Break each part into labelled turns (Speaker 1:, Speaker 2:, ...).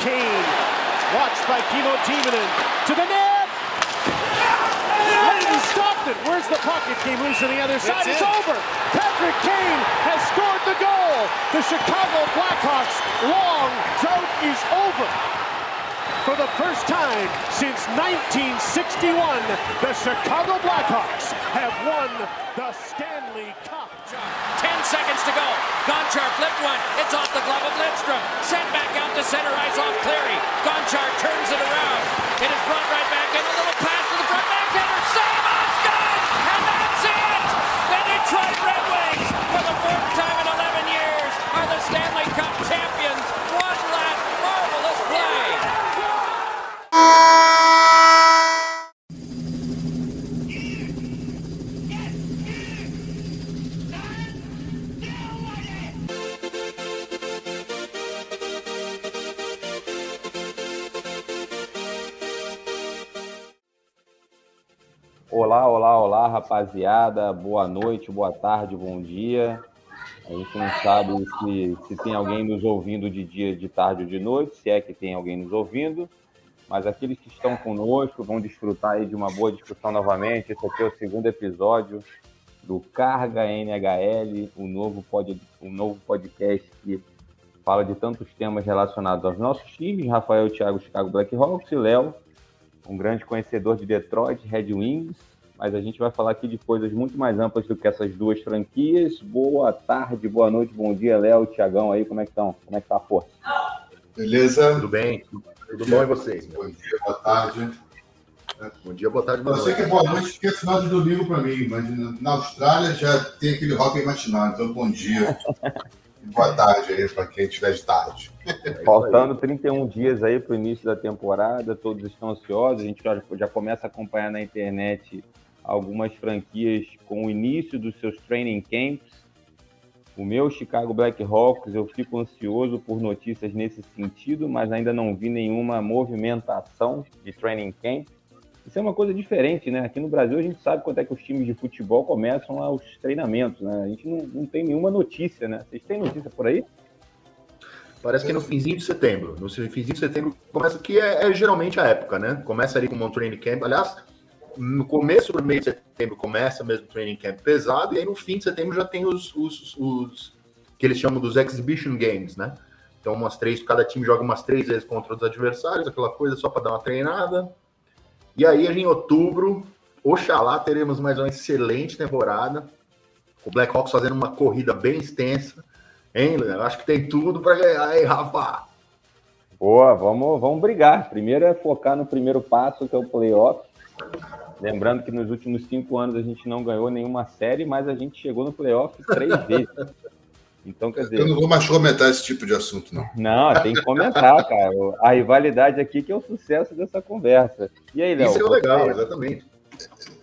Speaker 1: Kane, watched by Kimo Timonen, to the net! Leighton stopped it. Where's the puck? It came loose on the other side. It's, it's over. Patrick Kane has scored the goal. The Chicago Blackhawks' long drought is over. For the first time since 1961, the Chicago Blackhawks have won the Stanley Cup.
Speaker 2: 10 seconds to go. Gonchar flipped one. It's off the glove of Lindstrom. Sent back out to center ice Cleary. Gonchar turns it around. It is brought right back in. A little pass to the front backhander.
Speaker 3: Rapaziada. Boa noite, boa tarde, bom dia. A gente não sabe se, se tem alguém nos ouvindo de dia, de tarde ou de noite, se é que tem alguém nos ouvindo, mas aqueles que estão conosco vão desfrutar aí de uma boa discussão novamente. Esse aqui é o segundo episódio do Carga NHL, o novo, pod, o novo podcast que fala de tantos temas relacionados aos nossos times, Rafael Thiago Chicago Blackhawks e Léo, um grande conhecedor de Detroit Red Wings, mas a gente vai falar aqui de coisas muito mais amplas do que essas duas franquias. Boa tarde, boa noite, bom dia, Léo, Tiagão aí, como é que estão? Como é que tá a força?
Speaker 4: Beleza?
Speaker 5: Tudo bem? Tudo bom e vocês?
Speaker 4: Bom dia, boa tarde.
Speaker 5: Bom dia, boa tarde, boa
Speaker 4: Eu sei
Speaker 5: noite.
Speaker 4: que é boa noite porque é final de domingo para mim, mas na Austrália já tem aquele rock matinal, então bom dia e boa tarde aí para quem estiver de tarde.
Speaker 3: Faltando 31 dias aí para o início da temporada, todos estão ansiosos. A gente já, já começa a acompanhar na internet algumas franquias com o início dos seus training camps. O meu Chicago Blackhawks, eu fico ansioso por notícias nesse sentido, mas ainda não vi nenhuma movimentação de training camp. Isso é uma coisa diferente, né? Aqui no Brasil a gente sabe quando é que os times de futebol começam os treinamentos, né? A gente não, não tem nenhuma notícia, né? Vocês têm notícia por aí?
Speaker 5: Parece que no finzinho de setembro. No finzinho de setembro começa, que é, é geralmente a época, né? Começa ali com um training camp. Aliás, no começo do mês de setembro começa mesmo o training camp pesado, e aí no fim de setembro já tem os, os, os que eles chamam dos exhibition games, né? Então, umas três, cada time joga umas três vezes contra os adversários, aquela coisa só para dar uma treinada. E aí, em outubro, oxalá teremos mais uma excelente temporada. O Blackhawks fazendo uma corrida bem extensa. Hein, Léo? Acho que tem tudo para ganhar, hein, Rafa?
Speaker 3: Boa, vamos, vamos brigar. Primeiro é focar no primeiro passo, que é o playoff. Lembrando que nos últimos cinco anos a gente não ganhou nenhuma série, mas a gente chegou no playoff três vezes. Então, quer dizer.
Speaker 4: Eu não vou mais comentar esse tipo de assunto, não.
Speaker 3: Não, tem que comentar, cara. A rivalidade aqui que é o sucesso dessa conversa. E aí, Léo?
Speaker 5: Isso é o legal, exatamente.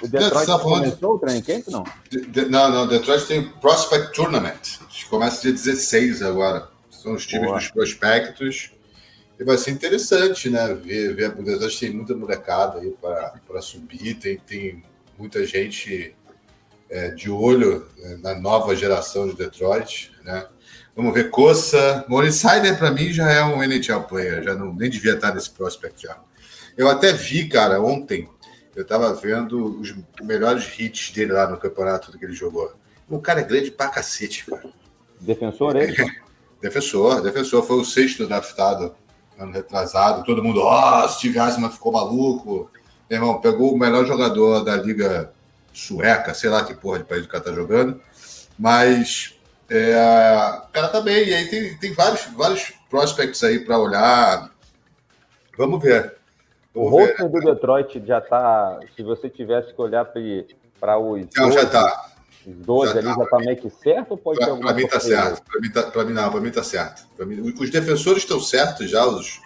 Speaker 3: O Detroit
Speaker 4: tá falando
Speaker 3: começou o training camp, não?
Speaker 4: De- não, não, Detroit tem Prospect Tournament. Começa dia 16 agora. São os times
Speaker 3: Boa.
Speaker 4: dos prospectos. E vai ser interessante, né? Ver, ver o Detroit tem muita molecada aí para subir, tem, tem muita gente é, de olho é, na nova geração de Detroit, né? Vamos ver, Coça. Morningside, para mim, já é um NHL player, já não, nem devia estar nesse prospect já. Eu até vi, cara, ontem, eu tava vendo os melhores hits dele lá no campeonato que ele jogou. O cara é grande pra cacete, cara.
Speaker 3: Defensor ele?
Speaker 4: Defensor, defensor, foi o sexto draftado ano retrasado. Todo mundo, ó, Steve Asman ficou maluco. Meu irmão, pegou o melhor jogador da liga sueca, sei lá que porra de país o cara tá jogando. Mas é, o cara tá bem. E aí tem, tem vários, vários prospects aí para olhar. Vamos ver.
Speaker 3: O
Speaker 4: Vamos ver.
Speaker 3: roster do Detroit já tá. Se você tivesse que olhar para os.
Speaker 4: Não, já
Speaker 3: 12,
Speaker 4: tá.
Speaker 3: Os 12
Speaker 4: Já
Speaker 3: ali
Speaker 4: tá.
Speaker 3: já tá meio que certo ou pode ter
Speaker 4: Pra,
Speaker 3: alguma
Speaker 4: pra mim tá
Speaker 3: surpresa?
Speaker 4: certo. Pra mim, tá, pra mim não, pra mim tá certo. Pra mim, os defensores estão certos já, os,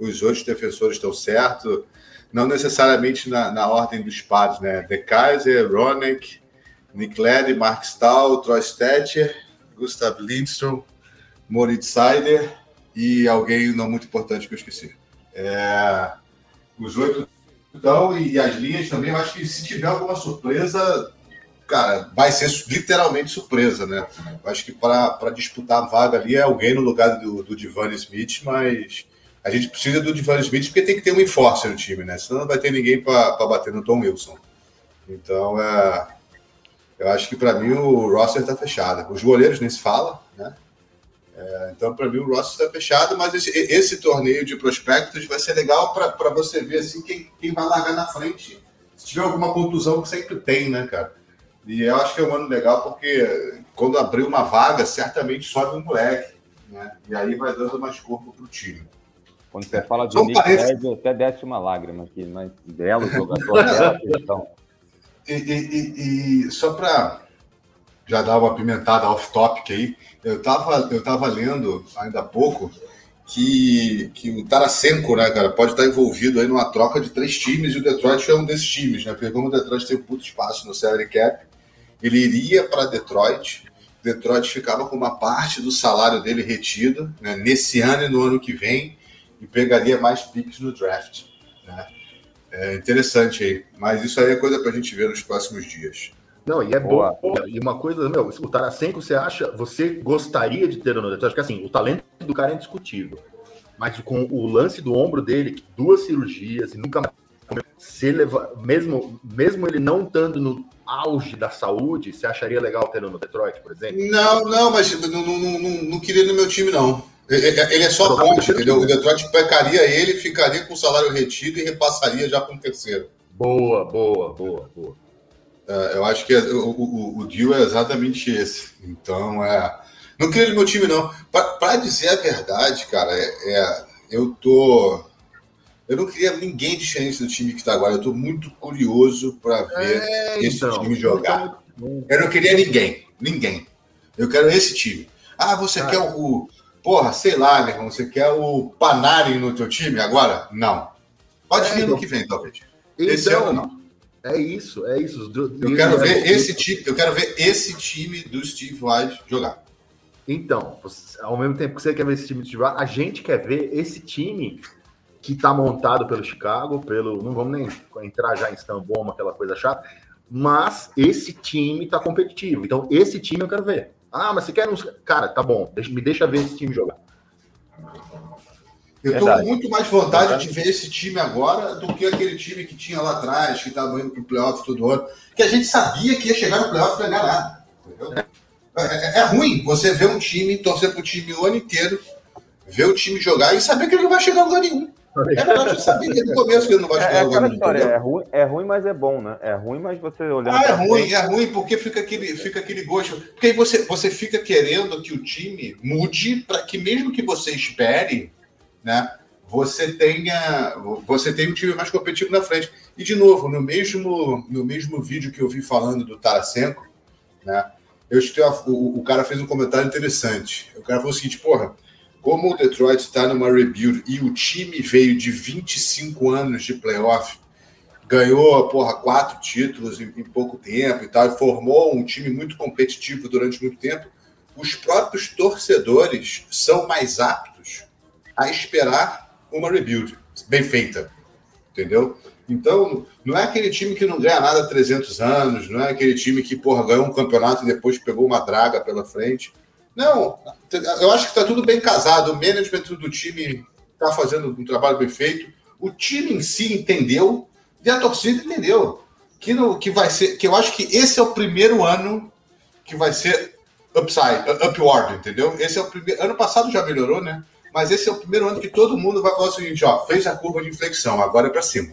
Speaker 4: os outros defensores estão certos. Não necessariamente na, na ordem dos pares, né? De Kaiser, Ronek, Nick Leddy, Mark Stahl, Troy Stetcher, Gustav Lindstrom, Moritz Seider e alguém não muito importante que eu esqueci. É, os oito estão e, e as linhas também, eu acho que se tiver alguma surpresa, cara, vai ser literalmente surpresa, né? Eu acho que para disputar a vaga ali é alguém no lugar do, do Divani Smith, mas a gente precisa do Devon Smith porque tem que ter um enforcer no time, né? Senão não vai ter ninguém para bater no Tom Wilson. Então, é, eu acho que para mim o roster está fechado. Os goleiros nem se fala, né? É, então, para mim, o roster está fechado, mas esse, esse, torneio de prospectos vai ser legal para você ver assim, quem, quem vai largar na frente. Se tiver alguma contusão, que sempre tem, né, cara? E eu acho que é um ano legal porque quando abrir uma vaga, certamente sobe um moleque. Né? E aí vai dando mais corpo para o time.
Speaker 3: Quando você fala de Nick parece... Red, até desce uma lágrima aqui, mas belo jogador, bela questão.
Speaker 4: E, e, e, só para já dar uma pimentada off-topic aí, eu estava eu tava lendo ainda há pouco que, que o Tarasenko, né, cara, pode estar envolvido aí numa troca de três times e o Detroit é um desses times, né? Porque como o Detroit tem um puto espaço no salary cap, ele iria para Detroit, Detroit ficava com uma parte do salário dele retido né, nesse ano e no ano que vem e pegaria mais picks no draft. Né? É interessante aí, mas isso aí é coisa para a gente ver nos próximos dias.
Speaker 5: Não, e é boa. boa. E uma coisa, meu, o Tarasenko, você acha, você gostaria de ter no Detroit? Acho que assim, o talento do cara é indiscutível. Mas com o lance do ombro dele, duas cirurgias e nunca mais se leva, mesmo, mesmo ele não estando no auge da saúde, você acharia legal ter no Detroit, por exemplo?
Speaker 4: Não, não, mas não, não, não, não queria no meu time, não. Ele é só ponte, entendeu? O Detroit pecaria ele, ficaria com o salário retido e repassaria já para um terceiro.
Speaker 5: Boa, boa, boa, boa.
Speaker 4: É, eu acho que é, o, o, o deal é exatamente esse. Então, é. Não queria no meu time, não. Para dizer a verdade, cara, é, é, eu tô. Eu não queria ninguém diferente do time que está agora. Eu estou muito curioso para ver é, esse então, time jogar. Então, eu não queria ninguém. Ninguém. Eu quero esse time. Ah, você ah, quer o, Porra, sei lá, meu irmão, você quer o Panari no teu time agora? Não. Pode é, vir no que vem, talvez.
Speaker 5: Então, esse ano não. É isso, é isso.
Speaker 4: Eu quero ver esse time, eu quero ver esse time do Steve White jogar.
Speaker 5: Então, ao mesmo tempo que você quer ver esse time do Steve White, a gente quer ver esse time que está montado pelo Chicago, pelo. Não vamos nem entrar já em Stamboma, aquela coisa chata, mas esse time está competitivo. Então, esse time eu quero ver. Ah, mas você quer uns. Cara, tá bom, me deixa ver esse time jogar.
Speaker 4: Eu tô com muito mais vontade Verdade. de ver esse time agora do que aquele time que tinha lá atrás, que estava indo pro playoff todo ano, que a gente sabia que ia chegar no playoff e não ganhar nada. É, é, é, ruim você ver um time, torcer pro time o ano inteiro, ver o time jogar e saber que ele não vai chegar a lugar nenhum. É sabia desde o começo que ele não é, é
Speaker 3: aquela história, é ruim, é ruim, mas é bom, né? É ruim, mas você olhando.
Speaker 4: Ah, é ruim, é ruim porque fica aquele, fica aquele gosto. Porque aí você, você fica querendo que o time mude para que mesmo que você espere, né? Você tenha, você tenha um time mais competitivo na frente. E de novo, no mesmo, no mesmo vídeo que eu vi falando do Tarasenko, né? Eu o, o cara fez um comentário interessante. O cara falou o seguinte, porra, como o Detroit está numa rebuild e o time veio de 25 anos de playoff, ganhou, porra, quatro títulos em, em pouco tempo e tal, formou um time muito competitivo durante muito tempo, os próprios torcedores são mais aptos a esperar uma rebuild bem feita, entendeu? Então, não é aquele time que não ganha nada há 300 anos, não é aquele time que, porra, ganhou um campeonato e depois pegou uma draga pela frente. Não, eu acho que está tudo bem casado. O management do time está fazendo um trabalho bem feito. O time em si entendeu e a torcida entendeu que, no, que vai ser. Que eu acho que esse é o primeiro ano que vai ser upside, upward, entendeu? Esse é o primeiro. Ano passado já melhorou, né? Mas esse é o primeiro ano que todo mundo vai falar o seguinte: ó, fez a curva de inflexão, agora é para cima.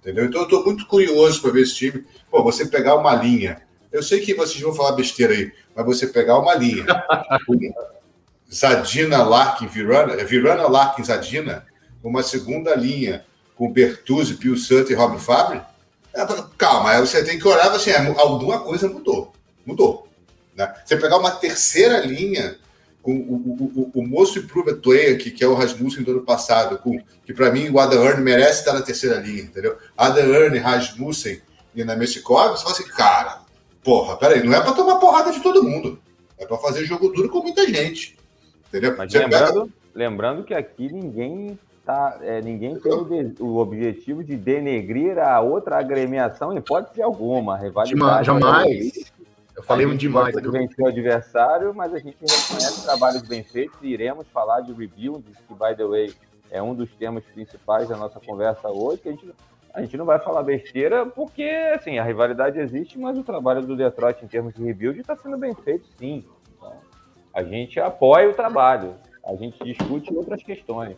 Speaker 4: Entendeu? Então eu estou muito curioso para ver esse time. Pô, você pegar uma linha eu sei que vocês vão falar besteira aí, mas você pegar uma linha. Zadina, Larkin, Virana, é Virana, Larkin, Zadina, uma segunda linha com Bertuzzi, Pio Santo e Robin Fabre, é, calma, aí você tem que olhar assim, alguma coisa mudou. Mudou. Né? Você pegar uma terceira linha com o, o, o, o Moço Improved Player, que, que é o Rasmussen do ano passado, com, que para mim o Adam Earn merece estar na terceira linha, entendeu? Adam Earn, Rasmussen e na Messikov, você fala assim, cara, Porra, peraí, não é para tomar porrada de todo mundo. É para fazer jogo duro com muita gente. Entendeu?
Speaker 3: Mas lembrando, pega... lembrando que aqui ninguém tá, é, ninguém tem o, o, objetivo de denegrir a outra agremiação em hipótese alguma. Rivalidade.
Speaker 5: Jamais. Eu falei um demais.
Speaker 3: A gente o adversário, mas a gente reconhece trabalhos bem feitos e iremos falar de review, que, by the way, é um dos temas principais da nossa conversa hoje, que a gente, a gente não vai falar besteira, porque assim, a rivalidade existe, mas o trabalho do Detroit em termos de rebuild está sendo bem feito, sim. Então, a gente apoia o trabalho, a gente discute outras questões.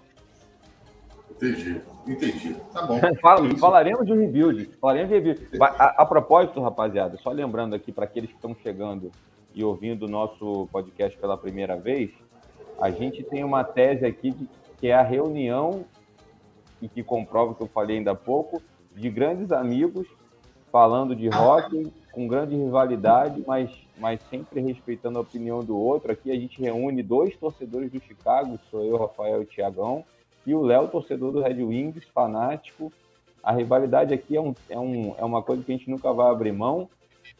Speaker 4: Entendi, entendi. Tá bom.
Speaker 3: Fala, falaremos de rebuild. Falaremos de rebuild. A, a propósito, rapaziada, só lembrando aqui para aqueles que estão chegando e ouvindo o nosso podcast pela primeira vez, a gente tem uma tese aqui de, que é a reunião, e que comprova o que eu falei ainda há pouco, de grandes amigos falando de rock, com grande rivalidade, mas, mas sempre respeitando a opinião do outro. Aqui a gente reúne dois torcedores do Chicago, sou eu, Rafael e Tiagão, e o Léo, torcedor do Red Wings, fanático. A rivalidade aqui é, um, é, um, é uma coisa que a gente nunca vai abrir mão,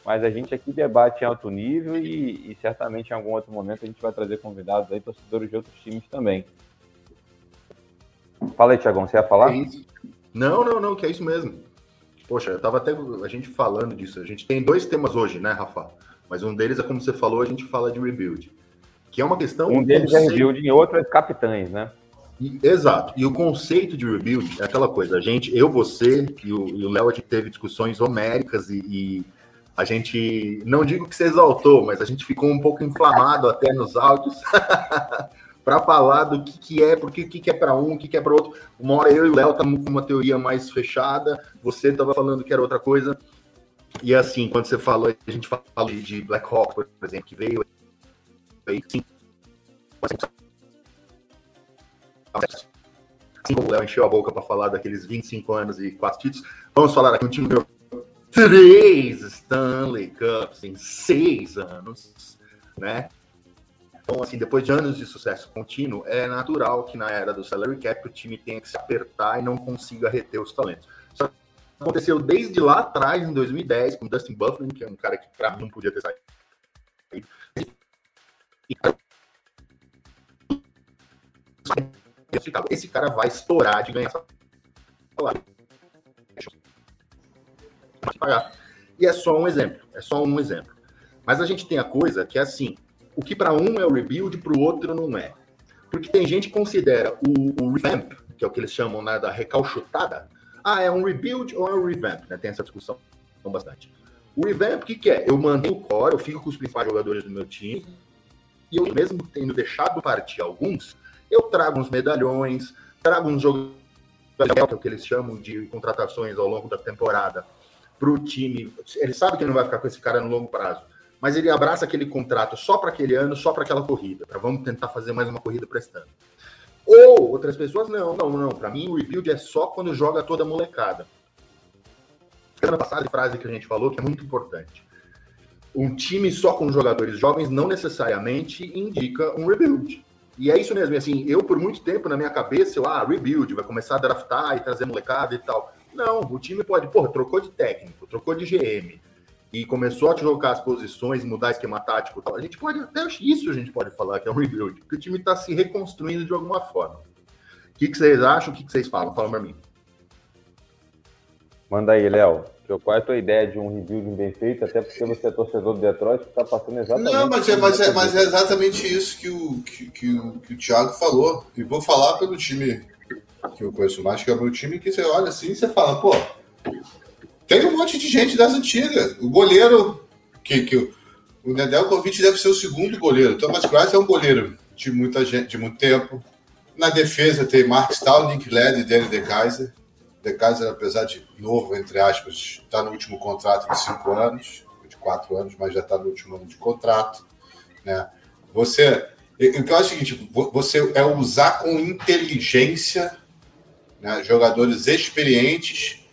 Speaker 3: mas a gente aqui debate em alto nível e, e certamente em algum outro momento a gente vai trazer convidados aí, torcedores de outros times também. Fala aí, Tiagão, você ia falar?
Speaker 5: É não, não, não, que é isso mesmo. Poxa, eu tava até a gente falando disso. A gente tem dois temas hoje, né, Rafa? Mas um deles é como você falou, a gente fala de rebuild. Que é uma questão.
Speaker 3: Um deles é rebuild e outro é capitães, né?
Speaker 5: E, exato. E o conceito de rebuild é aquela coisa. A gente, eu, você e o Léo, a gente teve discussões homéricas e, e, a gente, não digo que se exaltou, mas a gente ficou um pouco inflamado até nos áudios para falar do que, que é, porque o que, que é para um, o que, que é para outro. Uma hora eu e o Léo estamos com uma teoria mais fechada, você estava falando que era outra coisa. E assim, quando você falou, a gente falou de Black Hawk, por exemplo, que veio aí, sim, assim como o Léo encheu a boca para falar daqueles 25 anos e quatro títulos, vamos falar aqui um time meu três Stanley Cups em seis anos, né? Então, assim, depois de anos de sucesso contínuo, é natural que na era do salary cap o time tenha que se apertar e não consiga reter os talentos. Isso aconteceu desde lá atrás, em 2010, com Dustin Bufflin, que é um cara que mim não podia ter saído. Esse cara vai estourar de ganhar salário. E é só um exemplo, é só um exemplo. Mas a gente tem a coisa que é assim, o que para um é o rebuild, para o outro não é. Porque tem gente que considera o, o, revamp, que é o que eles chamam né, da recalchutada, ah, é um rebuild ou é um revamp, né? Tem essa discussão bastante. O revamp, o que, que é? Eu mantenho o core, eu fico com os principais jogadores do meu time, e eu mesmo tendo deixado partir alguns, eu trago uns medalhões, trago uns jogadores, que é o que eles chamam de contratações ao longo da temporada, para o time. Ele sabe que não vai ficar com esse cara no longo prazo, mas ele abraça aquele contrato só para aquele ano, só para aquela corrida, para vamos tentar fazer mais uma corrida prestando. Ou outras pessoas, não, não, não. Para mim, o rebuild é só quando joga toda a molecada. Semana passada, a frase que a gente falou que é muito importante. Um time só com jogadores jovens não necessariamente indica um rebuild. E é isso mesmo, assim, eu por muito tempo na minha cabeça, eu, ah, rebuild, vai começar a draftar e trazer molecada e tal. Não, o time pode, porra, trocou de técnico, trocou de GM e começou a trocar as posições, mudar esquema tático. Tal. A gente pode, até isso a gente pode falar que é um rebuild, porque o time está se reconstruindo de alguma forma. O que, que vocês acham? O que, que vocês falam? Fala para mim.
Speaker 3: Manda aí, Léo. Qual é a tua ideia de um rebuild bem feito? Até porque você é torcedor do Detroit, que está passando exatamente.
Speaker 4: Não, mas é, mas, é, mas é exatamente isso que o, que, que, o, que o Thiago falou. E vou falar pelo time que eu conheço mais, que é o meu time, que você olha assim e você fala, pô, tem um monte de gente das antigas. O goleiro, que, que o, Nedeljkovic deve ser o segundo goleiro. Thomas Price é um goleiro de muita gente, de muito tempo. Na defesa tem Mark Stahl, Nick Led e Danny De Kaiser. De Kaiser, apesar de novo, entre aspas, está no último contrato de cinco anos, de quatro anos, mas já está no último ano de contrato. Né? Você, o que eu acho é o seguinte, você é usar com inteligência né, jogadores experientes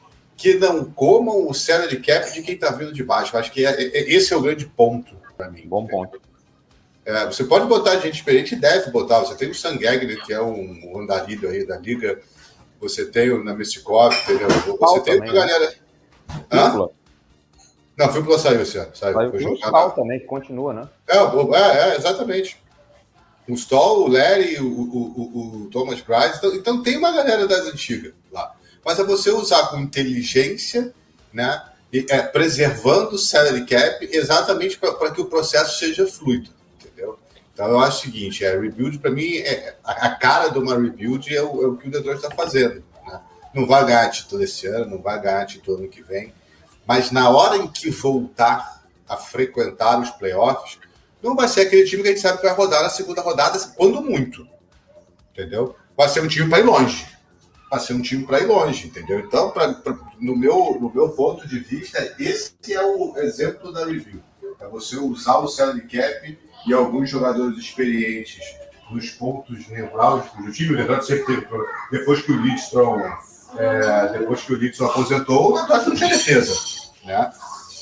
Speaker 4: que não comam o salary cap de quem está vindo de baixo. Eu acho que é, é, esse é o grande ponto para mim.
Speaker 3: Bom ponto.
Speaker 4: É, você pode botar gente experiente, deve botar. Você tem o Sangagner, que é um andarilho aí da liga. Você tem o Namestikov, entendeu? Você tem uma galera. Hã? Não, o Fíbula saiu esse ano. Saiu.
Speaker 3: Saiu também, que continua, né?
Speaker 4: É, é, é exatamente. O Stoll, o Larry, o, o, o, o Thomas Grice. Então, então, tem uma galera das antigas lá. Mas é você usar com inteligência, né? E, é, preservando o salary cap exatamente para que o processo seja fluido. Então eu acho o seguinte, é, rebuild para mim, é, a, a, cara de uma rebuild é o, é o que o Detroit está fazendo. Né? Não vai ganhar título esse ano, não vai ganhar título ano que vem, mas na hora em que voltar a frequentar os playoffs, não vai ser aquele time que a gente sabe que vai rodar na segunda rodada, quando muito. Entendeu? Vai ser um time para ir longe. Vai ser um time para ir longe, entendeu? Então, pra, pra, no, meu, no meu ponto de vista, esse é o exemplo da review. É você usar o salary cap e alguns jogadores experientes nos pontos nevrálgicos do time. O Detroit sempre teve, depois que o Lidstrom, é, depois que o Lidstrom aposentou, o Detroit não tinha defesa. Né?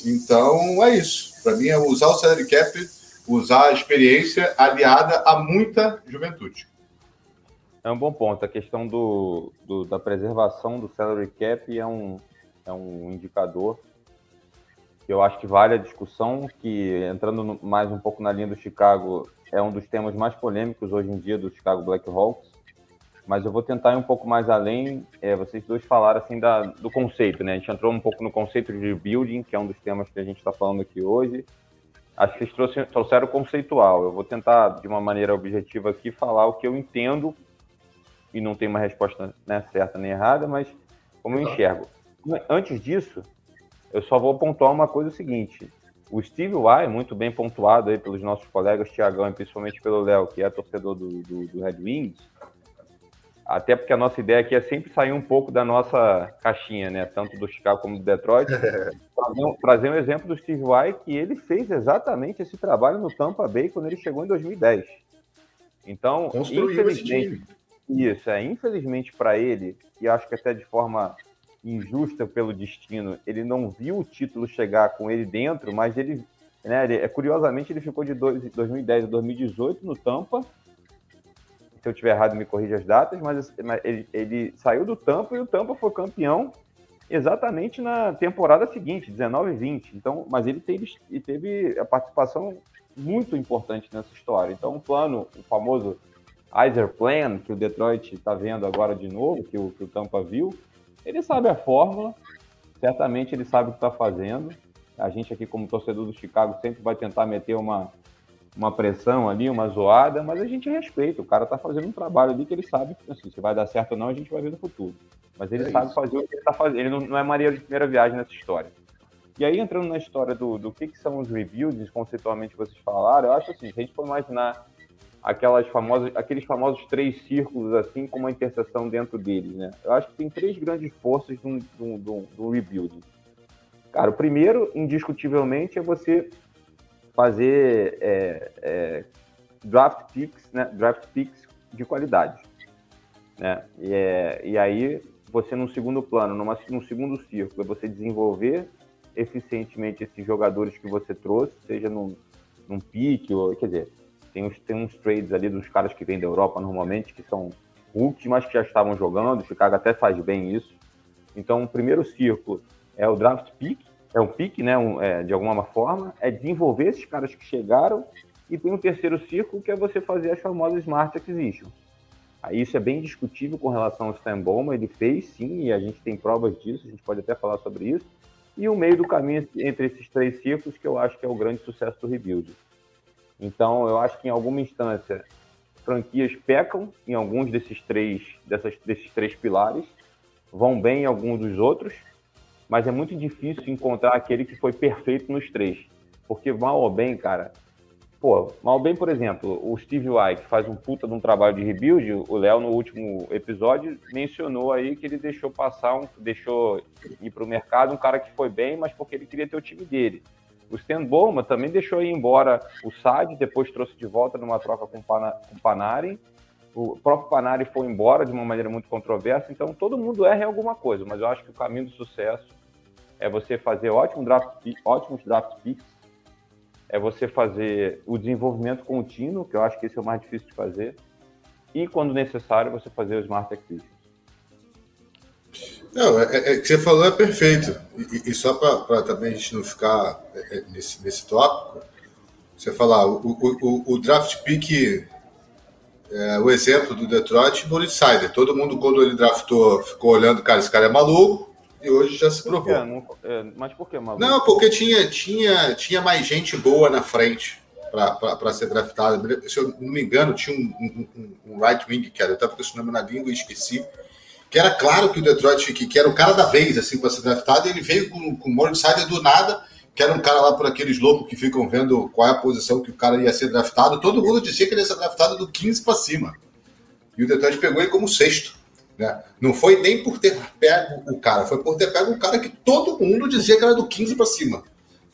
Speaker 4: Então, é isso. Para mim, é usar o salary cap, usar a experiência aliada a muita juventude.
Speaker 3: É um bom ponto. A questão do, do, da preservação do salary cap é um, é um indicador que eu acho que vale a discussão, que entrando no, mais um pouco na linha do Chicago, é um dos temas mais polêmicos hoje em dia do Chicago Blackhawks. Mas eu vou tentar ir um pouco mais além. É, vocês dois falaram assim da, do conceito, né? A gente entrou um pouco no conceito de building, que é um dos temas que a gente está falando aqui hoje. Acho que vocês trouxeram o conceitual. Eu vou tentar, de uma maneira objetiva aqui, falar o que eu entendo e não tem uma resposta né, certa nem errada, mas como eu enxergo. Antes disso, eu só vou pontuar uma coisa seguinte. O Steve Y, muito bem pontuado aí pelos nossos colegas Tiagão e principalmente pelo Léo, que é torcedor do, do, do, Red Wings, até porque a nossa ideia aqui é sempre sair um pouco da nossa caixinha, né? Tanto do Chicago como do Detroit. trazer, um, trazer um exemplo do Steve Y, que ele fez exatamente esse trabalho no Tampa Bay quando ele chegou em 2010. Então, Construiu infelizmente, isso, é, infelizmente para ele, e acho que até de forma injusta pelo destino, ele não viu o título chegar com ele dentro, mas ele, né, ele, é, curiosamente, ele ficou de dois, 2010 a 2018 no Tampa. Se eu tiver errado, me corrija as datas, mas, mas ele, ele saiu do Tampa e o Tampa foi campeão exatamente na temporada seguinte, 19 e 20. Então, mas ele teve, ele teve a participação muito importante nessa história. Então, o plano, o famoso Iser Plan, que o Detroit está vendo agora de novo, que o, que o Tampa viu, ele sabe a fórmula, certamente ele sabe o que está fazendo. A gente aqui, como torcedor do Chicago, sempre vai tentar meter uma, uma pressão ali, uma zoada, mas a gente respeita. O cara está fazendo um trabalho ali que ele sabe, assim, se vai dar certo ou não, a gente vai ver no futuro. Mas ele é sabe isso. fazer o que ele está fazendo. Ele não, não, é Maria de primeira viagem nessa história. E aí, entrando na história do, do que, que são os reviews, conceitualmente que vocês falaram, eu acho assim, se a gente for imaginar aquelas famosas, aqueles famosos três círculos assim com uma interseção dentro deles, né? Eu acho que tem três grandes forças de um, de um, de um rebuild. Cara, o primeiro, indiscutivelmente, é você fazer é, é, draft picks, né? Draft picks de qualidade, né? E, é, e aí você num segundo plano, numa, num segundo círculo, é você desenvolver eficientemente esses jogadores que você trouxe, seja num, num pique ou quer dizer tem uns, tem uns trades ali dos caras que vêm da Europa normalmente, que são últimas que já estavam jogando. O Chicago até faz bem isso. Então, o primeiro círculo é o draft pick, é um pick, né, um, é, de alguma forma, é desenvolver esses caras que chegaram. E tem um terceiro círculo que é você fazer as famosas smart acquisitions. Aí isso é bem discutível com relação ao Stan Bowman, ele fez sim, e a gente tem provas disso, a gente pode até falar sobre isso. E o meio do caminho entre esses três círculos, que eu acho que é o grande sucesso do rebuild. Então, eu acho que em alguma instância, franquias pecam em alguns desses três, dessas, desses três pilares, vão bem em alguns dos outros, mas é muito difícil encontrar aquele que foi perfeito nos três. Porque mal ou bem, cara, pô, mal ou bem, por exemplo, o Steve White faz um puta de um trabalho de rebuild, o Léo no último episódio mencionou aí que ele deixou passar, um, deixou ir para o mercado um cara que foi bem, mas porque ele queria ter o time dele. O Stan Bowman também deixou ir embora o Sad, depois trouxe de volta numa troca com o Panari. O próprio Panari foi embora de uma maneira muito controversa, então todo mundo erra em alguma coisa, mas eu acho que o caminho do sucesso é você fazer ótimo draft, ótimos draft picks, é você fazer o desenvolvimento contínuo, que eu acho que esse é o mais difícil de fazer, e quando necessário você fazer o smart acquisition.
Speaker 4: Não, é, é, é que você falou é perfeito. E, e só para também a gente não ficar é, é, nesse, nesse tópico, você falar, o, o, o draft pick, é, o exemplo do Detroit no Insider. Todo mundo, quando ele draftou, ficou olhando, cara, esse cara é maluco, e hoje já se provou.
Speaker 3: Não, mas por que maluco?
Speaker 4: Não, porque tinha, tinha, tinha mais gente boa na frente. para ser draftado. Se eu não me engano, tinha um, um, um right wing, era, eu estava com esse nome na língua e esqueci, que era claro que o Detroit, que, que era o cara da vez, assim, para ser draftado, ele veio com, com o Morningside do nada, que era um cara lá por aqueles loucos que ficam vendo qual é a posição que o cara ia ser draftado. Todo mundo dizia que ele ia ser draftado do 15 para cima. E o Detroit pegou ele como sexto. Né? Não foi nem por ter pego o cara, foi por ter pego um cara que todo mundo dizia que era do 15 para cima,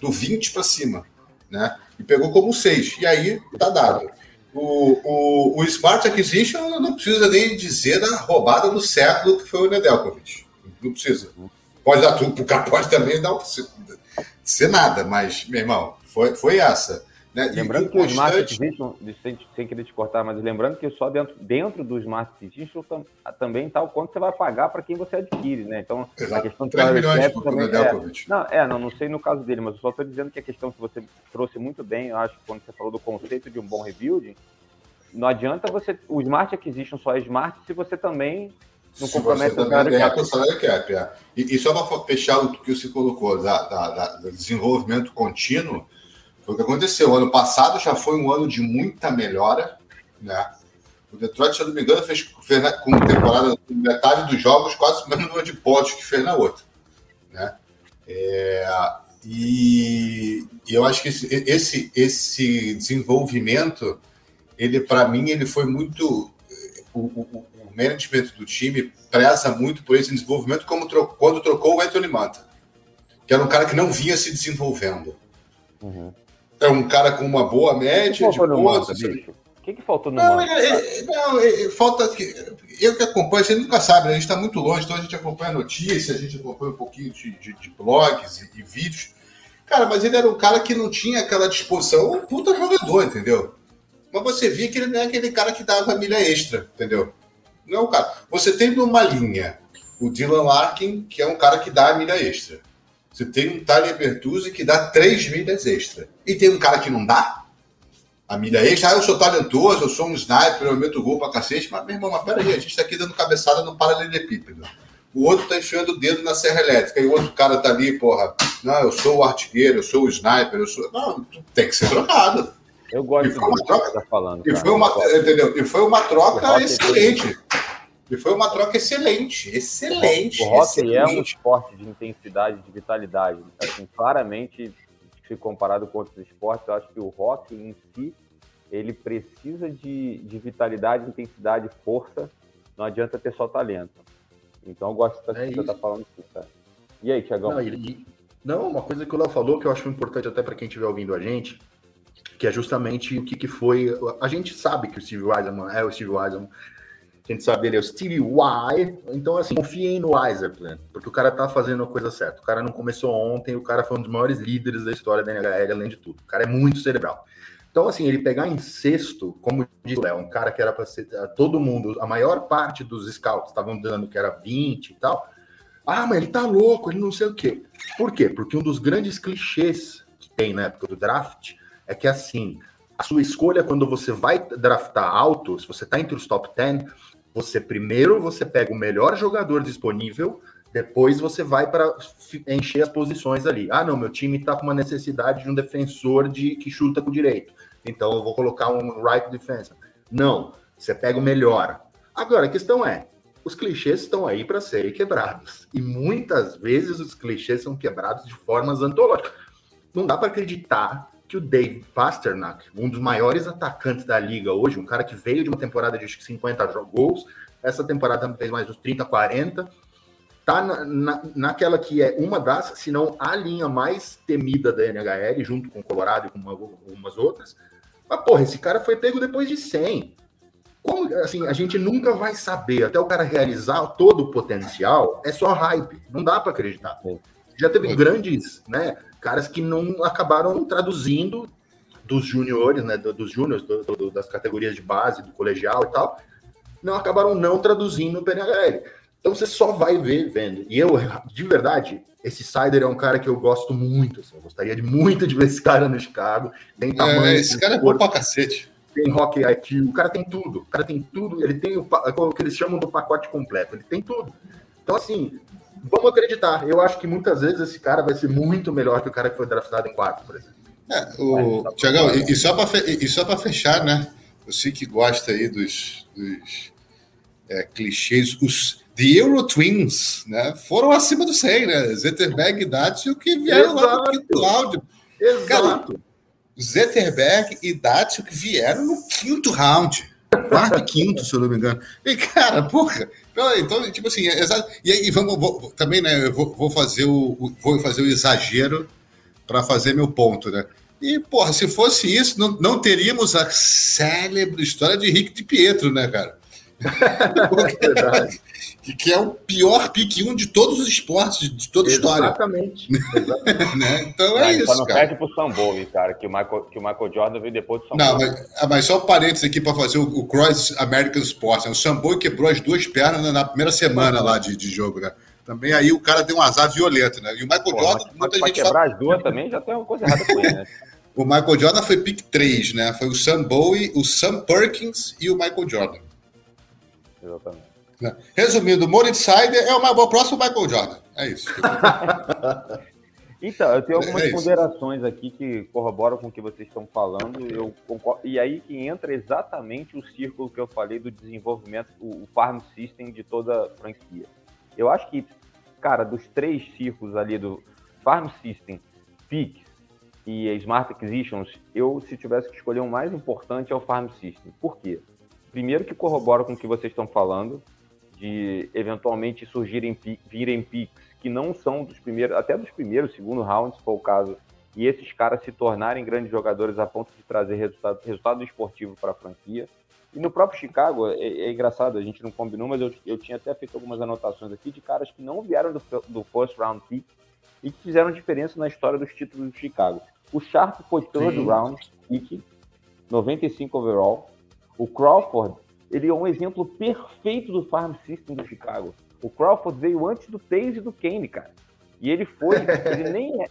Speaker 4: do 20 para cima. Né? E pegou como 6. E aí tá dado. O, o, o Smart Acquisition não precisa nem dizer da roubada do século que foi o Nedelkovic. Não precisa. Pode dar tudo, pode também não ser nada, mas, meu irmão, foi, foi essa. Né?
Speaker 3: Lembrando que o Smart Acquisition, sem, sem querer te cortar, mas lembrando que só dentro, dentro do Smart Acquisition também está o quanto você vai pagar para quem você adquire, né? Então,
Speaker 4: Exato. a questão 3 milhões também
Speaker 3: é, não, é, não, não sei no caso dele, mas eu só estou dizendo que a questão que você trouxe muito bem, eu acho, quando você falou do conceito de um bom rebuilding, não adianta você. O Smart Acquisition só é smart se você também não se compromete
Speaker 4: você cara ganhar com o salário cap. É. E, e, só para fechar o que você colocou da, da, da, do desenvolvimento contínuo, foi o que aconteceu. O ano passado já foi um ano de muita melhora, né? O Detroit, se eu não me engano, fez, fez com temporada metade dos jogos quase o mesmo número de pontos que fez na outra, né? É, e, e, eu acho que esse, esse, esse desenvolvimento, ele para mim, ele foi muito o, o, o, management do time preza muito por esse desenvolvimento, como quando trocou o Anthony Manta, que era um cara que não vinha se desenvolvendo. Uhum é um cara com uma boa média de pontos.
Speaker 3: O que, que faltou no
Speaker 4: não, é, é, não, é, falta. Eu que acompanho, gente nunca sabe, né? a gente está muito longe, então a gente acompanha notícias, a gente acompanha um pouquinho de, de, de blogs e, e, vídeos. Cara, mas ele era um cara que não tinha aquela disposição, um puta jogador, entendeu? Mas você via que ele não é aquele cara que dava milha extra, entendeu? Não é o cara. Você tem numa linha o Dylan Larkin, que é um cara que dá a milha extra. Você tem um Tyler Bertuzzi que dá três milhas extra. E tem um cara que não dá a milha extra. Ah, eu sou talentoso, eu sou um sniper, eu meto gol pra cacete. Mas, meu irmão, mas peraí, a gente tá aqui dando cabeçada no paralelepípedo. O outro tá enfiando o dedo na serra elétrica. E o outro cara tá ali, porra, não, eu sou o artilheiro, eu sou o sniper, eu sou. Não, tem que ser trocado.
Speaker 3: Eu gosto
Speaker 4: do que você tá falando. E foi, uma, entendeu? e foi uma troca excelente. E foi uma troca excelente, excelente.
Speaker 3: O hockey
Speaker 4: excelente.
Speaker 3: é um esporte de intensidade, de vitalidade. Assim, claramente, se comparado com outros esportes, eu acho que o hockey em si, ele precisa de, de vitalidade, intensidade, força. Não adianta ter só talento. Então eu gosto do é que você está falando aqui, tá? E aí, Tiagão?
Speaker 5: Não, e, não, uma coisa que o Léo falou que eu acho importante até para quem estiver ouvindo a gente, que é justamente o que, que foi. A gente sabe que o Steve Weiserman é o Steve Weiserman, a gente sabe dele é o Stevie Y. Então, assim, confiem no Weiserplan, porque o cara tá fazendo a coisa certa. O cara não começou ontem, o cara foi um dos maiores líderes da história da NHL, além de tudo. O cara é muito cerebral. Então, assim, ele pegar em sexto, como disse o Léo, um cara que era para ser todo mundo, a maior parte dos scouts estavam dando que era 20 e tal. Ah, mas ele tá louco, ele não sei o quê. Por quê? Porque um dos grandes clichês que tem na época do draft é que, assim, a sua escolha quando você vai draftar alto, se você tá entre os top 10, você primeiro você pega o melhor jogador disponível, depois você vai para encher as posições ali. Ah, não, meu time está com uma necessidade de um defensor de que chuta com direito. Então eu vou colocar um right defense. Não, você pega o melhor. Agora a questão é, os clichês estão aí para serem quebrados. E muitas vezes os clichês são quebrados de formas antológicas. Não dá para acreditar que o Dave Pasternak, um dos maiores atacantes da liga hoje, um cara que veio de uma temporada de 50 gols, essa temporada fez mais uns 30, 40, tá na, na, naquela que é uma das, se não a linha mais temida da NHL, junto com o Colorado e com uma, algumas outras. Mas, porra, esse cara foi pego depois de 100. Como, assim, a gente nunca vai saber, até o cara realizar todo o potencial, é só hype, não dá para acreditar. Já teve grandes, né, caras que não acabaram traduzindo dos juniores, né, dos júniores, do, do, das categorias de base, do colegial e tal, não acabaram não traduzindo no PNHL. Então você só vai ver vendo. E eu, de verdade, esse Sider é um cara que eu gosto muito. Assim, eu gostaria de muito de ver esse cara no Chicago. Tem tamanho.
Speaker 4: É, esse cara é bom pra cacete.
Speaker 5: Tem hockey IQ, o cara tem tudo. O cara tem tudo. Ele tem o, o que eles chamam do pacote completo. Ele tem tudo. Então, assim, vamos acreditar. Eu acho que muitas vezes esse cara vai ser muito melhor que o cara que foi draftado em quarto, por exemplo.
Speaker 4: É, o Tiagão, e, e, só para fechar, né? Eu sei que gosta aí dos, dos é, clichês, os The Euro Twins, né? Foram acima do 100, né? Zetterberg e Datsuk que vieram Exato. lá no quinto round.
Speaker 5: Exato. Cara,
Speaker 4: Zetterberg e Datsuk vieram no quinto round. Quarto e quinto, se eu não me engano. E, cara, porra. Então, tipo assim, é exato. E aí, vamos, vou, também, né? Eu vou, vou, fazer o, vou fazer o exagero para fazer meu ponto, né? E, porra, se fosse isso, não, não teríamos a célebre história de Rick de Pietro, né, cara? que, que é o pior pick 1 de todos os esportes, de toda a história.
Speaker 5: Exatamente.
Speaker 4: né? Então é, é isso. Só
Speaker 3: não
Speaker 4: cara.
Speaker 3: perde pro Samboli, cara, que o, Michael, que o Michael Jordan veio depois do
Speaker 4: Samboli. Não, mas, ah, mas só um parênteses aqui para fazer o, o, Cross American Sports. Né? O Samboli quebrou as duas pernas na, na primeira semana lá de, de jogo, né? Também aí o cara deu um azar violento, né? E o Michael Pô, Jordan,
Speaker 3: mas, muita mas gente quebrar fala... as duas também já tem uma coisa errada com ele, né?
Speaker 4: o Michael Jordan foi pick 3, né? Foi o Sam Bowie, o Sam Perkins e o Michael Jordan.
Speaker 3: Exatamente.
Speaker 4: Né? Resumindo, o Moritz Sider é o, o próximo Michael Jordan. É isso.
Speaker 3: então, eu tenho algumas é ponderações aqui que corroboram com o que vocês estão falando. Eu concordo, e aí que entra exatamente o círculo que eu falei do desenvolvimento, o, o farm system de toda a franquia. Eu acho que, cara, dos três círculos ali do farm system, picks e smart acquisitions, eu, se tivesse que escolher o um mais importante, é o farm system. Por quê? Primeiro que corrobora com o que vocês estão falando, de eventualmente surgirem virem picks que não são dos primeiros, até dos primeiros, segundo round, se for o caso, e esses caras se tornarem grandes jogadores a ponto de trazer resultado, resultado esportivo para a franquia. E no próprio Chicago, é, é, engraçado, a gente não combinou, mas eu, eu tinha até feito algumas anotações aqui de caras que não vieram do, do first round pick e que fizeram diferença na história dos títulos do Chicago. O Sharp foi third Sim. round pick, 95 overall. O Crawford ele é um exemplo perfeito do farm system do Chicago. O Crawford veio antes do Taze e do Kane, cara. E ele foi, ele nem é,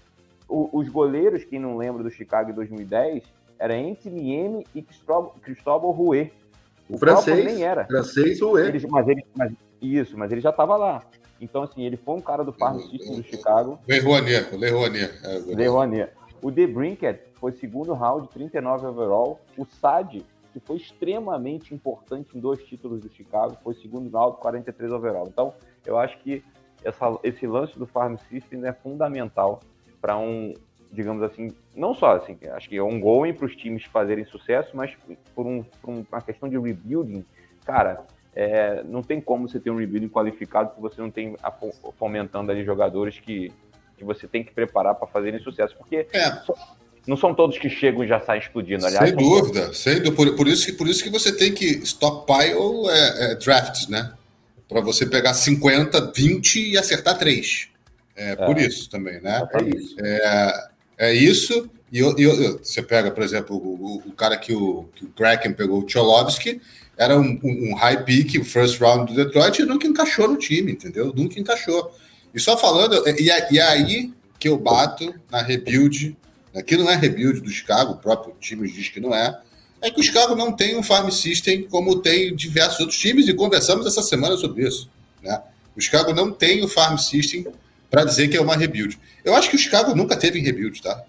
Speaker 3: o, os goleiros, quem não lembra do Chicago em 2010, era Anthony M e Cristóbal Rouet.
Speaker 5: O, o francês, nem era.
Speaker 3: Francês Rouet. Ele, mas ele, mas, isso, mas ele já estava lá. Então, assim, ele foi um cara do farm system do Chicago.
Speaker 4: Leroy Leroy
Speaker 3: Leroy O De Brinket foi segundo round, 39 overall. O Sad que foi extremamente importante em dois títulos do Chicago, foi segundo no alto, 43 overall. Então, eu acho que essa, esse lance do Farm System é fundamental para um, digamos assim, não só assim, acho que é um going para os times fazerem sucesso, mas por, um, por uma questão de rebuilding, cara, é, não tem como você ter um rebuilding qualificado se você não tem fomentando ali jogadores que, que você tem que preparar para fazerem sucesso, porque é não são todos que chegam e já saem explodindo, aliás.
Speaker 4: Sem dúvida, todos. sem dúvida. Por, por, isso que, por isso que você tem que stockpile é, é, drafts, né? Para você pegar 50, 20 e acertar 3. É, é, por isso também, né?
Speaker 3: É isso.
Speaker 4: É, é isso. E, e, você pega, por exemplo, o, o cara que o, que o Kraken pegou, o Cholovsky, era um, um, um high pick, first round do Detroit, e nunca encaixou no time, entendeu? Nunca encaixou. E só falando, e, e aí que eu bato na rebuild que não é rebuild do Chicago, o próprio time diz que não é, é que o Chicago não tem um farm system como tem diversos outros times, e conversamos essa semana sobre isso. Né? O Chicago não tem o farm system para dizer que é uma rebuild. Eu acho que o Chicago nunca teve rebuild, tá?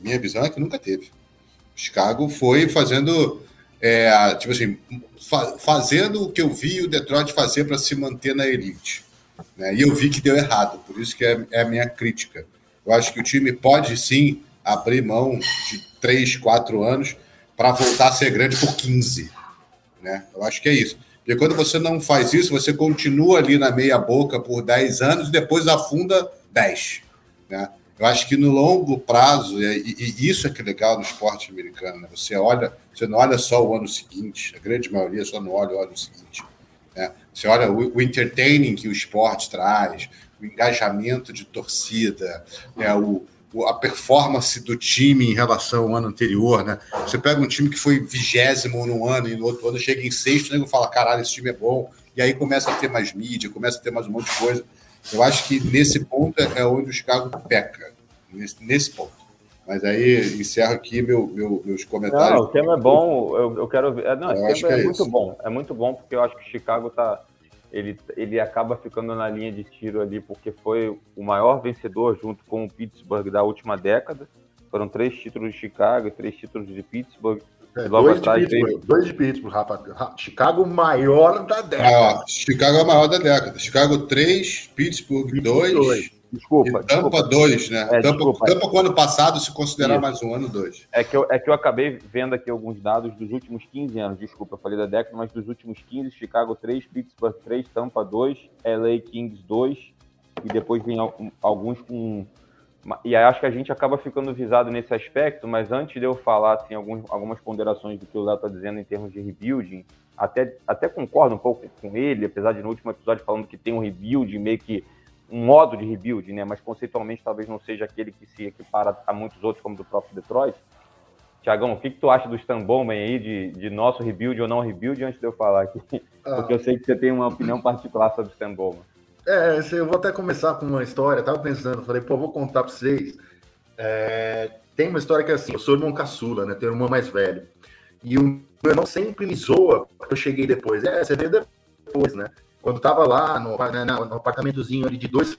Speaker 4: Minha visão é que nunca teve. O Chicago foi fazendo, é, tipo assim, fa fazendo o que eu vi o Detroit fazer para se manter na elite. Né? E eu vi que deu errado, por isso que é, é a minha crítica. Eu acho que o time pode sim abrir mão de 3, 4 anos para voltar a ser grande por 15. Né? Eu acho que é isso. Porque quando você não faz isso, você continua ali na meia boca por 10 anos e depois afunda 10. Né? Eu acho que no longo prazo, e, e isso é que é legal no esporte americano, né? você olha, você não olha só o ano seguinte, a grande maioria só não olha o ano seguinte. Né? Você olha o, o entertaining que o esporte traz, o engajamento de torcida, né? o, a performance do time em relação ao ano anterior, né? Você pega um time que foi vigésimo num ano e no outro ano chega em sexto, e fala, caralho, esse time é bom, e aí começa a ter mais mídia, começa a ter mais um monte de coisa. Eu acho que nesse ponto é onde o Chicago peca, nesse, nesse ponto. Mas aí encerro aqui meu, meu, meus comentários.
Speaker 3: Não, o tema é bom, eu, eu quero ver. Não, eu esse tema é, é muito bom, é muito bom porque eu acho que o Chicago está ele, ele acaba ficando na linha de tiro ali porque foi o maior vencedor junto com o Pittsburgh da última década. Foram três títulos de Chicago, três títulos de Pittsburgh.
Speaker 5: É, dois, de Pittsburgh, dois de Pittsburgh, Rafa. Chicago maior da década.
Speaker 4: Ah, Chicago é o maior da década. Chicago 3, Pittsburgh 2.
Speaker 3: Desculpa.
Speaker 4: E Tampa 2, né?
Speaker 3: É,
Speaker 4: Tampa,
Speaker 3: desculpa.
Speaker 4: Tampa com o ano passado, se considerar
Speaker 3: Isso.
Speaker 4: mais um ano, dois.
Speaker 3: É que, eu, é que eu acabei vendo aqui alguns dados dos últimos 15 anos. Desculpa, eu falei da década, mas dos últimos 15, Chicago 3, Pittsburgh 3, Tampa 2, LA Kings 2, e depois vem al- alguns com. E aí acho que a gente acaba ficando visado nesse aspecto, mas antes de eu falar assim, alguns, algumas ponderações do que o Léo está dizendo em termos de rebuilding, até, até concordo um pouco com ele, apesar de no último episódio falando que tem um rebuild, meio que um modo de rebuild, né? Mas conceitualmente talvez não seja aquele que se equipara a muitos outros, como do próprio Detroit. Tiagão, o que, que tu acha do Stan Bowman aí, de, de nosso rebuild ou não rebuild, antes de eu falar aqui? Porque eu sei que você tem uma opinião particular sobre o Stan Bowman.
Speaker 5: É, eu vou até começar com uma história. Tava pensando, falei, pô, vou contar pra vocês. É, tem uma história que é assim: eu sou irmão caçula, né? Tenho um irmão mais velho. E o meu irmão sempre me zoa porque eu cheguei depois. É, você veio depois, né? Quando tava lá no, né, no, apartamentozinho ali de dois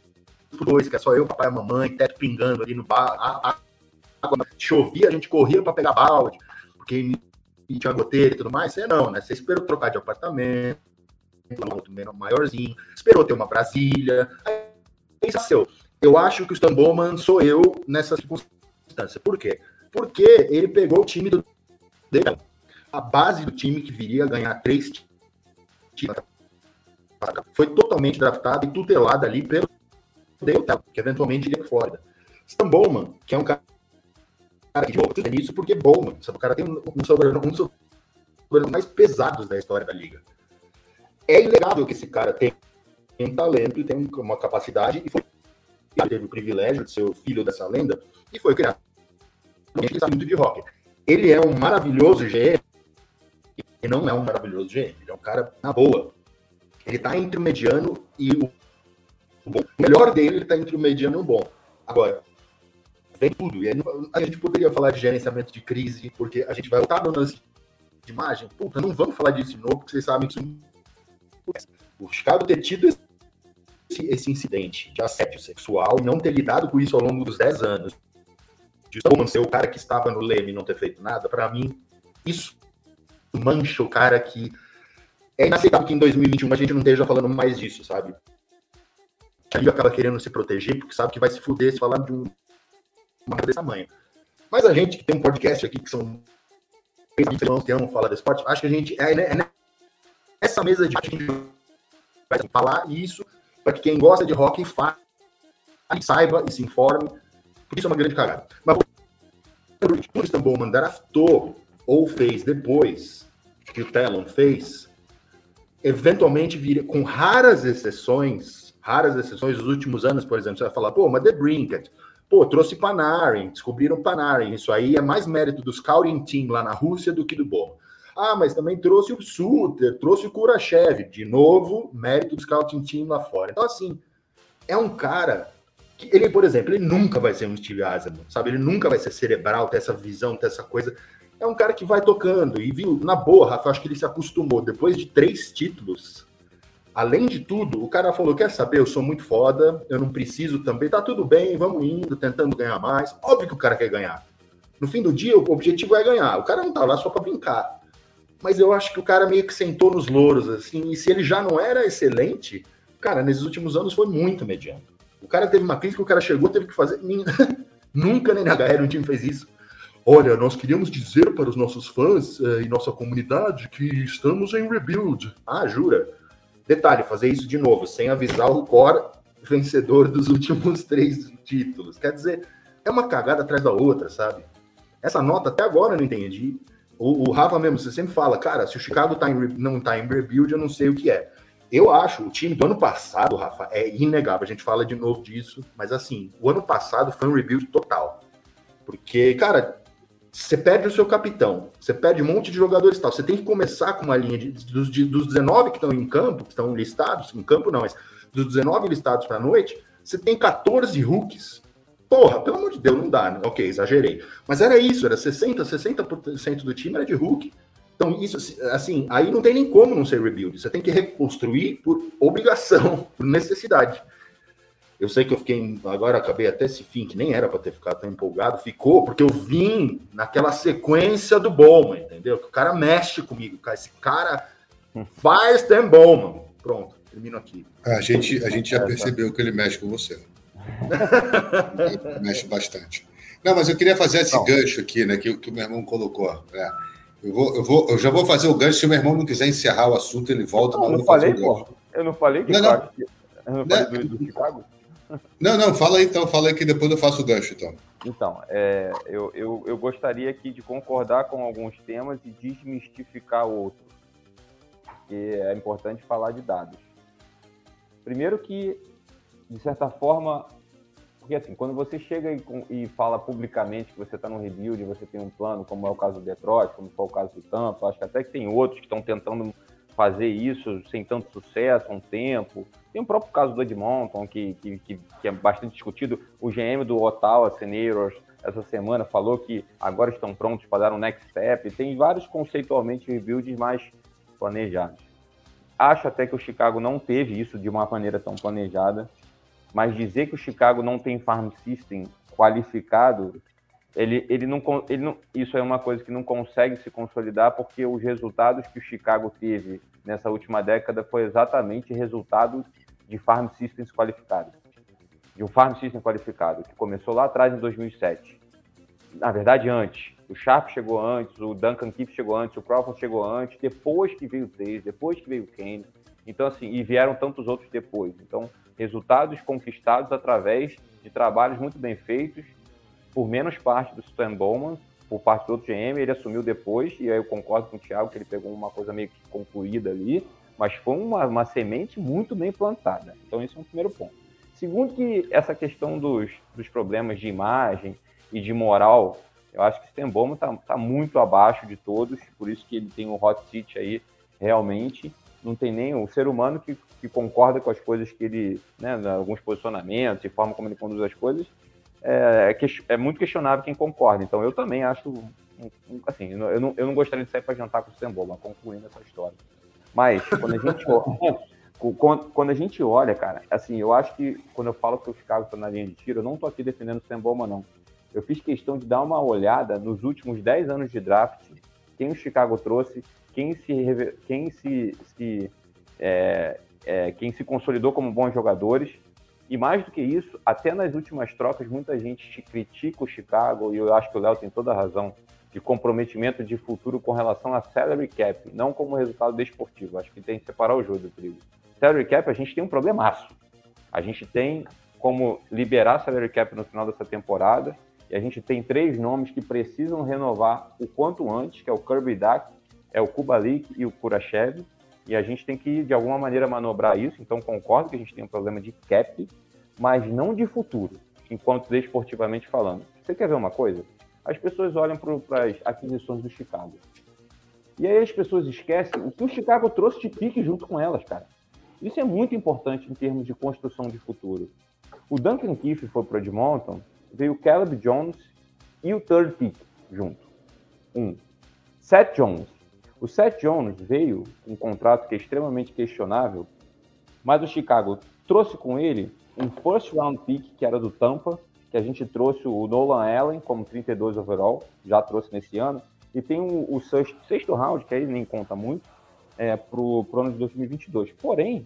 Speaker 5: por dois, que é só eu, papai e mamãe, teto pingando ali no bar, água chovia, a gente corria para pegar balde, porque tinha goteira e tudo mais. Você não, né? Você esperou trocar de apartamento, outro maiorzinho, esperou ter uma Brasília. Aí nasceu. Eu acho que o Stan Bowman sou eu nessa circunstância. Por quê? Porque ele pegou o time do a base do time que viria a ganhar três títulos. Foi totalmente draftado e tutelado ali pelo Tell, que eventualmente iria para Flórida. Stan Bowman, que é um cara que de novo, tudo isso porque Bowman, sabe? o cara tem um, um sobrenome, um dos sobrenomes mais pesados da história da liga. É inegável que esse cara tem um talento e tem um- uma capacidade e foi teve o privilégio de ser o filho dessa lenda e foi criado. Ele sabe muito de rock. Ele é um maravilhoso GM e não é um maravilhoso GM. Ele é um cara na boa. Ele tá entre o mediano e o, bom. O melhor dele, ele tá entre o mediano e o bom. Agora, vem tudo. E aí, a gente poderia falar de gerenciamento de crise, porque a gente vai voltar no lance de imagem. Puta, não vamos falar disso de novo, porque vocês sabem que isso acontece. O Chicago ter tido esse, esse incidente de assédio sexual e não ter lidado com isso ao longo dos 10 anos, de Bowman ser o cara que estava no leme e não ter feito nada, para mim, isso mancha o cara que. É inaceitável que em 2021 a gente não esteja falando mais disso, sabe? A liga acaba querendo se proteger porque sabe que vai se fuder se falar de um, uma coisa desse tamanho. Mas a gente que tem um podcast aqui que são irmãos que amam falar de esporte, acho que a gente é, é nessa mesa de vai falar isso para que quem gosta de hockey fale, saiba e se informe, porque isso é uma grande cagada. Mas o Stan Bowman draftou ou fez depois que o Talon fez, eventualmente viria, com raras exceções, raras exceções dos últimos anos, por exemplo, você vai falar, pô, mas The Brinket, pô, trouxe Panarin, descobriram Panarin, isso aí é mais mérito do scouting team lá na Rússia do que do Bowman. Ah, mas também trouxe o Suter, trouxe o Kurachev, de novo, mérito do scouting team lá fora. Então, assim, é um cara que ele, por exemplo, ele nunca vai ser um Steve Eisenman, sabe? Ele nunca vai ser cerebral, ter essa visão, ter essa coisa. É um cara que vai tocando e viu, na boa, Rafa, acho que ele se acostumou. Depois de três títulos, além de tudo, o cara falou: quer saber, eu sou muito foda, eu não preciso também, tá tudo bem, vamos indo, tentando ganhar mais. Óbvio que o cara quer ganhar. No fim do dia, o objetivo é ganhar. O cara não tá lá só para brincar. Mas eu acho que o cara meio que sentou nos louros, assim, e se ele já não era excelente, cara, nesses últimos anos foi muito mediano. O cara teve uma crise que o cara chegou, teve que fazer. Nunca nem na HL um time fez isso. Olha, nós queríamos dizer para os nossos fãs eh, e nossa comunidade que estamos em rebuild. Ah, jura? Detalhe, fazer isso de novo, sem avisar o core vencedor dos últimos três títulos. Quer dizer, é uma cagada atrás da outra, sabe? Essa nota até agora eu não entendi. O, o Rafa mesmo, você sempre fala, cara, se o Chicago tá em, não tá em rebuild, eu não sei o que é. Eu acho, o time do ano passado, Rafa, é inegável. A gente fala de novo disso, mas assim, o ano passado foi um rebuild total. Porque, cara, você perde o seu capitão, você perde um monte de jogadores e tal. Você tem que começar com uma linha de, dos, de, dos 19 que estão em campo, que estão listados, em campo não, mas dos 19 listados para a noite, você tem 14 rookies. Porra, pelo amor de Deus, não dá, né? Ok, exagerei. Mas era isso, era 60%, 60% do time era de rookie. Então, isso, assim, aí não tem nem como não ser rebuild. Você tem que reconstruir por obrigação, por necessidade. Eu sei que eu fiquei, agora acabei até esse fim, que nem era para ter ficado tão empolgado, ficou porque eu vim naquela sequência do Bowman, entendeu? Que o cara mexe comigo, cara. Esse cara faz tem Bowman. Pronto, termino aqui.
Speaker 4: A gente, a gente já percebeu que ele mexe com você. mexe bastante. Não, mas eu queria fazer esse não. gancho aqui, né, que, que o meu irmão colocou. É. Eu, vou, eu, vou, eu já vou fazer o gancho. Se o meu irmão não quiser encerrar o assunto, ele volta.
Speaker 3: Não, não falei, pô. Eu não falei que. Não, não. Eu não falei né? do, do Chicago.
Speaker 4: Não, não, fala aí então, fala aí que depois eu faço o gancho, então.
Speaker 3: Então, é, eu, eu, eu gostaria aqui de concordar com alguns temas e desmistificar outros, porque é importante falar de dados. Primeiro que, de certa forma, porque assim, quando você chega e, e fala publicamente que você está no rebuild, você tem um plano, como é o caso do Detroit, como foi o caso do Tampa, acho que até que tem outros que estão tentando fazer isso sem tanto sucesso há um tempo. Tem o próprio caso do Edmonton, que, que, que, é bastante discutido. O GM do Ottawa Senators, essa semana, falou que agora estão prontos para dar um next step. Tem vários conceitualmente rebuilds mais planejados. Acho até que o Chicago não teve isso de uma maneira tão planejada, mas dizer que o Chicago não tem farm system qualificado ele, ele, não, ele não, isso é uma coisa que não consegue se consolidar porque os resultados que o Chicago teve nessa última década foi exatamente resultado de farm systems qualificados, de um farm system qualificado que começou lá atrás em 2007. Na verdade, antes. O Sharp chegou antes, o Duncan Keith chegou antes, o Crawford chegou antes, depois que veio o Tays, depois que veio o Kane. Então, assim, e vieram tantos outros depois. Então, resultados conquistados através de trabalhos muito bem feitos por menos parte do Stan Bowman, por parte do outro GM, ele assumiu depois, e aí eu concordo com o Thiago que ele pegou uma coisa meio que concluída ali, mas foi uma, uma semente muito bem plantada. Então, esse é um primeiro ponto. Segundo, que essa questão dos, dos problemas de imagem e de moral, eu acho que o Stan Bowman está tá muito abaixo de todos, por isso que ele tem o hot seat aí, realmente. Não tem nem o ser humano que, que concorda com as coisas que ele, né, alguns posicionamentos e forma como ele conduz as coisas, é, é, é, muito questionável quem concorda. Então eu também acho, assim, eu não, eu não gostaria de sair para jantar com o Stembola, concluindo essa história. Mas quando a gente olha, quando a gente olha, cara, assim, eu acho que quando eu falo que o Chicago está na linha de tiro, eu não estou aqui defendendo o Stembola, não. Eu fiz questão de dar uma olhada nos últimos 10 anos de draft, quem o Chicago trouxe, quem se, quem se, se é, é, quem se consolidou como bons jogadores e mais do que isso, até nas últimas trocas, muita gente critica o Chicago, e eu acho que o Léo tem toda a razão, de comprometimento de futuro com relação a salary cap, não como resultado desportivo. Acho que tem que separar o jogo do trigo. Salary cap, a gente tem um problemaço. A gente tem como liberar salary cap no final dessa temporada, e a gente tem três nomes que precisam renovar o quanto antes, que é o Kirby Duck, é o Kubalik e o Kurashev e a gente tem que, de alguma maneira, manobrar isso. Então, concordo que a gente tem um problema de cap, mas não de futuro, enquanto desportivamente falando. Você quer ver uma coisa? As pessoas olham para as aquisições do Chicago. E aí as pessoas esquecem o que o Chicago trouxe de pique junto com elas, cara. Isso é muito importante em termos de construção de futuro. O Duncan Keith foi para Edmonton, veio o Caleb Jones e o third pick junto. Um. Seth Jones, o Seth Jones veio um contrato que é extremamente questionável, mas o Chicago trouxe com ele um first round pick que era do Tampa, que a gente trouxe o Nolan Allen como 32 overall, já trouxe nesse ano, e tem o, o sexto, sexto, round, que aí nem conta muito, é, para o ano de 2022. Porém,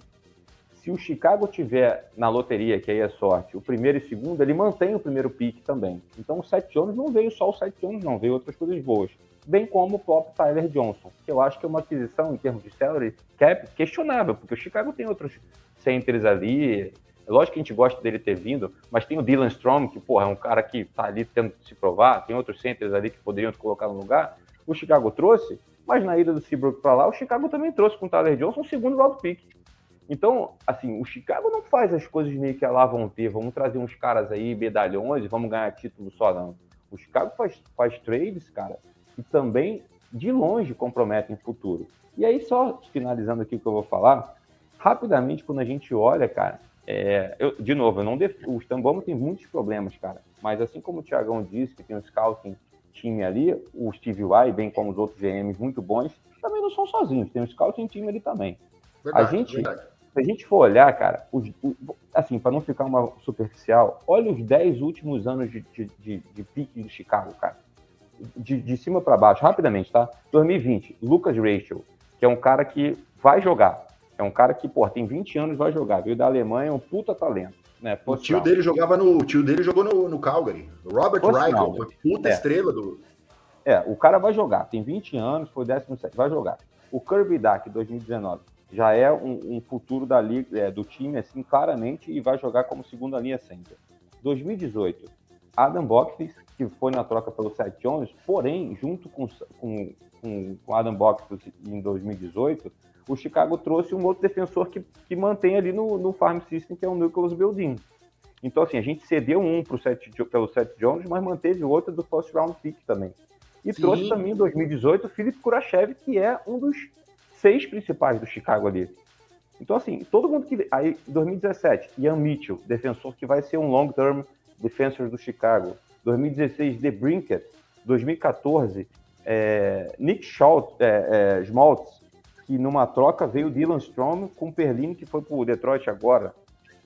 Speaker 3: se o Chicago tiver na loteria, que aí é sorte, o primeiro e segundo, ele mantém o primeiro pick também. Então o Seth Jones não veio só o Seth Jones, não, veio outras coisas boas bem como o próprio Tyler Johnson, que eu acho que é uma aquisição em termos de salary cap questionável, porque o Chicago tem outros centers ali. É lógico que a gente gosta dele ter vindo, mas tem o Dylan Strom, que porra, é um cara que tá ali tendo se provar, tem outros centers ali que poderiam colocar no lugar. O Chicago trouxe, mas na ida do Seabrook para lá, o Chicago também trouxe com o Tyler Johnson o segundo round pick. Então, assim, o Chicago não faz as coisas meio que lá vão ter, vamos trazer uns caras aí, medalhões, e vamos ganhar título só, não. O Chicago faz, faz trades, cara, que também, de longe, comprometem o futuro. E aí, só finalizando aqui o que eu vou falar, rapidamente, quando a gente olha, cara, é, eu, de novo, eu não def... o Stamboma tem muitos problemas, cara, mas assim como o Thiagão disse, que tem um scouting time ali, o Steve Y, bem como os outros GMs muito bons, também não são sozinhos, tem um scouting time ali também. Verdade, a gente, verdade. Se a gente for olhar, cara, os, o, assim, para não ficar uma superficial, olha os 10 últimos anos de, de, de, de pique de Chicago, cara. De, de cima para baixo, rapidamente, tá? 2020, Lucas Rachel, que é um cara que vai jogar. É um cara que, pô, tem 20 anos vai jogar. Veio da Alemanha, é um puta talento. Né?
Speaker 5: O tio dele jogava no. O tio dele jogou no, no Calgary. Robert Reichel, foi puta é. estrela do.
Speaker 3: É, o cara vai jogar. Tem 20 anos, foi 17, vai jogar. O Kirby Duck 2019 já é um, um futuro da liga, é, do time, assim, claramente, e vai jogar como segunda linha center. 2018, Adam Boxes, que foi na troca pelo Seth Jones, porém, junto com, com, com, Adam Boxes em 2018, o Chicago trouxe um outro defensor que, que mantém ali no, no farm system, que é o Nicholas Beldin. Então, assim, a gente cedeu um pro Seth, pelo Seth Jones, mas manteve outro do first round pick também. E Sim. trouxe também em 2018 o Felipe Kurachev, que é um dos seis principais do Chicago ali. Então, assim, todo mundo que. Aí, 2017, Ian Mitchell, defensor que vai ser um long-term defensor do Chicago. 2016, The Brinket. 2014, é, Nick Schultz, é, é, Schmaltz, que numa troca veio Dylan Strom com Perlini, que foi para o Detroit agora.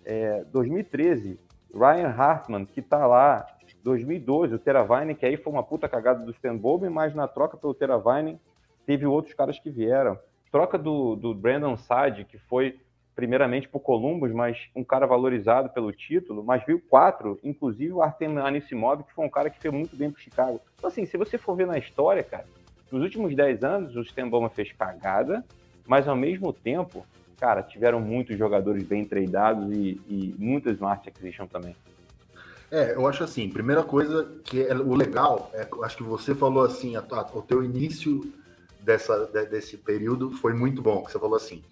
Speaker 3: É, 2013, Ryan Hartman, que está lá. 2012, o Teravine, que aí foi uma puta cagada do Stan Bowman, mas na troca pelo Teravine teve outros caras que vieram troca do, do Brandon Sade, que foi primeiramente para o Columbus, mas um cara valorizado pelo título, mas viu quatro, inclusive o Artem Anisimov, que foi um cara que fez muito bem para Chicago. Então, assim, se você for ver na história, cara, nos últimos 10 anos, o Stemboma fez cagada, mas ao mesmo tempo, cara, tiveram muitos jogadores bem treinados e, e muita smart acquisition também.
Speaker 5: É, eu acho assim, primeira coisa que é o legal, é, acho que você falou assim, a, a, o teu início dessa, desse período foi muito bom, que você falou assim,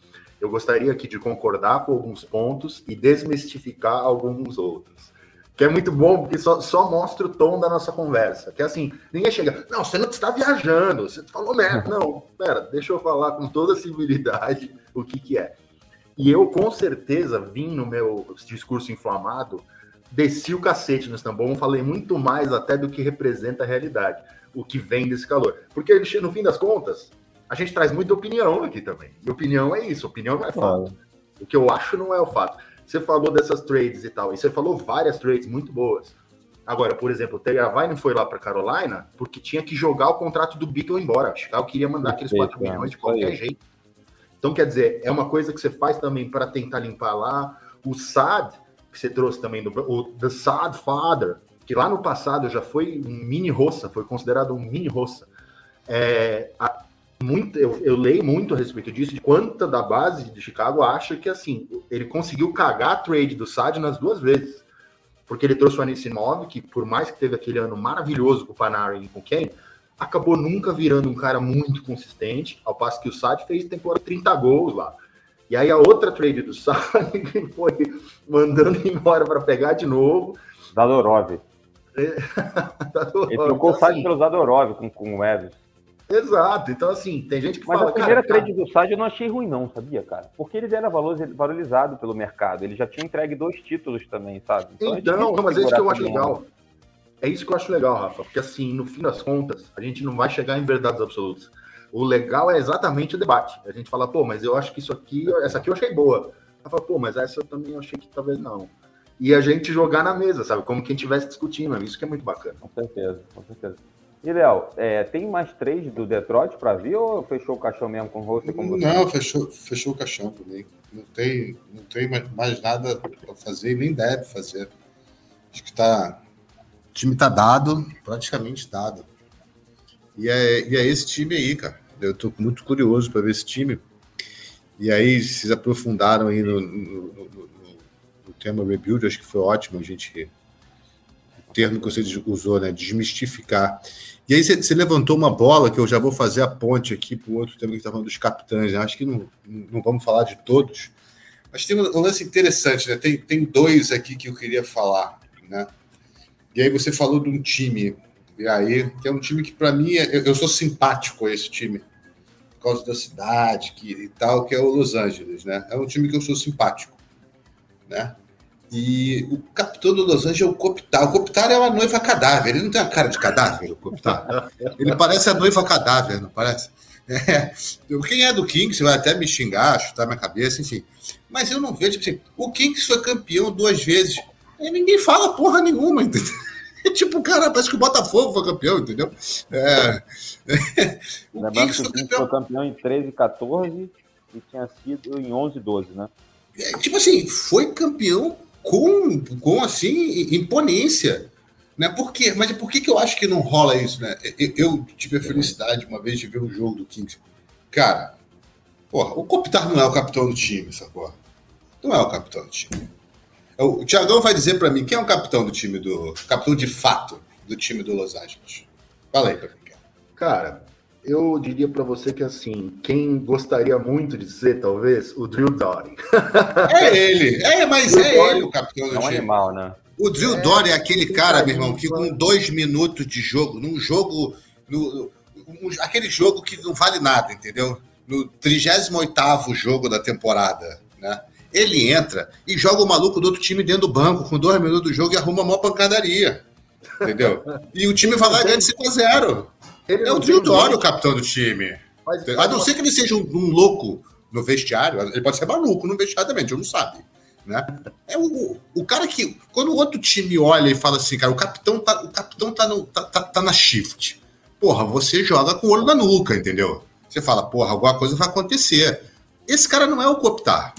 Speaker 5: eu gostaria aqui de concordar com alguns pontos e desmistificar alguns outros. Que é muito bom, porque só, só mostra o tom da nossa conversa. Que é assim, ninguém chega, não, você não está viajando, você falou merda. Não, pera, deixa eu falar com toda a civilidade o que que é. E eu, com certeza, vim no meu discurso inflamado, desci o cacete no Istambul, falei muito mais até do que representa a realidade o que vem desse calor. Porque no fim das contas, a gente traz muita opinião aqui também. E opinião é isso, opinião não é fato. O que eu acho não é o fato. Você falou dessas trades e tal, e você falou várias trades muito boas. Agora, por exemplo, o Terravine foi lá para Carolina porque tinha que jogar o contrato do Beatle embora. O Chicago queria mandar aqueles 4 milhões de qualquer jeito. Então, quer dizer, é uma coisa que você faz também para tentar limpar lá. O SAD, que você trouxe também, do, o The Sad Father, que lá no passado já foi um mini roça, foi considerado um mini roça. É, a, muito, eu, eu, leio muito a respeito disso, de quanta da base de Chicago acha que assim ele conseguiu cagar a trade do Sad nas duas vezes. Porque ele trouxe o Anisimov, que por mais que teve aquele ano maravilhoso com o Panarin e com Kane, acabou nunca virando um cara muito consistente, ao passo que o Sad fez temporada 30 gols lá. E aí a outra trade do Sad foi mandando embora para pegar de novo.
Speaker 3: Zadorov. Ele trocou o Sade assim, pelo Zadorov com, com o Evans.
Speaker 5: Exato, então assim, tem gente que
Speaker 3: Mas
Speaker 5: fala.
Speaker 3: Mas a primeira cara, trade cara... do Sade eu não achei ruim, não, sabia, cara? Porque ele era valorizado pelo mercado. Ele já tinha entregue dois títulos também, sabe?
Speaker 5: Então, então não, mas é isso que eu acho legal. É isso que eu acho legal, Rafa, porque assim, no fim das contas, a gente não vai chegar em verdades absolutas. O legal é exatamente o debate. A gente fala, pô, mas eu acho que isso aqui, essa aqui eu achei boa. Ela fala, pô, mas essa eu também achei que talvez não e a gente jogar na mesa, sabe? Como quem estivesse discutindo. Isso que é muito bacana.
Speaker 3: Com certeza, com certeza. E, Léo, é, tem mais três do Detroit para vir ou fechou o caixão mesmo com você?
Speaker 4: Com você? Não, fechou, fechou o caixão também. Não tem, não tem mais nada para fazer e nem deve fazer. Acho que tá, o time está dado, praticamente dado. E é, e é esse time aí, cara. Eu estou muito curioso para ver esse time. E aí, vocês aprofundaram aí no, no, no, tema rebuild, acho que foi ótimo a gente. O termo que você usou, né? Desmistificar. E aí você levantou uma bola que eu já vou fazer a ponte aqui para o outro tema que está falando dos capitães. Né? Acho que não, não vamos falar de todos. Mas tem um lance interessante, né? Tem, tem dois aqui que eu queria falar, né? E aí você falou de um time, e aí, que é um time que, para mim, é, eu, eu, sou simpático a esse time, por causa da cidade que, e tal, que é o Los Angeles, né? É um time que eu sou simpático, né? E o capitão do Los Angeles é o Copitar. O Copitar é uma noiva cadáver. Ele não tem a cara de cadáver, o Copitar. Ele parece a noiva cadáver, não parece? É. Quem é do King, você vai até me xingar, chutar minha cabeça, enfim. Mas eu não vejo, tipo assim, o Kings foi campeão duas vezes. E ninguém fala porra nenhuma, entendeu? tipo, cara, parece que o Botafogo foi campeão, entendeu? É...
Speaker 3: o Lembrando que o Kings foi campeão em 13 14 e tinha sido em 11 12, né?
Speaker 4: É, tipo assim, foi campeão com, com assim, imponência. Né? Por quê? Mas por que, que eu acho que não rola isso, né? Eu, eu tive a felicidade uma vez de ver um jogo do Kings. Cara, porra, o Kopitar não é o capitão do time, essa porra. Não é o capitão do time. O Tiagão vai dizer para mim quem é o capitão do time do. Capitão de fato do time do Los Angeles. Fala aí pra mim,
Speaker 5: cara. Cara, eu diria para você que assim, quem gostaria muito de ser, talvez, o Drew Dory.
Speaker 4: É ele, é, mas Drew é Dory, ele o capitão do
Speaker 3: é um
Speaker 4: time.
Speaker 3: animal, né?
Speaker 4: O Drew é, Dory é aquele cara, meu irmão, que com dois minutos de jogo, num jogo. No, um, aquele jogo que não vale nada, entendeu? No 38 jogo da temporada, né? Ele entra e joga o maluco do outro time dentro do banco, com dois minutos do jogo, e arruma uma pancadaria. Entendeu? E o time vai lá e ganha de 5 a 0. Ele é o Drew Dory o capitão do time. Mas, a não ser que ele seja um, um, louco no vestiário, ele pode ser maluco no vestiário também, a gente não sabe. Né? É o, o cara que, quando o outro time olha e fala assim, cara, o capitão tá, o capitão tá, no, tá, tá, tá na shift. Porra, você joga com o olho na nuca, entendeu? Você fala, porra, alguma coisa vai acontecer. Esse cara não é o Copitar,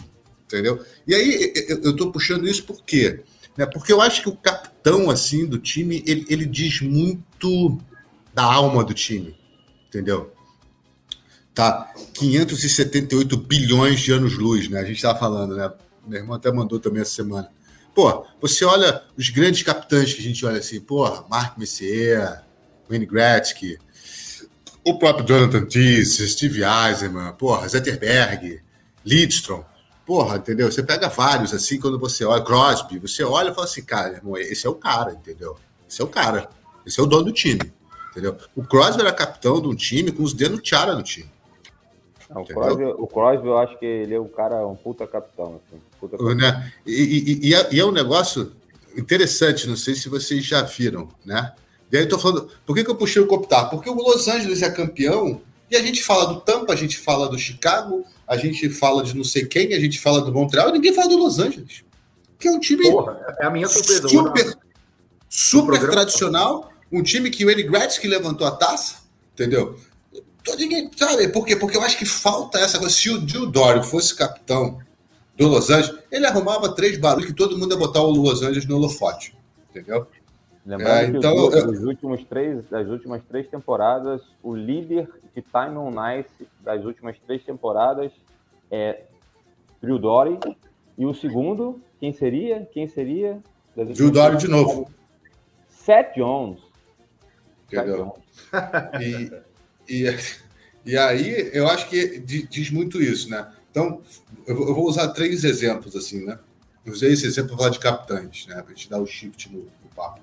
Speaker 4: entendeu? E aí eu, eu tô puxando isso por quê? Né? Porque eu acho que o capitão, assim, do time, ele, ele diz muito da alma do time, entendeu? Tá, 578 bilhões de anos-luz, né? A gente estava falando, né? Meu irmão até mandou também essa semana. Pô, você olha os grandes capitães que a gente olha assim, porra, Mark Messier, Wayne Gretzky, o próprio Jonathan Tice, Steve Eisenman, porra, Zetterberg, Lidstrom, porra, entendeu? Você pega vários assim, quando você olha, Crosby, você olha e fala assim, cara, irmão, esse é o cara, entendeu? Esse é o cara, esse é o dono do time. Entendeu? O Crosby era capitão de um time com os dedos tiara no time.
Speaker 3: Não, o, Crosby, o Crosby, eu acho que ele é um cara, um puta capitão. Assim, puta capitão.
Speaker 4: Né? E, e, e, é, e, é, um negócio interessante, não sei se vocês já viram, né? E aí eu tô falando, por que, que eu puxei o Copitar? Porque o Los Angeles é campeão e a gente fala do Tampa, a gente fala do Chicago, a gente fala de não sei quem, a gente fala do Montreal e ninguém fala do Los Angeles. Que é um time
Speaker 5: Porra, é a minha surpresa.
Speaker 4: super, super tradicional um time que o Eddie Gretzky levantou a taça, entendeu? Ninguém sabe por quê? Porque eu acho que falta essa coisa. Se o Gil Dory fosse capitão do Los Angeles, ele arrumava três barulhos que todo mundo ia botar o Los Angeles no holofote, entendeu?
Speaker 3: Lembrando é, então, que os, eu... últimos três, das últimas três temporadas, o líder de Time on Nice das últimas três temporadas é Drew Dory. E o segundo, quem seria? Quem seria?
Speaker 4: Drew Dory de novo.
Speaker 3: Seth Jones.
Speaker 4: Entendeu? E, e, e aí eu acho que diz muito isso, né? Então, eu vou usar três exemplos, assim, né? Eu usei esse exemplo para falar de capitães, né? Para a gente dar o shift no, no papo.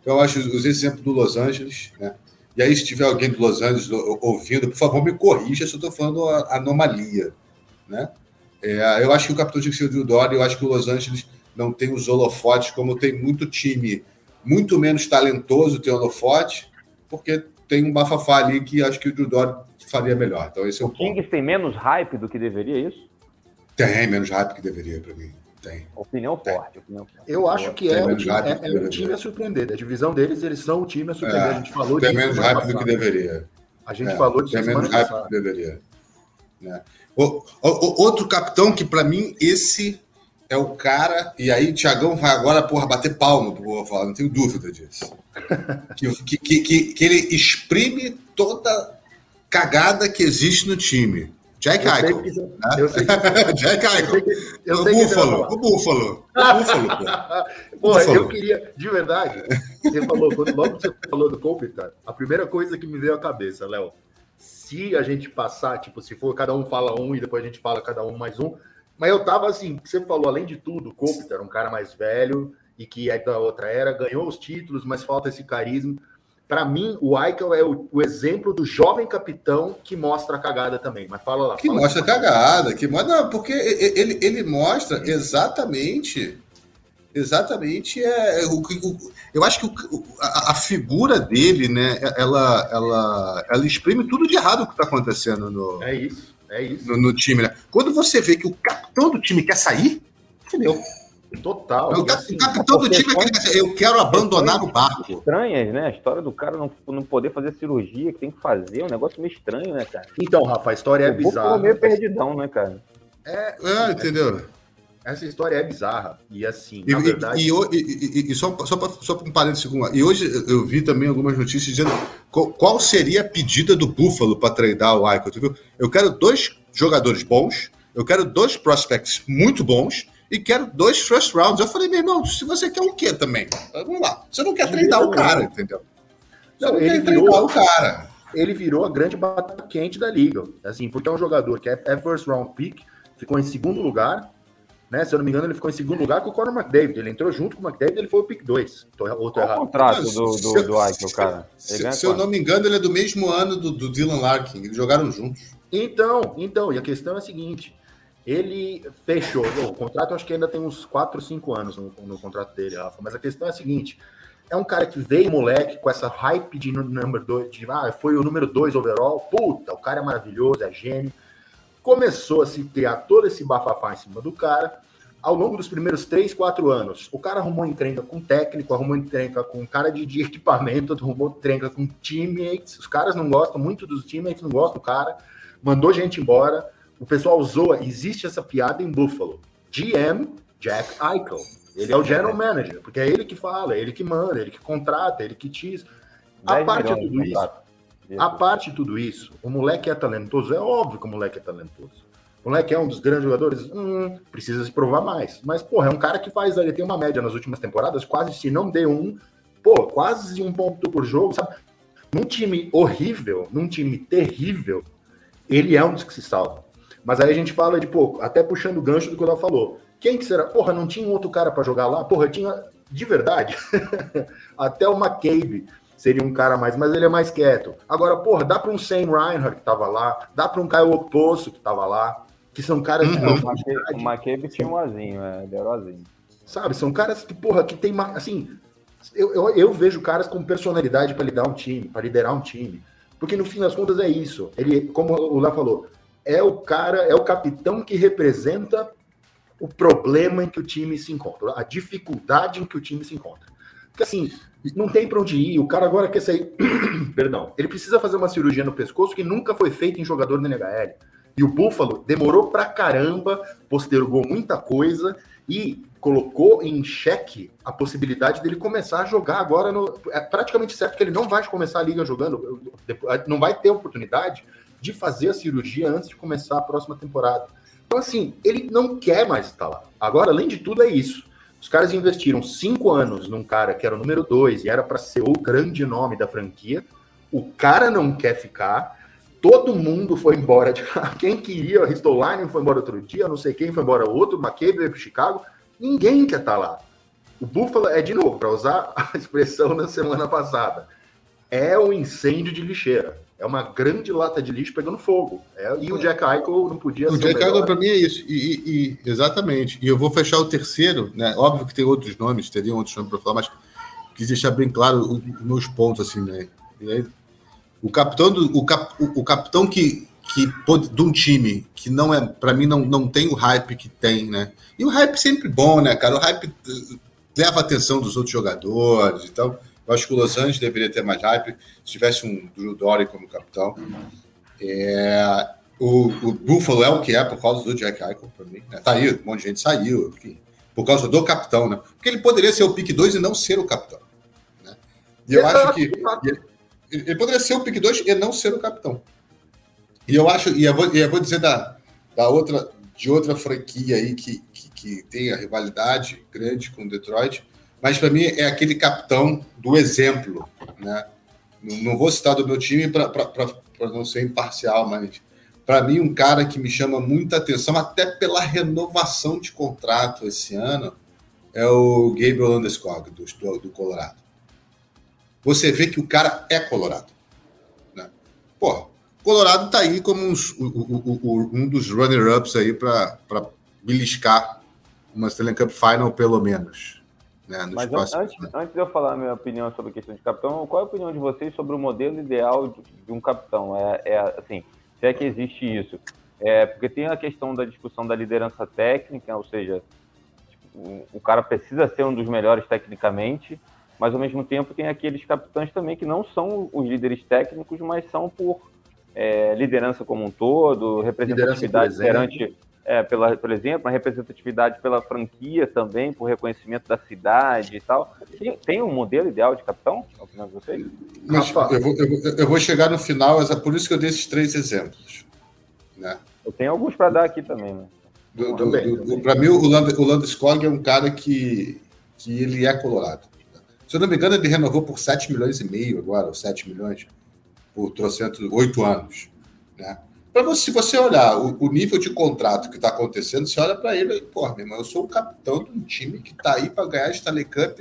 Speaker 4: Então, eu acho, usei esse exemplo do Los Angeles, né? E aí, se tiver alguém do Los Angeles ouvindo, por favor, me corrija se eu estou falando anomalia, né? É, eu acho que o capitão tinha que ser o Dory, eu acho que o Los Angeles não tem os holofotes, como tem muito time muito menos talentoso tem holofote, porque tem um bafafá ali que acho que o Judor faria melhor. Então esse é o, o
Speaker 3: Kings tem menos hype do que deveria, é isso?
Speaker 4: Tem, menos hype que deveria para mim. Tem.
Speaker 3: Opinião forte, opinião
Speaker 5: forte. Eu acho que é, o time, é, é o time a surpreender. A divisão deles, eles são o time a surpreender. É, a gente falou
Speaker 4: tem menos hype do que deveria.
Speaker 5: A gente é, falou disso.
Speaker 4: Tem menos hype do que deveria. O, o, outro capitão que, para mim, esse é o cara. E aí, o Tiagão vai agora, porra, bater palma pro vou falar, não tenho dúvida disso. que, que, que, que, ele exprime toda cagada que existe no time. Jack Eichel. Que... Né? Jack Eichel. O Búfalo. O Búfalo. O Búfalo,
Speaker 5: pô. Porra, eu queria, de verdade, você falou, quando logo você falou do Kopitar, a primeira coisa que me veio à cabeça, Léo, se a gente passar, tipo, se for cada um fala um e depois a gente fala cada um mais um, mas eu tava assim, você falou, além de tudo, o Kopitar, um cara mais velho e que é da outra era, ganhou os títulos, mas falta esse carisma. Para mim, o Eichel é o, o, exemplo do jovem capitão que mostra a cagada também. Mas fala lá.
Speaker 4: Que
Speaker 5: fala
Speaker 4: mostra a cagada, que mostra, não, porque ele, ele mostra exatamente, exatamente é o que eu acho que o, a, a, figura dele, né, ela, ela, ela exprime tudo de errado que está acontecendo no,
Speaker 5: é isso É isso.
Speaker 4: No, no, time, né? Quando você vê que o capitão do time quer sair, entendeu?
Speaker 5: Total.
Speaker 4: O, assim, o capitão do time é aquele eu quero abandonar o barco.
Speaker 3: Estranhas, né? A história do cara não, não poder fazer cirurgia, que tem que fazer, é um negócio meio estranho, né, cara?
Speaker 5: Então, Rafa, a história é bizarra.
Speaker 3: meio perdidão, né, cara?
Speaker 4: É, é entendeu?
Speaker 5: Essa história é bizarra. E assim,
Speaker 4: e, na verdade. E, e, e só, só, pra, só um parênteses, e hoje eu vi também algumas notícias dizendo qual, qual seria a pedida do Buffalo para treinar o. Viu? Eu quero dois jogadores bons, eu quero dois prospects muito bons e quero dois first rounds. Eu falei, meu irmão, se você quer o quê também? Vamos lá. Você não quer treinar o cara, entendeu?
Speaker 5: Você não, não quer virou, treinar o cara. Ele virou a grande batata quente da liga. Assim, porque é um jogador que é, é first round pick, ficou em segundo lugar né? Se eu não me engano, ele ficou em segundo lugar com o Conor McDavid. Ele entrou junto com o McDavid, ele foi o pick 2.
Speaker 3: Outro errado. o contrato do, do, do Eichel, cara?
Speaker 4: Se, se eu não me engano, ele é do mesmo ano do, do Dylan Larkin. Eles jogaram juntos.
Speaker 5: Então, então, e a questão é a seguinte: ele fechou. O contrato acho que ainda tem uns 4 ou 5 anos no, no, contrato dele, Rafa. Mas a questão é a seguinte: é um cara que veio, moleque, com essa hype de number 2, de ah, foi o número 2 overall. Puta, o cara é maravilhoso, é gênio. Começou a se criar todo esse bafafá em cima do cara ao longo dos primeiros três, quatro anos, o cara arrumou encrenca com técnico, arrumou encrenca com cara de, de equipamento, arrumou encrenca com teammates. Os caras não gostam muito dos teammates, não gostam do cara. Mandou gente embora. O pessoal usou, existe essa piada em Buffalo. GM Jack Eichel. Ele é o general manager, porque é ele que fala, é ele que manda, é ele que contrata, é ele que diz. A parte de tudo isso, a parte de tudo isso, o moleque é talentoso, é óbvio que o moleque é talentoso. O moleque é um dos grandes jogadores? Hum, precisa se provar mais. Mas, porra, é um cara que faz, ele tem uma média nas últimas temporadas, quase se não dê um, pô, quase um ponto por jogo, sabe? Num time horrível, num time terrível, ele é um dos que se salva. Mas aí a gente fala de, pô, até puxando o gancho do que o Léo falou. Quem que será? Porra, não tinha um outro cara para jogar lá? Porra, tinha, de verdade, até o McCabe seria um cara mais, mas ele é mais quieto. Agora, porra, dá para um Sam Reinhardt que tava lá, dá para um Caio Okposo que tava lá, que são caras
Speaker 3: uhum. O McCabe tinha um azinho, é, ele era azinho.
Speaker 5: Sabe, são caras que, porra, que tem, assim, eu, eu, eu vejo caras com personalidade para liderar um time, para liderar um time. Porque no fim das contas é isso. Ele, como o Lá falou, é o cara, é o capitão que representa o problema em que o time se encontra, a dificuldade em que o time se encontra. Porque assim, não tem para onde ir. O cara agora quer sair. Perdão. Ele precisa fazer uma cirurgia no pescoço que nunca foi feita em jogador da NHL. E o Buffalo demorou pra caramba, postergou muita coisa e colocou em xeque a possibilidade dele começar a jogar agora. No, é praticamente certo que ele não vai começar a liga jogando, não vai ter oportunidade de fazer a cirurgia antes de começar a próxima temporada. Então, assim, ele não quer mais estar lá. Agora, além de tudo, é isso. Os caras investiram cinco anos num cara que era o número dois e era para ser o grande nome da franquia. O cara não quer ficar todo mundo foi embora. De... Quem queria, Ristolainen foi embora outro dia, não sei quem foi embora outro, McCabe veio para Chicago. Ninguém quer estar tá lá. O Buffalo é, de novo, para usar a expressão da semana passada, é um incêndio de lixeira. É uma grande lata de lixo pegando fogo. É, e o Jack Eichel não podia
Speaker 4: o ser. O Jack Eichel, para mim, é isso. E, e, exatamente. E eu vou fechar o terceiro, né? Óbvio que tem outros nomes, teriam outros nomes para falar, mas quis deixar bem claro os meus pontos, assim, né? E aí, o capitão, do, o, cap, o, o capitão que, que de um time que não é, para mim, não, não tem o hype que tem, né? E o hype sempre bom, né, cara? O hype eh, leva a atenção dos outros jogadores. Então, eu acho que o Los Angeles deveria ter mais hype se tivesse um Drew Dory como capitão. É, o, o, Buffalo é o que é por causa do Jack Eichel, para mim. Né? Tá aí, um monte de gente saiu, enfim, por causa do capitão, né? Porque ele poderia ser o pick 2 e não ser o capitão. Né? E eu acho que. Ele poderia ser o pick 2 e não ser o capitão. E eu acho, e eu vou, eu vou dizer da, da outra, de outra franquia aí que, que, que tem a rivalidade grande com o Detroit, mas para mim é aquele capitão do exemplo, né? Não, vou citar do meu time para não ser imparcial, mas para mim um cara que me chama muita atenção, até pela renovação de contrato esse ano, é o Gabriel Landeskog, do, do Colorado você vê que o cara é colorado. Né? Pô, Colorado tá aí como uns, o, o, o, um dos runner-ups aí para beliscar uma Stanley Cup Final, pelo menos. Né,
Speaker 3: Mas antes, antes de eu falar a minha opinião sobre a questão de capitão, qual é a opinião de vocês sobre o modelo ideal de, de um capitão? É, é assim, se é que existe isso. É, porque tem a questão da discussão da liderança técnica, ou seja, tipo, o cara precisa ser um dos melhores tecnicamente, mas ao mesmo tempo tem aqueles capitães também que não são os líderes técnicos, mas são por é, liderança como um todo, representatividade perante, é, pela, por exemplo, a representatividade pela franquia também, por reconhecimento da cidade e tal. Tem, tem um modelo ideal de capitão, ao final de vocês?
Speaker 4: Mas eu vou, eu, vou, eu vou chegar no final, é por isso que eu dei esses três exemplos. Né?
Speaker 3: Eu tenho alguns para dar aqui também, né?
Speaker 4: Para mim, o Land, o Landeskog é um cara que, que ele é colorado. Se eu não me engano, ele renovou por 7 milhões e meio agora, ou 7 milhões, por trocentos, 8 anos. Né? Para você, se você olhar o, o, nível de contrato que está acontecendo, você olha para ele e, pô, meu irmão, eu sou o capitão de um time que está aí para ganhar a Stanley Cup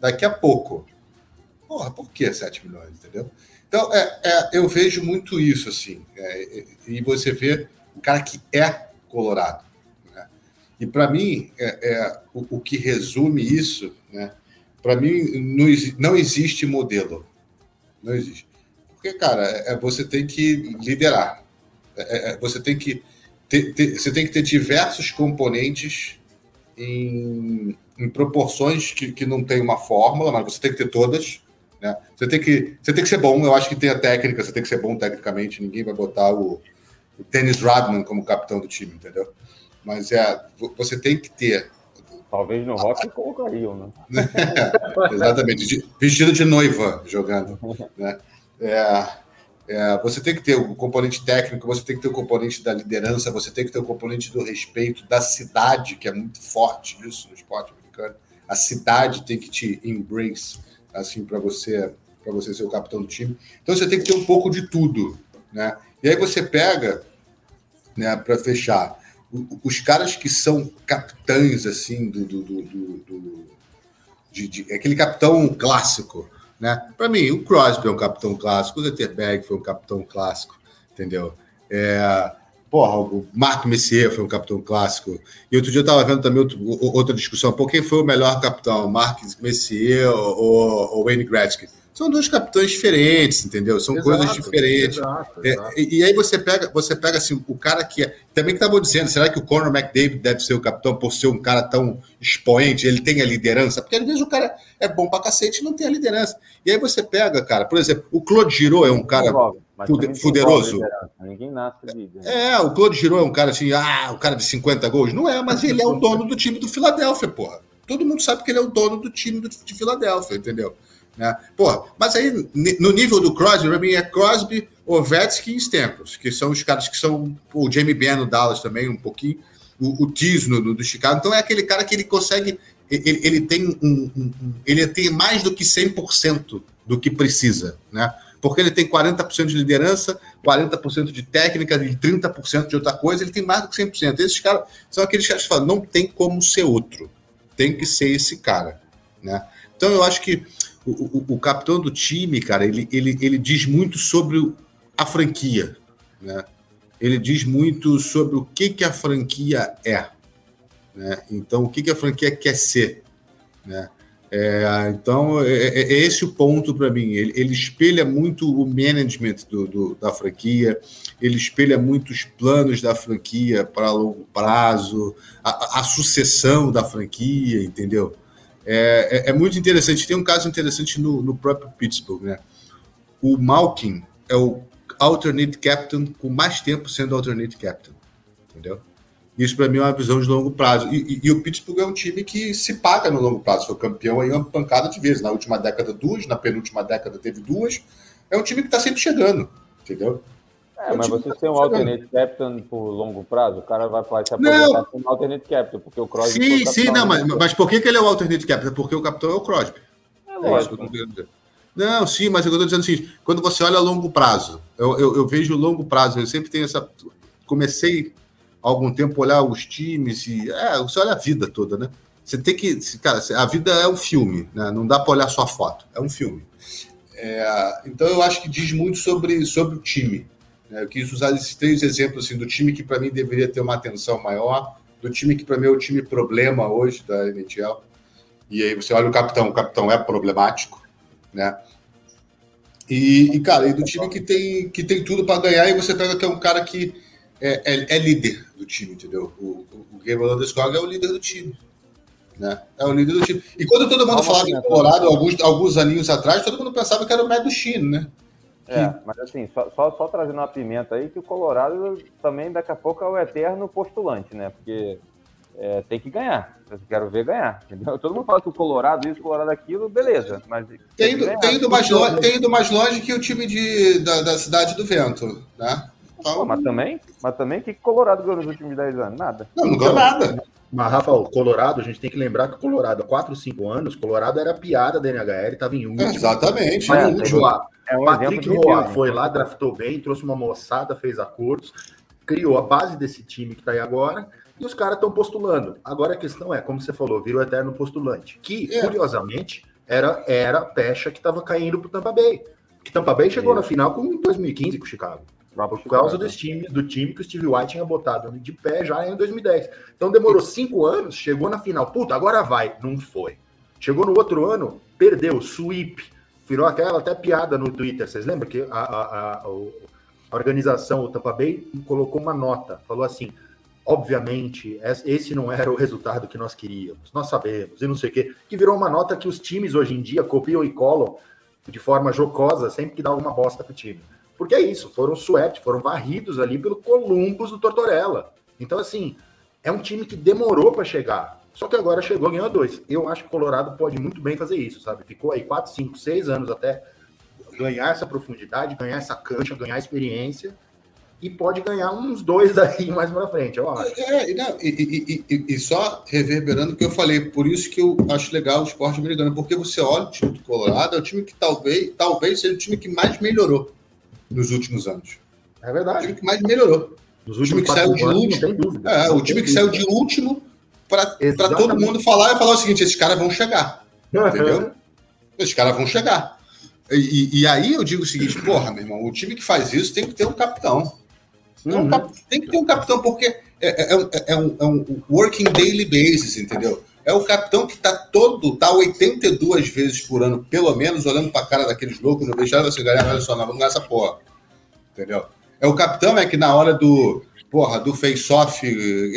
Speaker 4: daqui a pouco. Porra, por que 7 milhões, entendeu? Então, é, é, eu vejo muito isso, assim. É, e você vê o cara que é colorado. Né? E para mim, é, é, o, o, que resume isso, né? para mim, não, não existe modelo. Não existe. Porque, cara, é, você tem que liderar. É, é, você tem que ter, ter, você tem que ter diversos componentes em, em proporções que, que não tem uma fórmula, mas você tem que ter todas. Né? Você, tem que, você tem que ser bom, eu acho que tem a técnica, você tem que ser bom tecnicamente, ninguém vai botar o, o Dennis Rodman como capitão do time, entendeu? Mas é, você tem que ter.
Speaker 3: Talvez no rock colocariam, né?
Speaker 4: exatamente, vestido de noiva jogando. Né? É, é, você tem que ter o componente técnico, você tem que ter o componente da liderança, você tem que ter o componente do respeito da cidade, que é muito forte isso no esporte americano. A cidade tem que te embrace, assim, para você para você ser o capitão do time. Então você tem que ter um pouco de tudo, né? E aí você pega, né, para fechar, os caras que são capitães assim do, do, do, do de, de, aquele capitão clássico, né? Para mim, o Crosby é um capitão clássico, o Zetterberg foi um capitão clássico, entendeu? É, porra, o Mark Messier foi um capitão clássico. E outro dia eu estava vendo também outro, outra discussão, por quem foi o melhor capitão, Mark Messier ou, ou Wayne Gretzky? são dois capitães diferentes, entendeu? São exato, coisas diferentes. Exato, é, exato. É, e, e, aí você pega, você pega assim, o cara que é. Também que estavam dizendo, será que o Conor McDavid deve ser o capitão por ser um cara tão expoente? Ele tem a liderança? Porque às vezes o cara é bom pra cacete e não tem a liderança. E aí você pega, cara, por exemplo, o Claude Giro é um cara fuderoso.
Speaker 3: Ninguém nasce líder.
Speaker 4: É, o Claude Giro é um cara assim, ah, o cara de 50 gols. Não é, mas ele é o dono do time do Filadélfia, porra. Todo mundo sabe que ele é o dono do time do, de Filadélfia, entendeu? Né? Porra, mas aí, no nível do Crosby, para mim é Crosby, Ovechkin e Stamkos, que são os caras que são o Jamie Benn no Dallas também, um pouquinho, o, o Tiz no, no, do Chicago. Então é aquele cara que ele consegue, ele, ele tem um, um, ele tem mais do que 100% do que precisa, né? Porque ele tem 40% de liderança, 40% de técnica e 30% de outra coisa, ele tem mais do que 100%. Esses caras são aqueles caras que falam, não tem como ser outro, tem que ser esse cara, né? Então eu acho que o, o, o, capitão do time, cara, ele, ele, ele diz muito sobre a franquia, né? Ele diz muito sobre o que, que a franquia é, né? Então, o que, que a franquia quer ser, né? É, então, é, é, é, esse o ponto para mim. Ele, ele, espelha muito o management do, do, da franquia, ele espelha muito os planos da franquia para longo prazo, a, a sucessão da franquia, entendeu? É, é, é, muito interessante. Tem um caso interessante no, no próprio Pittsburgh, né? O Malkin é o alternate captain com mais tempo sendo alternate captain? Isso para mim é uma visão de longo prazo. E, e, e, o Pittsburgh é um time que se paga no longo prazo. Foi campeão aí uma pancada de vezes. Na última década, duas. Na penúltima década, teve duas. É um time que está sempre chegando, entendeu?
Speaker 3: É, mas você tem um alternate captain por longo prazo, o cara vai se aposentar como alternate captain, porque o Crosby...
Speaker 4: Sim, sim, não, mas, mas por que, que ele é o alternate captain? Porque o capitão é o Crosby. É lógico. Não, sim, mas eu estou dizendo assim, quando você olha a longo prazo, eu, eu, eu, vejo longo prazo, eu sempre tenho essa... Comecei algum tempo olhar os times e... É, você olha a vida toda, né? Você tem que... Cara, a vida é um filme, né? Não dá para olhar só a foto, é um filme. É, então eu acho que diz muito sobre, sobre o time. Né? Eu quis usar esses três exemplos assim, do time que para mim deveria ter uma atenção maior, do time que para mim é o time problema hoje da NHL. E aí você olha o capitão, o capitão é problemático, né? E, e cara, e do time que tem, que tem tudo para ganhar, e você pega que é um cara que é, é, é líder do time, entendeu? O, o, o Gabriel Landeskog é o líder do time. Né? É o líder do time. E quando todo mundo falava em Colorado, alguns, alguns aninhos atrás, todo mundo pensava que era o Matt Chino, né?
Speaker 3: É, mas assim, só, só, só, trazendo uma pimenta aí, que o Colorado também daqui a pouco é o eterno postulante, né? Porque é, tem que ganhar. Eu quero ver ganhar. Entendeu? Todo mundo fala que o Colorado isso, o Colorado aquilo, beleza. Mas
Speaker 4: tem, ido, tem, ido mais longe, tem ido mais longe que o time de, da, da Cidade do Vento, né?
Speaker 3: Então... Pô, mas também, mas também, o que Colorado ganhou nos últimos 10 anos? Nada.
Speaker 4: Não, não ganhou nada.
Speaker 5: Mas, Rafa, o Colorado, a gente tem que lembrar que o Colorado, há 4, 5 anos, Colorado era piada da NHL, estava em último.
Speaker 4: exatamente.
Speaker 5: É, último. É um Patrick Roy foi lá, draftou bem, trouxe uma moçada, fez acordos, criou a base desse time que está aí agora, e os caras estão postulando. Agora a questão é, como você falou, virou eterno postulante, que, é. curiosamente, era, era a pecha que estava caindo para o Tampa Bay. Que Tampa Bay chegou é. na final com 2015 com o Chicago. Por causa do time, do time que o Steve White tinha botado de pé já em 2010. Então demorou cinco anos, chegou na final. Puta, agora vai. Não foi. Chegou no outro ano, perdeu, sweep. Virou aquela até piada no Twitter. Vocês lembram que a, a, a, a organização, o Tampa Bay, colocou uma nota. Falou assim: obviamente, esse não era o resultado que nós queríamos. Nós sabemos, e não sei o quê. Que virou uma nota que os times hoje em dia copiam e colam de forma jocosa sempre que dá alguma bosta pro time. Porque é isso, foram swept, foram varridos ali pelo Columbus do Tortorella. Então, assim, é um time que demorou para chegar. Só que agora chegou, ganhou dois. Eu acho que o Colorado pode muito bem fazer isso, sabe? Ficou aí 4, 5, 6 anos até ganhar essa profundidade, ganhar essa cancha, ganhar experiência e pode ganhar uns dois aí mais para frente, eu acho.
Speaker 4: É, não, e, e, e, e, só reverberando o que eu falei, por isso que eu acho legal o esporte americano, porque você olha o time do Colorado, é o time que talvez, talvez seja o time que mais melhorou nos últimos anos.
Speaker 5: É verdade.
Speaker 4: O time que mais melhorou.
Speaker 5: Nos últimos o time que saiu de
Speaker 4: anos, último. É, o time que saiu de último para todo mundo falar e falar o seguinte: esses caras vão chegar. Entendeu? esses caras vão chegar. E, e, aí eu digo o seguinte: porra, meu irmão, o time que faz isso tem que ter um capitão. Uhum. Um. Tem que ter um capitão, porque é, é, é, é, um, é um working daily basis, entendeu? É o capitão que está todo, tá 82 vezes por ano, pelo menos, olhando para a cara daqueles loucos, não deixar você ganhar, olha só, não, vamos ganhar essa porra. Entendeu? É o capitão é que na hora do, porra, do face-off,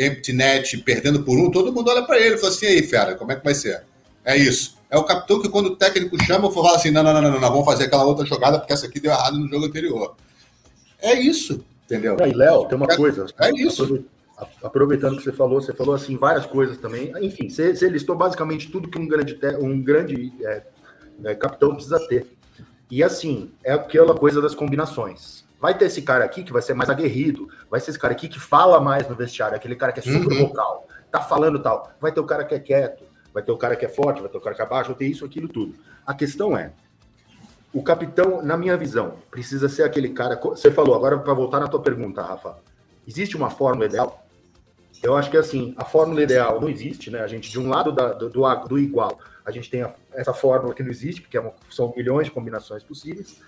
Speaker 4: empty net, perdendo por um, todo mundo olha para ele e fala assim, aí, fera, como é que vai ser? É isso. É o capitão que quando o técnico chama, fala assim, não, não, não, não, não, vamos fazer aquela outra jogada porque essa aqui deu errado no jogo anterior. É isso, entendeu?
Speaker 5: E Léo, tem uma
Speaker 4: é,
Speaker 5: coisa.
Speaker 4: É isso
Speaker 5: aproveitando que você falou, você falou assim várias coisas também. Enfim, você, você listou basicamente tudo que um grande, um grande é, é, capitão precisa ter. E assim, é aquela coisa das combinações. Vai ter esse cara aqui que vai ser mais aguerrido, vai ser esse cara aqui que fala mais no vestiário, aquele cara que é super uhum. vocal, tá falando tal. Vai ter o cara que é quieto, vai ter o cara que é forte, vai ter o cara que é baixo, vai ter isso, aquilo, tudo. A questão é, o capitão, na minha visão, precisa ser aquele cara. Você falou, agora para voltar na tua pergunta, Rafa. Existe uma fórmula ideal? Eu acho que assim, a fórmula ideal não existe, né? A gente, de um lado da, do, do, do, igual, a gente tem a, essa fórmula que não existe, porque é uma, são milhões de combinações possíveis,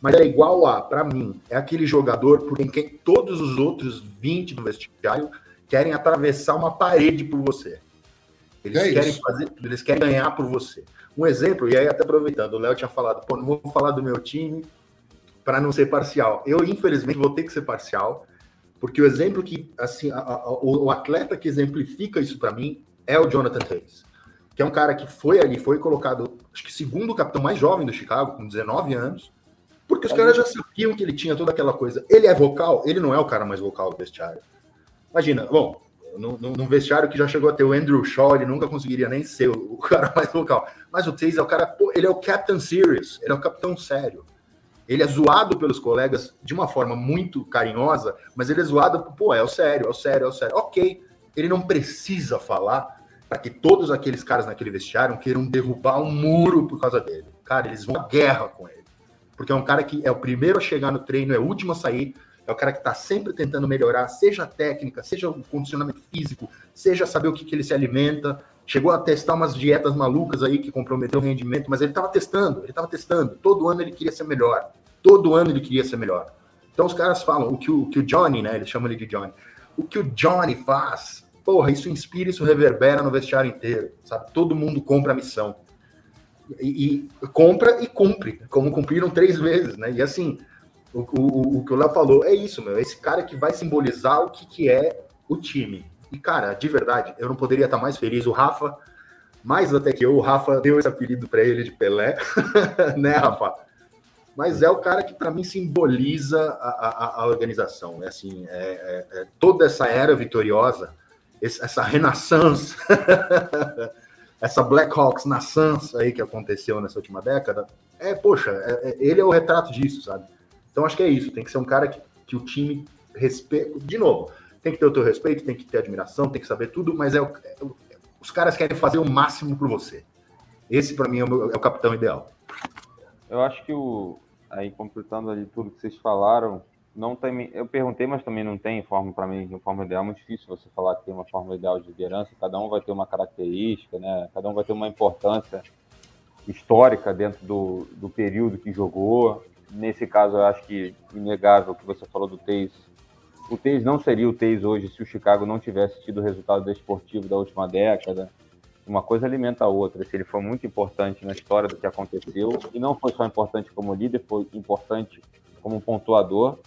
Speaker 5: mas é igual a, para mim, é aquele jogador por quem todos os outros 20 do vestiário querem atravessar uma parede por você. Eles é querem fazer, eles querem ganhar por você. Um exemplo, e aí até aproveitando, o Léo tinha falado, pô, não vou falar do meu time para não ser parcial. Eu, infelizmente, vou ter que ser parcial, porque o exemplo que, assim, a, a, o, o, atleta que exemplifica isso para mim é o Jonathan Hayes, que é um cara que foi ali, foi colocado, acho que segundo capitão mais jovem do Chicago, com 19 anos, porque os caras já sabiam que ele tinha toda aquela coisa. Ele é vocal, ele não é o cara mais vocal do vestiário. Imagina, bom, num vestiário que já chegou a ter o Andrew Shaw, ele nunca conseguiria nem ser o, o cara mais vocal. Mas o Taze é o cara, pô, ele é o Captain Serious, ele é o capitão sério. Ele é zoado pelos colegas de uma forma muito carinhosa, mas ele é zoado, pô, é o sério, é o sério, é o sério. Ok, ele não precisa falar para que todos aqueles caras naquele vestiário queiram derrubar um muro por causa dele. Cara, eles vão à guerra com ele. Porque é um cara que é o primeiro a chegar no treino, é o último a sair, é o cara que está sempre tentando melhorar, seja a técnica, seja o condicionamento físico, seja saber o que, que ele se alimenta. Chegou a testar umas dietas malucas aí que comprometeu o rendimento, mas ele estava testando, ele estava testando. Todo ano ele queria ser melhor. Todo ano ele queria ser melhor. Então os caras falam, o que o, que o Johnny, né? Eles chamam ele de Johnny. O que o Johnny faz, porra, isso inspira, isso reverbera no vestiário inteiro, sabe? Todo mundo compra a missão. E, e compra e cumpre, como cumpriram três vezes, né? E assim, O, o, o que o Léo falou é isso, meu. Esse cara que vai simbolizar o que, que é o time. E, cara, de verdade, eu não poderia estar mais feliz. O Rafa, mais até que eu, o Rafa deu esse apelido para ele de Pelé, né, Rafa? Mas é o cara que, para mim, simboliza a, a, a, organização. É assim, é, é, é toda essa era vitoriosa, essa renaissance, essa Blackhawks naissance aí que aconteceu nessa última década, é, poxa, é, é, ele é o retrato disso, sabe? Então acho que é isso, tem que ser um cara que, que o time respeita. De novo, tem que ter o teu respeito, tem que ter admiração, tem que saber tudo, mas é, o, é os caras querem fazer o máximo por você. Esse, para mim, é o, meu, é o capitão ideal.
Speaker 3: Eu acho que o. Aí, completando ali tudo que vocês falaram, não tem. Eu perguntei, mas também não tem forma para mim, forma ideal. É muito difícil você falar que tem uma forma ideal de liderança. Cada um vai ter uma característica, né? Cada um vai ter uma importância histórica dentro do, do período que jogou. Nesse caso, eu acho que inegável que você falou do Teis. O Teis não seria o Teis hoje se o Chicago não tivesse tido o resultado desportivo da última década. Uma coisa alimenta a outra. Se ele foi muito importante na história do que aconteceu, e não foi só importante como líder, foi importante como pontuador.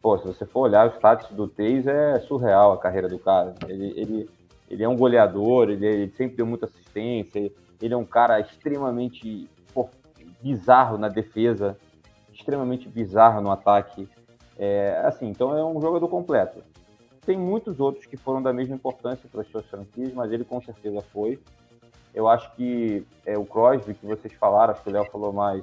Speaker 3: Pô, se você for olhar o status do Teis, é surreal a carreira do cara. Ele, ele, ele é um goleador, ele, ele sempre deu muita assistência, ele é um cara extremamente pô, bizarro na defesa, extremamente bizarro no ataque. É, assim, então é um jogador completo. Tem muitos outros que foram da mesma importância para as suas franquias, mas ele com certeza foi. Eu acho que é, o Crosby, que vocês falaram, acho que o Léo falou mais,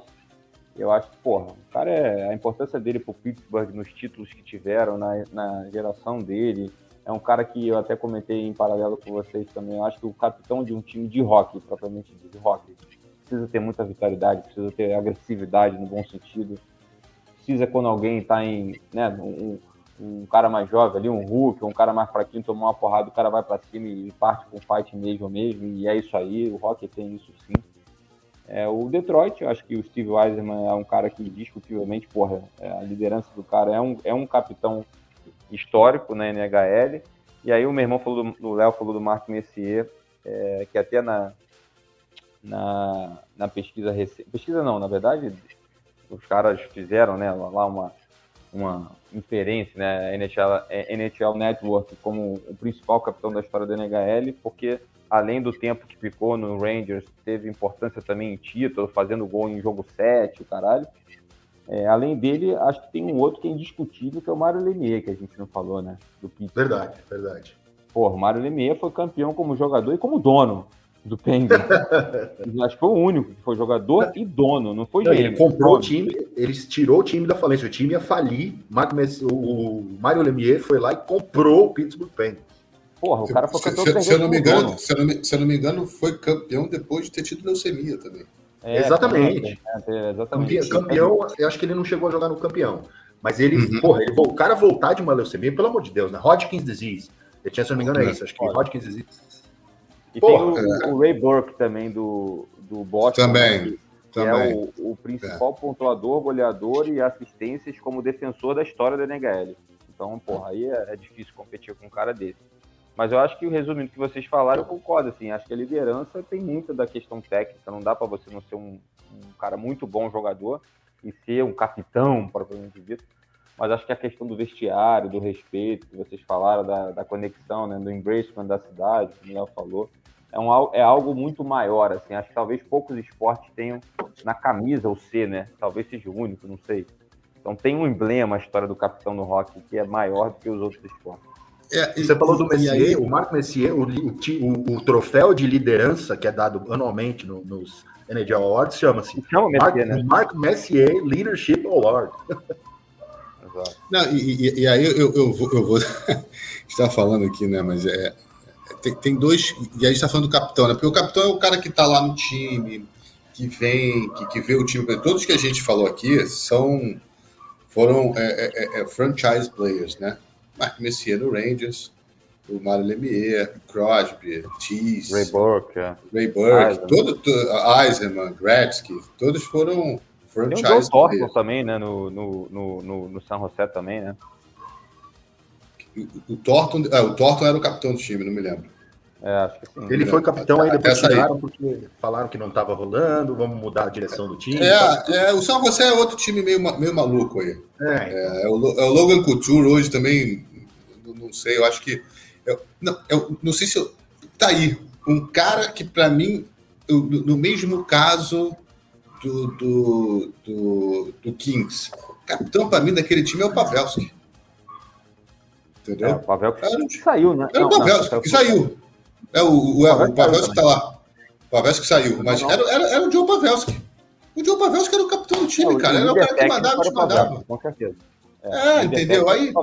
Speaker 3: eu acho que, porra, o cara é a importância dele para o Pittsburgh nos títulos que tiveram, na, na geração dele. É um cara que eu até comentei em paralelo com vocês também. Eu acho que o capitão de um time de hockey, propriamente de hockey, precisa ter muita vitalidade, precisa ter agressividade no bom sentido. Precisa, quando alguém está em. Né, um, um, cara mais jovem ali, um Hulk, um cara mais fraquinho, tomar uma porrada, o cara vai para cima e parte com fight mesmo mesmo. E é isso aí, o hockey tem isso sim. É, o Detroit, eu acho que o Steve Weiserman é um cara que discutivelmente, porra, é, a liderança do cara é um, é um capitão histórico na NHL. E aí o meu irmão falou do Léo falou do Mark Messier, é, que até na, na, na pesquisa recente. Pesquisa não, na verdade, os caras fizeram né, lá uma, uma inferência, né, NHL, é, NHL Network como o principal capitão da história da NHL, porque além do tempo que ficou no Rangers, teve importância também em título, fazendo gol em jogo 7, o caralho. É, além dele, acho que tem um outro que é indiscutível, que é o Mário Lemieux, que a gente não falou, né?
Speaker 5: Do Verdade, verdade.
Speaker 3: Pô, o Mário Lemieux foi campeão como jogador e como dono do Penguin. acho que foi o único que foi jogador e dono, não foi
Speaker 5: não, Ele comprou o time, ele tirou o time da falência, o time ia falir, o Mário Lemieux foi lá e comprou o Pittsburgh Penguins.
Speaker 4: Porra, o cara foi campeão se, se, eu não me engano, se eu não me, se eu não me engano, foi campeão depois de ter tido leucemia também.
Speaker 5: É, exatamente. É, exatamente. Campeão, eu acho que ele não chegou a jogar no campeão. Mas ele, uhum. porra, ele, o cara voltar de uma leucemia, pelo amor de Deus, né? Hodgkin's disease. Eu tinha, se eu não me engano, é isso. Acho que Hodgkin's disease.
Speaker 3: E porra, tem o, é. o, Ray Burke também do, do Boston.
Speaker 4: Também.
Speaker 3: Que, também. é o, o principal é. pontuador, goleador e assistências como defensor da história da NHL. Então, porra, aí é, é difícil competir com um cara desse. Mas eu acho que, resumindo o que vocês falaram, eu concordo. Assim, acho que a liderança tem muita da questão técnica. Não dá para você não ser um, um, cara muito bom jogador e ser um capitão, propriamente dito. Mas acho que a questão do vestiário, do respeito, que vocês falaram, da, da conexão, né, do embracement da cidade, como o Léo falou, é, um, é algo muito maior. Assim, acho que talvez poucos esportes tenham na camisa o C, né? Talvez seja o único, não sei. Então tem um emblema a história do capitão no rock que é maior do que os outros esportes.
Speaker 5: É, Você falou do Messier, aí... o Marco Messier, o, o, o, troféu de liderança que é dado anualmente no, nos NHL Awards chama-se chama Mark, né? Mark Messier Leadership Award.
Speaker 4: Não, e, e, aí eu, eu vou, eu vou estar falando aqui, né? Mas é, tem, tem, dois. E aí está falando do capitão, né? Porque o capitão é o cara que está lá no time, que vem, que, que vê o time. Todos que a gente falou aqui são foram é, é, é franchise players, né? Mark Messier no Rangers, o Mário Lemieux, Crosby, Tease,
Speaker 3: Ray Burke, é.
Speaker 4: Ray Burke, todo, todo, Eisenman, Gretzky, todos foram franchise. Tem o
Speaker 3: Thornton também, né, no, no, no, no, San José também, né?
Speaker 4: O, o Thornton, é, o Thornton era o capitão do time, não me lembro.
Speaker 5: É, acho que sim. Ele foi capitão aí depois tiraram porque falaram que não estava rolando, vamos mudar a direção do time.
Speaker 4: É, é, o São José é outro time meio, meio maluco aí. É, é, é, o, é o Logan Couture hoje também, não sei, eu acho que. Eu, não, eu não sei se eu. Tá aí, um cara que para mim, eu, no mesmo caso do, do, do, do Kings, capitão para mim daquele time é o Pavelski. Entendeu? É, o
Speaker 3: Pavelski era, saiu, né?
Speaker 4: Era o Pavelski que saiu. É o, o, o Pavelski que tá lá. O Pavelski saiu. Mas era, era, era o Joe Pavelski. O Joe Pavelski era o capitão do time, cara. Era o cara que mandava, te mandava. Com certeza. É, é entendeu? Aí,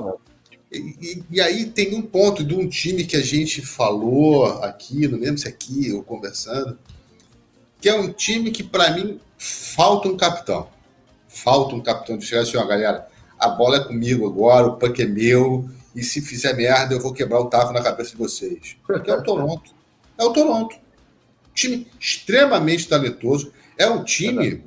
Speaker 4: e, e, aí tem um ponto de um time que a gente falou aqui, não lembro se aqui ou conversando, que é um time que, para mim, falta um capitão. Falta um capitão de chegar assim, ó, galera, a bola é comigo agora, o puck é meu, e se fizer merda, eu vou quebrar o taco na cabeça de vocês. Porque é o Toronto. É o Toronto. Time extremamente talentoso. É um time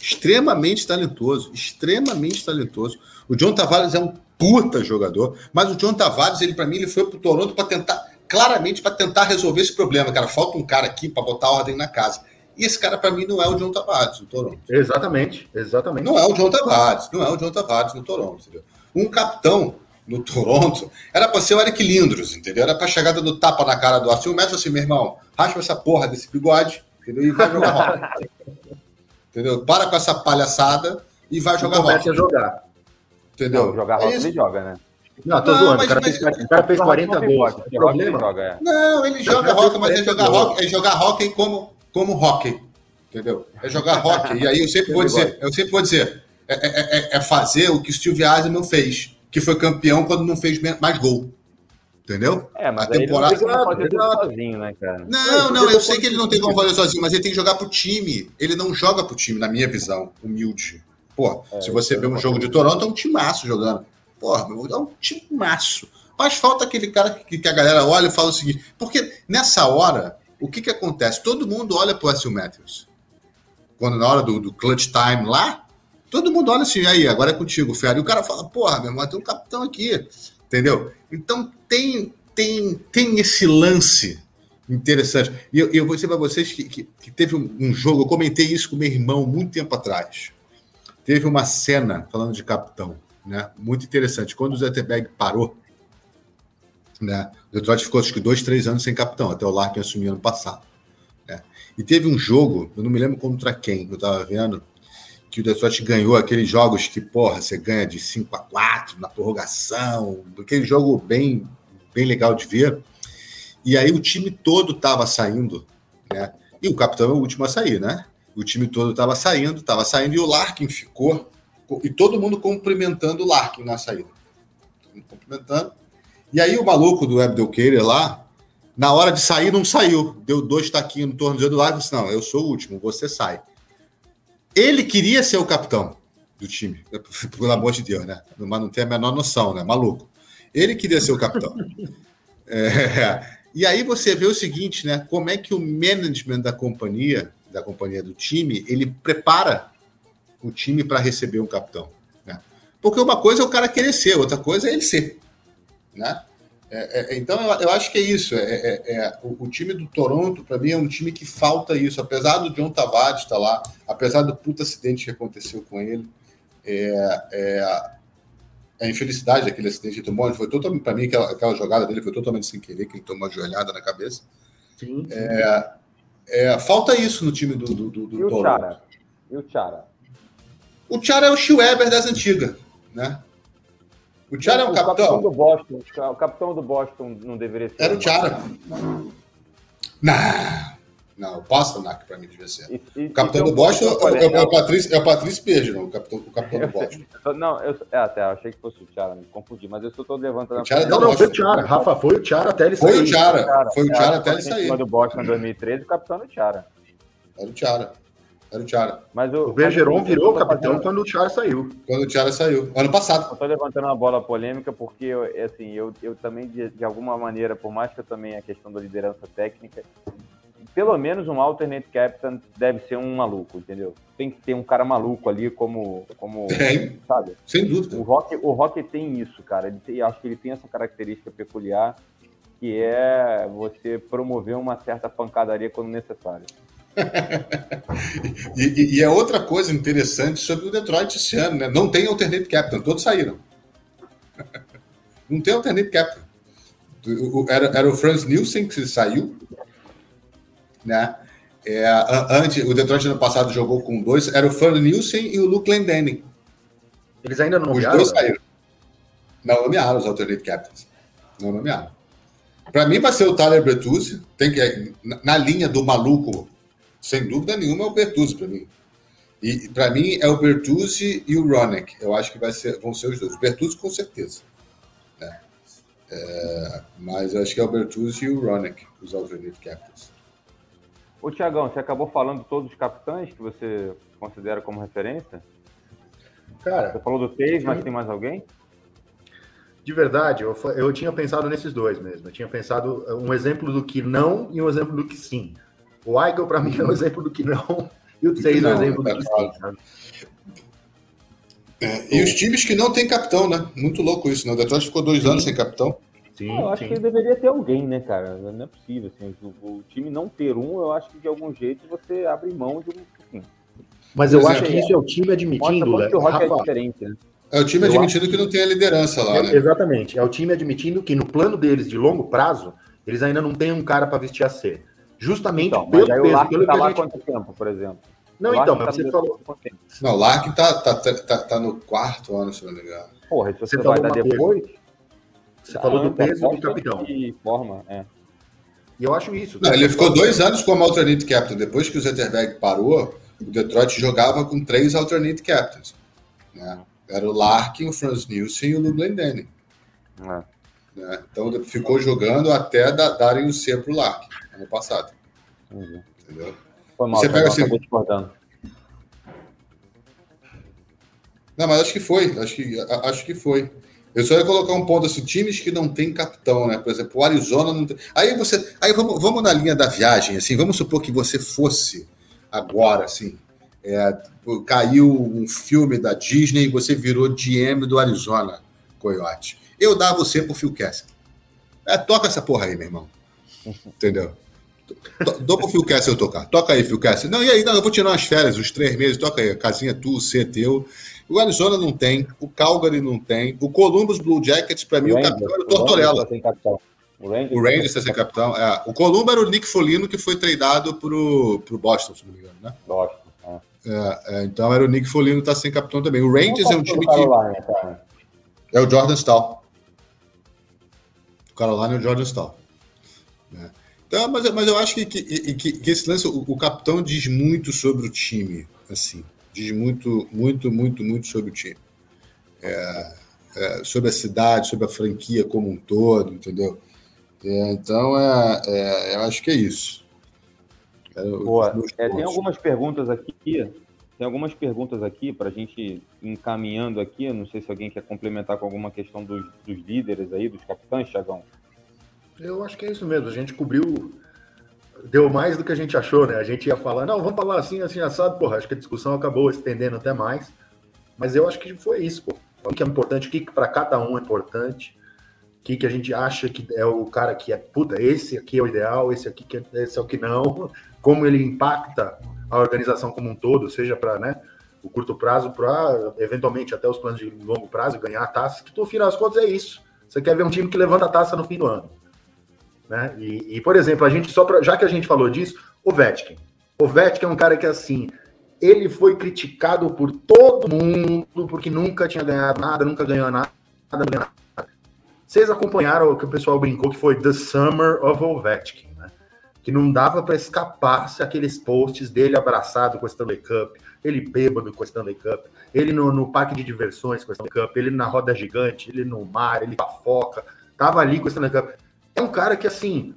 Speaker 4: extremamente talentoso. Extremamente talentoso. O John Tavares é um puta jogador, mas o John Tavares, ele para mim, ele foi pro Toronto para tentar, claramente para tentar resolver esse problema, cara. Falta um cara aqui para botar ordem na casa. E esse cara, para mim, não é o John Tavares no Toronto.
Speaker 5: Exatamente, exatamente.
Speaker 4: Não é o John Tavares, não é o John Tavares no Toronto. Entendeu? Um capitão no Toronto, era para ser o Eric Lindros, entendeu? Era para chegada do tapa na cara do Arthur Messi assim, meu irmão, raspa essa porra desse bigode, entendeu? E vai jogar rock. entendeu? Para com essa palhaçada e vai jogar rock.
Speaker 3: Começa a jogar.
Speaker 4: Entendeu? Não,
Speaker 3: jogar rock é ele joga, né?
Speaker 5: Não, tô não, zoando. Mas, o, cara mas, fez, o cara fez 40 gols.
Speaker 4: Problema? Joga, é. Não, ele joga rock, mas é jogar rock, é jogar rock como, como hockey. Entendeu? É jogar rock. E aí eu sempre vou dizer, eu sempre vou dizer, é, é, é, é fazer o que o Steve Eisenman fez que foi campeão quando não fez mais gol. Entendeu?
Speaker 3: É, mas a temporada ele não fazer sozinho, né, cara?
Speaker 4: Não, não, eu sei que ele não tem como fazer sozinho, mas ele tem que jogar pro time. Ele não joga pro time, na minha visão, humilde. Pô, é, se você vê um jogo de Toronto, é um timaço jogando. Porra, é um timaço. Mas falta aquele cara que, que, a galera olha e fala o seguinte, porque nessa hora, o que que acontece? Todo mundo olha pro Wesley Matthews. Quando na hora do, do clutch time lá, Todo mundo olha assim, aí, agora é contigo, Fera. E o cara fala, porra, meu irmão, tem um capitão aqui. Entendeu? Então tem, tem, tem esse lance interessante. E eu, eu vou dizer para vocês que, que, que teve um, um, jogo, eu comentei isso com meu irmão muito tempo atrás. Teve uma cena falando de capitão, né? Muito interessante. Quando o Zetterberg parou, né? O Detroit ficou acho que dois, três anos sem capitão, até o Larkin assumir ano passado. Né? E teve um jogo, eu não me lembro contra quem, eu estava vendo, que o Detroit ganhou aqueles jogos que, porra, você ganha de 5 a 4 na prorrogação, aquele jogo bem, bem legal de ver. E aí o time todo estava saindo, né? E o capitão é o último a sair, né? O time todo estava saindo, estava saindo, e o Larkin ficou, e todo mundo cumprimentando o Larkin na saída. Cumprimentando. E aí o maluco do Abdelkeirer lá, na hora de sair, não saiu. Deu dois taquinhos no tornozelo do Larkin e disse, não, eu sou o último, você sai. Ele queria ser o capitão do time, pelo amor de Deus, né? Mas não tem a menor noção, né? Maluco. Ele queria ser o capitão. É, e aí você vê o seguinte, né? Como é que o management da companhia, da companhia do time, ele prepara o time para receber um capitão, né? Porque uma coisa é o cara querer ser, outra coisa é ele ser, né? É, é, então, eu, eu, acho que é isso. É, é, é o, o, time do Toronto, para mim, é um time que falta isso. Apesar do John Tavares estar tá lá, apesar do puto acidente que aconteceu com ele, é, é a infelicidade daquele acidente que tomou, foi totalmente, para mim, aquela, aquela, jogada dele foi totalmente sem querer, que ele tomou uma joelhada na cabeça. Sim, sim. falta isso no time do, do, do, do
Speaker 3: e o
Speaker 4: Toronto.
Speaker 3: Chara? E o Chara?
Speaker 4: O Chara é o Schweber das antigas, né? O Tiara é um capitão?
Speaker 3: capitão do Boston, o capitão do Boston não deveria ser.
Speaker 4: Era o Tiara. Não. Não, o Pasternak para mim devia ser. E, e, o capitão do Boston é, é, é, o Patrício, é o Patrício Pergino, o capitão, o capitão do Boston.
Speaker 3: não, eu, é, até achei que fosse o Tiara, me confundi, mas eu só estou levantando.
Speaker 5: O Não, não, foi o Tiara. Rafa, foi o Tiara até ele sair.
Speaker 4: Foi o Tiara, foi o Tiara até ele sair.
Speaker 3: do Boston em 2013, o capitão do Tiara.
Speaker 4: Era o Tiara. Era o Tiara.
Speaker 5: Mas o, o Bergeron virou capitão fazendo... quando o Tiara saiu.
Speaker 4: Quando o Tiara saiu. Ano passado.
Speaker 3: Eu estou levantando uma bola polêmica porque, assim, eu, eu também, de, de alguma maneira, por mais que eu também a questão da liderança técnica, pelo menos um alternate captain deve ser um maluco, entendeu? Tem que ter um cara maluco ali como, como
Speaker 4: tem, sabe? Sem dúvida.
Speaker 3: O Rock, o Rock tem isso, cara. Ele tem, acho que ele tem essa característica peculiar que é você promover uma certa pancadaria quando necessário.
Speaker 4: E, e, é outra coisa interessante sobre o Detroit esse ano, né? Não tem alternate captain, todos saíram. Não tem alternate captain. Era, era o Franz Nielsen que saiu, né? É, antes, o Detroit ano passado jogou com dois, era o Franz Nielsen e o Luke Lendening.
Speaker 5: Eles ainda não
Speaker 4: nomearam? Os dois saíram. Não nomearam os alternate captains. Não nomearam. Para mim vai ser o Tyler Bertuzzi, tem que na linha do maluco, sem dúvida nenhuma é o Bertuzzi para mim. E para mim é o Bertuzzi e o Ronick. Eu acho que vai ser, vão ser os dois. O Bertuzzi com certeza. Né? É, mas eu acho que é o Bertuzzi e o Ronick, os alternate captains.
Speaker 3: Ô Tiagão, você acabou falando de todos os capitães que você considera como referência?
Speaker 5: Cara,
Speaker 3: você falou do Tays, mas tem mais alguém?
Speaker 5: De verdade, eu, eu tinha pensado nesses dois mesmo. Eu tinha pensado uh, um exemplo do que não e um exemplo do que sim. O Eigel, para mim, é um exemplo do que não e o Tays é um exemplo do que sim.
Speaker 4: É, e os times que não tem capitão, né? Muito louco isso, né? O Detroit ficou dois sim. anos sem capitão.
Speaker 3: Sim, eu acho sim. que deveria ter alguém, né, cara? Não é possível. Assim, o, o, time não ter um, eu acho que de algum jeito você abre mão de um. Assim.
Speaker 5: Mas eu acho que isso é o time admitindo.
Speaker 3: que o rock é diferente, né?
Speaker 4: É o time admitindo que não tem a liderança lá, né?
Speaker 5: Exatamente. É o time admitindo que no plano deles de longo prazo, eles ainda não têm um cara para vestir a C. Justamente
Speaker 3: então, pelo peso, o pelo tá lá gente... quanto tempo, por exemplo?
Speaker 5: Não, então, mas tá você falou.
Speaker 4: Não, o Lark tá, tá, tá, tá, no quarto ano, se não me engano.
Speaker 3: Porra, se você, você vai dar depois.
Speaker 5: Você falou do peso do capitão.
Speaker 3: De forma, é.
Speaker 5: E eu acho isso.
Speaker 4: Não, ele ficou dois anos como alternate captain. Depois que o Zetterberg parou, o Detroit jogava com três alternate captains. Né? Era o Larkin, o Franz Nielsen e o Lublin Denning. É. Né? Então ficou jogando até da, darem o C para o Larkin, ano passado. Uhum. Entendeu?
Speaker 3: Foi mal, Você pega assim...
Speaker 4: Não, mas acho que foi. Acho que, acho que foi. Eu só ia colocar um ponto assim, times que não tem capitão, né? Por exemplo, o Arizona não tem. Aí você. Aí vamos, vamos na linha da viagem, assim, vamos supor que você fosse agora, assim, é, caiu um filme da Disney e você virou GM do Arizona, Coyote. Eu dava você pro Phil Kessler. É, toca essa porra aí, meu irmão. Entendeu? Dou pro Phil Kessler eu tocar. Toca aí, Phil Kessler. Não, e aí? Não, eu vou tirar umas férias, uns três meses. Toca aí. Casinha tu, C teu. O Arizona não tem. O Calgary não tem. O Columbus Blue Jackets, para mim, o, capitão era o Tortorella. O Rangers, o Rangers está sem capitão. É. O Columbo era o Nick Folino, que foi treinado pro, pro Boston, se não me engano, né?
Speaker 3: Boston.
Speaker 4: É, é, então era o Nick Folino tá sem capitão também. O Rangers é um time que. É o Jordan Stahl. O Carolina é o Jordan Stahl. Então, mas, mas eu acho que, que, que, que esse lance, o, o, capitão diz muito sobre o time. Assim, diz muito, muito, muito, muito sobre o time. É, é, sobre a cidade, sobre a franquia como um todo, entendeu? É, então, é, é, eu acho que é isso.
Speaker 3: Boa. É, tem algumas perguntas aqui. Tem algumas perguntas aqui para a gente encaminhando aqui. Não sei se alguém quer complementar com alguma questão dos, dos líderes aí, dos capitães, Thiagão.
Speaker 5: Eu acho que é isso mesmo. A gente cobriu. Deu mais do que a gente achou, né? A gente ia falar, não, vamos falar assim, assim, assado. Porra, acho que a discussão acabou estendendo até mais. Mas eu acho que foi isso, pô. O que é importante, o que para cada um é importante que, que a gente acha que é o cara que é, puta, esse aqui é o ideal, esse aqui que é, esse é o que não, como ele impacta a organização como um todo, seja para né, o curto prazo, para eventualmente até os planos de longo prazo, ganhar a taça, que no final das contas é isso. Você quer ver um time que levanta a taça no fim do ano. Né? E, e por exemplo, a gente só pra, já que a gente falou disso, o Vetkin. O Vetkin é um cara que assim, ele foi criticado por todo mundo porque nunca tinha ganhado nada, nunca ganhou nada, nada, vocês acompanharam o que o pessoal brincou que foi The Summer of Ovechkin, né? Que não dava para escapar se aqueles posts dele abraçado com a Stanley Cup, ele bêbado com a Stanley Cup, ele no, no parque de diversões com a Stanley Cup, ele na roda gigante, ele no mar, ele com a foca, tava ali com a Stanley Cup. É um cara que, assim,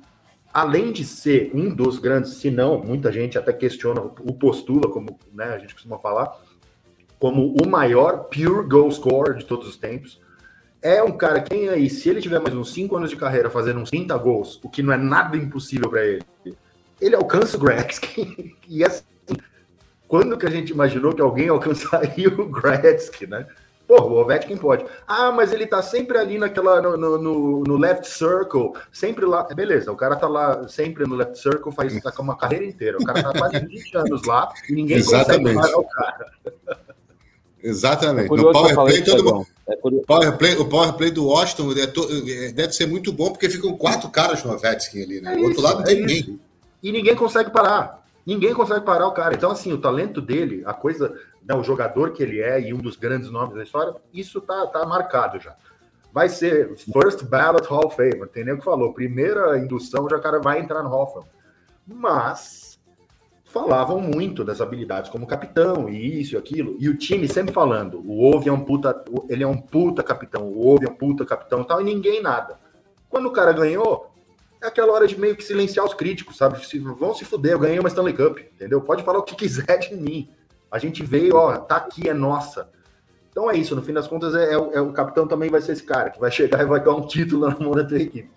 Speaker 5: além de ser um dos grandes, se não, muita gente até questiona o postula, como né, a gente costuma falar, como o maior pure goal scorer de todos os tempos é um cara que aí, se ele tiver mais uns 5 anos de carreira fazendo uns 30 gols, o que não é nada impossível para ele, ele alcança o Gretzky. e assim, quando que a gente imaginou que alguém alcançaria o Gretzky, né? Pô, o Ovechkin pode. Ah, mas ele tá sempre ali naquela, no, no, no, left circle, sempre lá. Beleza, o cara tá lá sempre no left circle, faz tá com uma carreira inteira. O cara tá quase 20 anos lá e ninguém
Speaker 4: Exatamente. consegue parar o cara. Exatamente. É no power play, todo mundo. É power play, o power play do Washington é to... É, deve ser muito bom, porque ficam quatro caras no Ovechkin ali, né? É do outro lado não tem ninguém.
Speaker 5: E ninguém consegue parar. Ninguém consegue parar o cara. Então, assim, o talento dele, a coisa né, o jogador que ele é e um dos grandes nomes da história, isso tá, tá marcado já. Vai ser First Ballot Hall of Fame, tem nem o que falou. Primeira indução, já o cara vai entrar no Hall of. Mas falavam muito das habilidades como capitão, e isso e aquilo. E o time sempre falando: o Ove é um puta, ele é um puta capitão, o Ove é um puta capitão tal, e ninguém nada. Quando o cara ganhou, é aquela hora de meio que silenciar os críticos, sabe? Vão se fuder, eu ganhei uma Stanley Cup, entendeu? Pode falar o que quiser de mim. A gente veio, ó, tá aqui, é nossa. Então é isso, no fim das contas, é, é, é, o capitão também vai ser esse cara que vai chegar e vai dar um título na mão da tua equipe.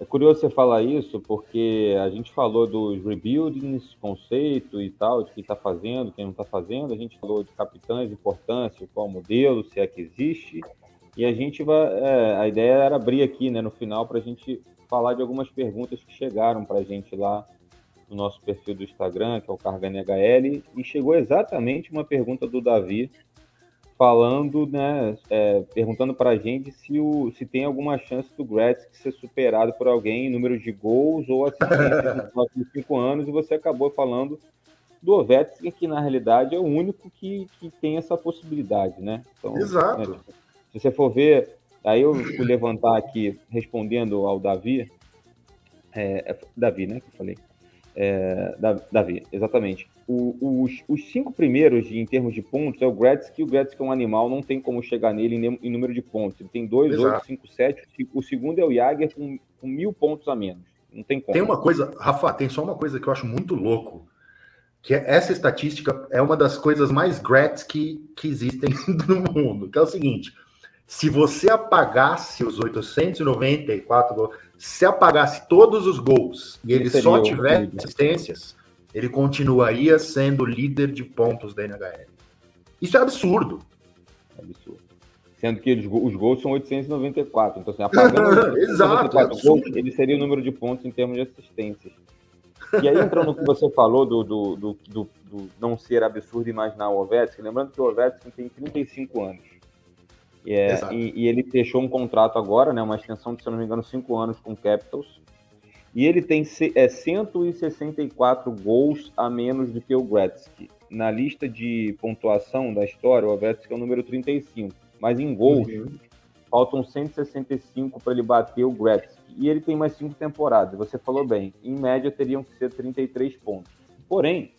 Speaker 3: É curioso você falar isso, porque a gente falou dos rebuildings, conceito e tal, de quem está fazendo, quem não está fazendo, a gente falou de capitães, importância, qual modelo, se é que existe, e a gente vai. É, a ideia era abrir aqui, né, no final, para a gente falar de algumas perguntas que chegaram para a gente lá no nosso perfil do Instagram, que é o Carga NHL, e chegou exatamente uma pergunta do Davi falando, né, é, perguntando para a gente se, o, se tem alguma chance do Gretzky ser superado por alguém em número de gols ou assistências nos próximos cinco anos, e você acabou falando do Ovechkin, que na realidade é o único que, que tem essa possibilidade, né?
Speaker 5: Então, Exato. Né,
Speaker 3: se você for ver, aí eu fui levantar aqui, respondendo ao Davi, é, é Davi, né, que eu falei, é, Davi, exatamente. O, os, os, cinco primeiros de, em termos de pontos é o Gretzky. O Gretzky é um animal, não tem como chegar nele em, em número de pontos. Ele tem 2, 8, 5, 7. O segundo é o Jagger com, com, mil pontos a menos. Não tem como.
Speaker 5: Tem uma coisa, Rafa, tem só uma coisa que eu acho muito louco. Que é, essa estatística é uma das coisas mais Gretzky que existem no mundo. Que é o seguinte: se você apagasse os 894 gols, se apagasse todos os gols e ele só tivesse assistências, ele continuaria sendo líder de pontos da NHL. Isso é absurdo.
Speaker 3: É absurdo. Sendo que os gols são 894. Então, assim, apagando
Speaker 5: Exato,
Speaker 3: gols, ele seria o número de pontos em termos de assistências. E aí, entrando no que você falou do, do, do, do, do não ser absurdo imaginar o Ovechkin, lembrando que o Ovechkin tem 35 anos. É, e, e, ele fechou um contrato agora, né, uma extensão de, se não me engano, cinco anos com o Capitals. E ele tem é, 164 gols a menos do que o Gretzky. Na lista de pontuação da história, o Gretzky é o número 35. Mas em gols, uhum. faltam 165 para ele bater o Gretzky. E ele tem mais cinco temporadas. Você falou bem, em média teriam que ser 33 pontos. Porém,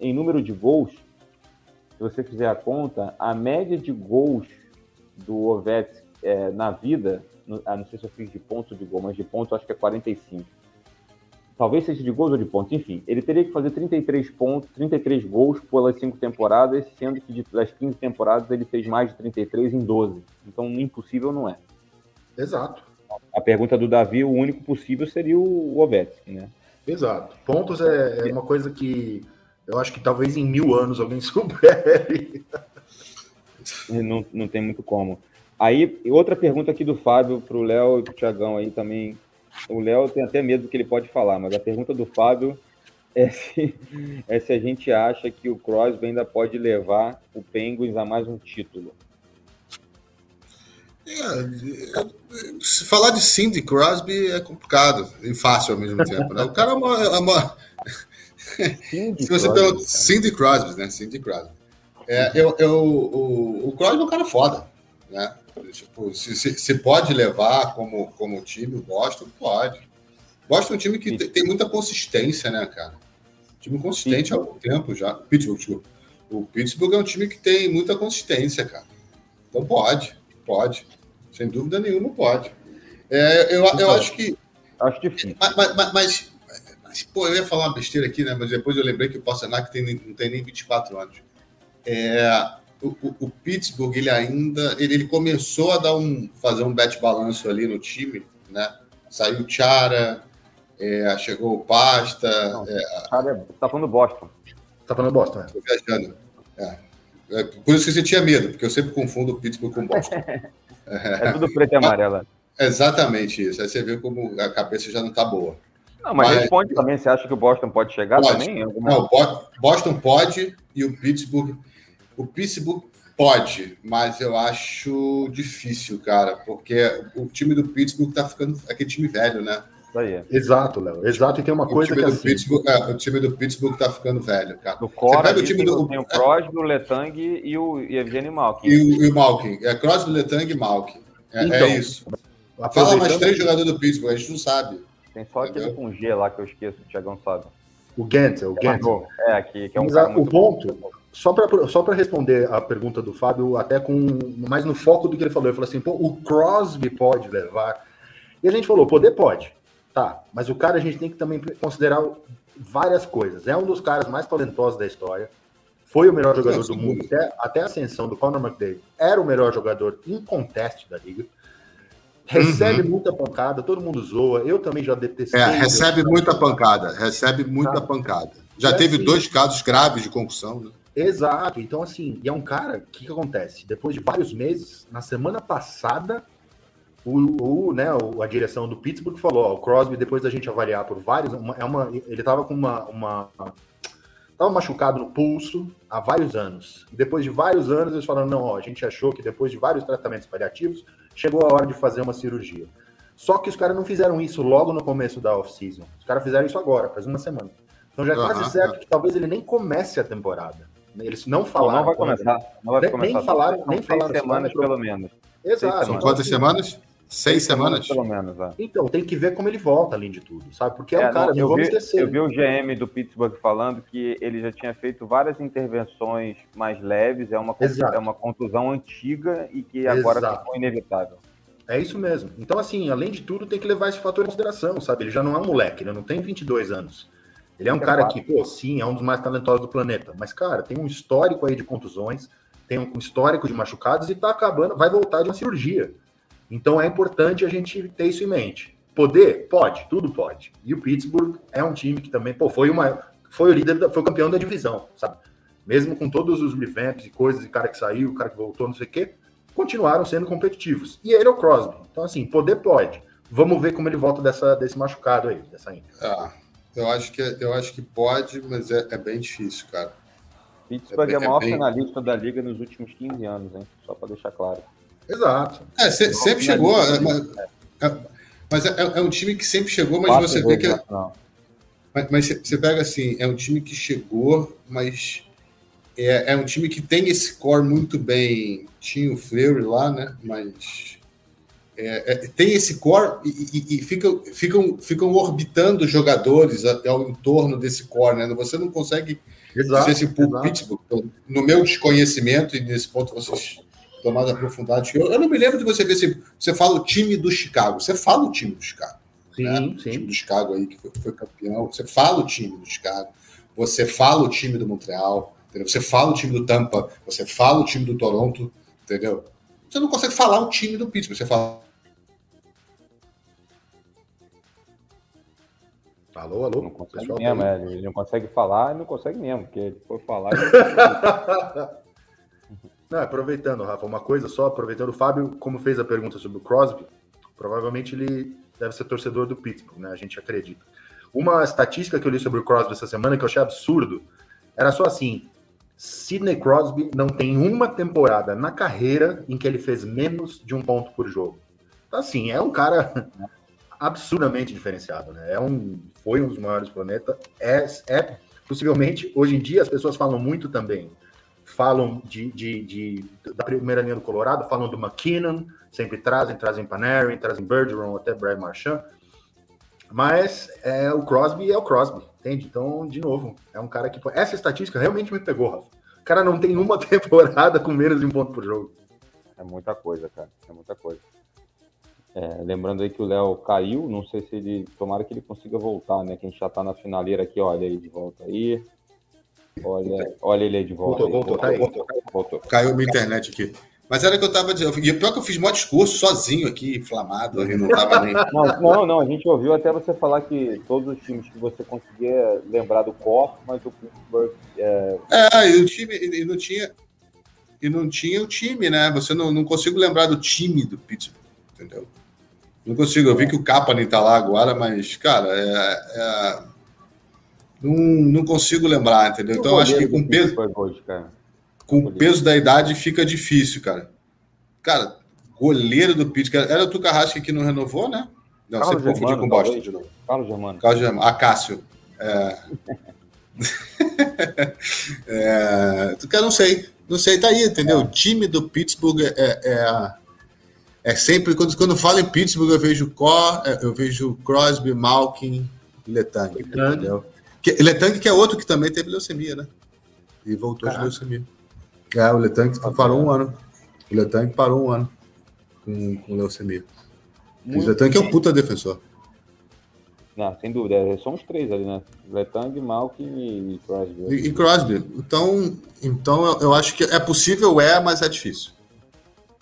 Speaker 3: em número de gols, se você fizer a conta, a média de gols do Ovets é, na vida, no, ah, não sei se eu fiz de pontos ou de gol, mas de pontos acho que é 45. Talvez seja de gols ou de pontos, enfim. Ele teria que fazer 33 pontos, 33 gols pelas cinco temporadas, sendo que das 15 temporadas ele fez mais de 33 em 12. Então, impossível não é.
Speaker 5: Exato.
Speaker 3: A pergunta do Davi, o único possível seria o Ovechkin, né?
Speaker 5: Exato. Pontos é, é uma coisa que eu acho que talvez em mil anos alguém supere.
Speaker 3: Não, não tem muito como. Aí, outra pergunta aqui do Fábio para o Léo e para o Tiagão aí também. O Léo tem até medo do que ele pode falar, mas a pergunta do Fábio é se, é se a gente acha que o Crosby ainda pode levar o Penguins a mais um título.
Speaker 4: É, se falar de Cindy Crosby é complicado e fácil ao mesmo tempo. Né? O cara é uma. É uma... Cindy se você Crosby, Cindy Crosby, né? Cindy Crosby. É, eu, eu, o, o Crosby é um cara foda, né? Tipo, se, se, se, pode levar como, como time o Boston, pode. Boston é um time que tem, tem, muita consistência, né, cara? Time consistente há algum tempo já. Pittsburgh, o Pittsburgh é um time que tem muita consistência, cara. Então pode, pode. Sem dúvida nenhuma pode. É, eu, eu acho que.
Speaker 3: Acho difícil.
Speaker 4: Mas, mas, mas, mas, pô, eu ia falar uma besteira aqui, né? Mas depois eu lembrei que o Pasternak tem, não tem nem 24 anos. É, o, o, Pittsburgh ele ainda ele, ele, começou a dar um fazer um bet balanço ali no time, né? Saiu o Chara, é, chegou o Pasta. Não,
Speaker 3: é, é, tá falando Boston.
Speaker 5: Tá falando Boston, né?
Speaker 4: Tô viajando. É. É por isso que você tinha medo, porque eu sempre confundo o Pittsburgh com o Boston.
Speaker 3: é tudo preto e amarelo.
Speaker 4: Exatamente isso. Aí você vê como a cabeça já não está boa.
Speaker 3: Não, mas, mas responde também, você acha que o Boston pode chegar
Speaker 4: pode.
Speaker 3: também?
Speaker 4: Alguma... Não, Boston pode e o Pittsburgh. O Pittsburgh pode, mas eu acho difícil, cara, porque o time do Pittsburgh tá ficando aquele time velho, né?
Speaker 5: Aí. Exato, Léo. Exato, e tem uma o coisa que
Speaker 4: assim... Pittsburgh, é, o time do Pittsburgh tá ficando velho, cara.
Speaker 3: No core, o time do tem o Crosby, o Letang e o Evgeny Malkin.
Speaker 4: E o, e o Malkin. É Crosby, Letang e Malkin. É, é então, é isso. Fala mais três jogadores do Pittsburgh, a gente não sabe.
Speaker 3: Tem só aquele com G lá que eu esqueço, o Thiagão sabe.
Speaker 5: O Gantz, o Gantz.
Speaker 3: É, aqui, que é um
Speaker 5: O ponto, só para só responder a pergunta do Fábio, até com mais no foco do que ele falou, ele falou assim, pô, o Crosby pode levar. E a gente falou, poder pode. Tá, mas o cara a gente tem que também considerar várias coisas. É um dos caras mais talentosos da história. Foi o melhor jogador do mundo até, até a ascensão do Conor McDavid. Era o melhor jogador inconteste da liga. Recebe uhum. muita pancada, todo mundo zoa. Eu também já detestei.
Speaker 4: É, recebe muita pancada, recebe muita tá. pancada. Já e teve assim, dois casos graves de concussão, né?
Speaker 5: Exato. Então, assim, e é um cara, o que, que acontece? Depois de vários meses, na semana passada, o, o, né, a direção do Pittsburgh falou, ó, o Crosby, depois da gente avaliar por vários, uma, é uma, ele estava com uma, uma estava machucado no pulso há vários anos. E depois de vários anos, eles falaram, não, ó, a gente achou que depois de vários tratamentos paliativos, chegou a hora de fazer uma cirurgia. Só que os caras não fizeram isso logo no começo da off-season. Os caras fizeram isso agora, faz uma semana. Então já é quase certo que talvez ele nem comece a temporada. Eles não falaram.
Speaker 3: Não vai começar. Não vai
Speaker 5: nem,
Speaker 3: começar.
Speaker 5: Nem falaram. Nem falaram
Speaker 3: semanas, pelo menos.
Speaker 5: Exato.
Speaker 4: São quantas semanas? Seis semanas?
Speaker 3: Pelo menos, é.
Speaker 5: Então, tem que ver como ele volta, além de tudo, sabe? Porque é, é um cara, não,
Speaker 3: eu
Speaker 5: vamos
Speaker 3: vi,
Speaker 5: esquecer.
Speaker 3: Eu vi o GM do Pittsburgh falando que ele já tinha feito várias intervenções mais leves, é uma, é uma contusão antiga e que agora Exato. ficou inevitável.
Speaker 5: É isso mesmo. Então, assim, além de tudo, tem que levar esse fator em consideração, sabe? Ele já não é um moleque, ele não tem 22 anos. Ele é um é cara que, pô, sim, é um dos mais talentosos do planeta. Mas, cara, tem um histórico aí de contusões, tem um histórico de machucados e tá acabando, vai voltar de uma cirurgia. Então é importante a gente ter isso em mente. Poder? Pode, tudo pode. E o Pittsburgh é um time que também, pô, foi uma. Foi o líder, foi o campeão da divisão, sabe? Mesmo com todos os revamps e coisas, e cara que saiu, o cara que voltou, não sei o quê, continuaram sendo competitivos. E ele é o Crosby. Então, assim, poder pode. Vamos ver como ele volta dessa, desse machucado aí, dessa índia.
Speaker 4: Ah, eu acho que, eu acho que pode, mas é, é bem difícil, cara.
Speaker 3: Pittsburgh é, é, o maior é bem... finalista da liga nos últimos 15 anos, hein? Só para deixar claro.
Speaker 5: Exato.
Speaker 4: É, se, sempre chegou, é, mas, é, mas é, é, um time que sempre chegou, mas você vê que. Mas, mas você pega assim, é um time que chegou, mas é, é um time que tem esse core muito bem. Tinha o Fleury lá, né? Mas é, é, tem esse core e, e, e ficam, ficam, ficam orbitando jogadores ao, entorno desse core, né? Você não consegue exato, dizer se o Pittsburgh, no meu desconhecimento, e nesse ponto vocês tomaram aprofundado, eu, eu não me lembro de você ver se você fala o time do Chicago, você fala o time do Chicago.
Speaker 5: Sim, né? sim. O
Speaker 4: time do Chicago aí que foi, foi, campeão, você fala o time do Chicago, você fala o time do Montreal, entendeu? você fala o time do Tampa, você fala o time do Toronto, entendeu? Você não consegue falar o time do Pittsburgh, você fala
Speaker 5: Alô, alô?
Speaker 3: Não consegue mesmo, tá é, ele não consegue falar e não consegue mesmo, porque ele for falar.
Speaker 5: não, aproveitando, Rafa, uma coisa só, aproveitando o Fábio, como fez a pergunta sobre o Crosby, provavelmente ele deve ser torcedor do Pittsburgh, né? A gente acredita. Uma estatística que eu li sobre o Crosby essa semana que eu achei absurdo era só assim: Sidney Crosby não tem uma temporada na carreira em que ele fez menos de um ponto por jogo. Então, assim, é um cara absurdamente diferenciado, né? É um, foi um dos maiores do planeta. É, é possivelmente, hoje em dia, as pessoas falam muito também. Falam de, de, de da primeira linha do Colorado, falam do McKinnon, sempre trazem, trazem Panarin, trazem Bergeron, até Brian Marchand. Mas é, o Crosby é o Crosby, entende? Então, de novo, é um cara que. Essa estatística realmente me pegou, Rafa. O cara não tem uma temporada com menos de um ponto por jogo.
Speaker 3: É muita coisa, cara. É muita coisa. É, lembrando aí que o Léo caiu, não sei se ele. Tomara que ele consiga voltar, né? Que a gente já tá na finaleira aqui, olha aí de volta aí. Olha, olha ele aí de volta.
Speaker 5: Voltou, voltou, tá aí. Voltou,
Speaker 4: voltou. Caiu minha internet aqui. Mas era o que eu tava dizendo. E o pior é que eu fiz maior discurso sozinho aqui, inflamado, eu não tava nem.
Speaker 3: Não, não, não, a gente ouviu até você falar que todos os times que você conseguia lembrar do core, mas o Pittsburgh.
Speaker 4: É, é e o time e não tinha. e não tinha o time, né? Você não, não consigo lembrar do time do Pittsburgh, entendeu? Não consigo. Eu vi que o Kapanen tá lá agora, mas, cara, é, é... Não, não consigo lembrar, entendeu? Então, acho que com peso, hoje, com o peso da idade fica difícil, cara. Cara, goleiro do Pittsburgh. Era o Tuca que não renovou, né? Não, Carlos você confundiu com Boston de novo. Carlos Germano. Carlos Germano. Acácio. É... é... Eu não sei. Não sei, tá aí, entendeu? O time do Pittsburgh é, é, é sempre. Quando, quando falo em Pittsburgh, eu vejo Cor, é, eu vejo Crosby, Malkin e Letang. Entendeu? Que, Letang, que é outro que também teve leucemia, né? E voltou Caraca. de leucemia. É, o Letang parou um ano. O Letang parou um ano com, com leucemia. O Letang é um puta defensor.
Speaker 3: Não, sem dúvida. É, são os três ali, né? Letang, Malkin e Crosby.
Speaker 4: E, e Crosby. Então, então eu, eu, acho que é possível, é, mas é difícil.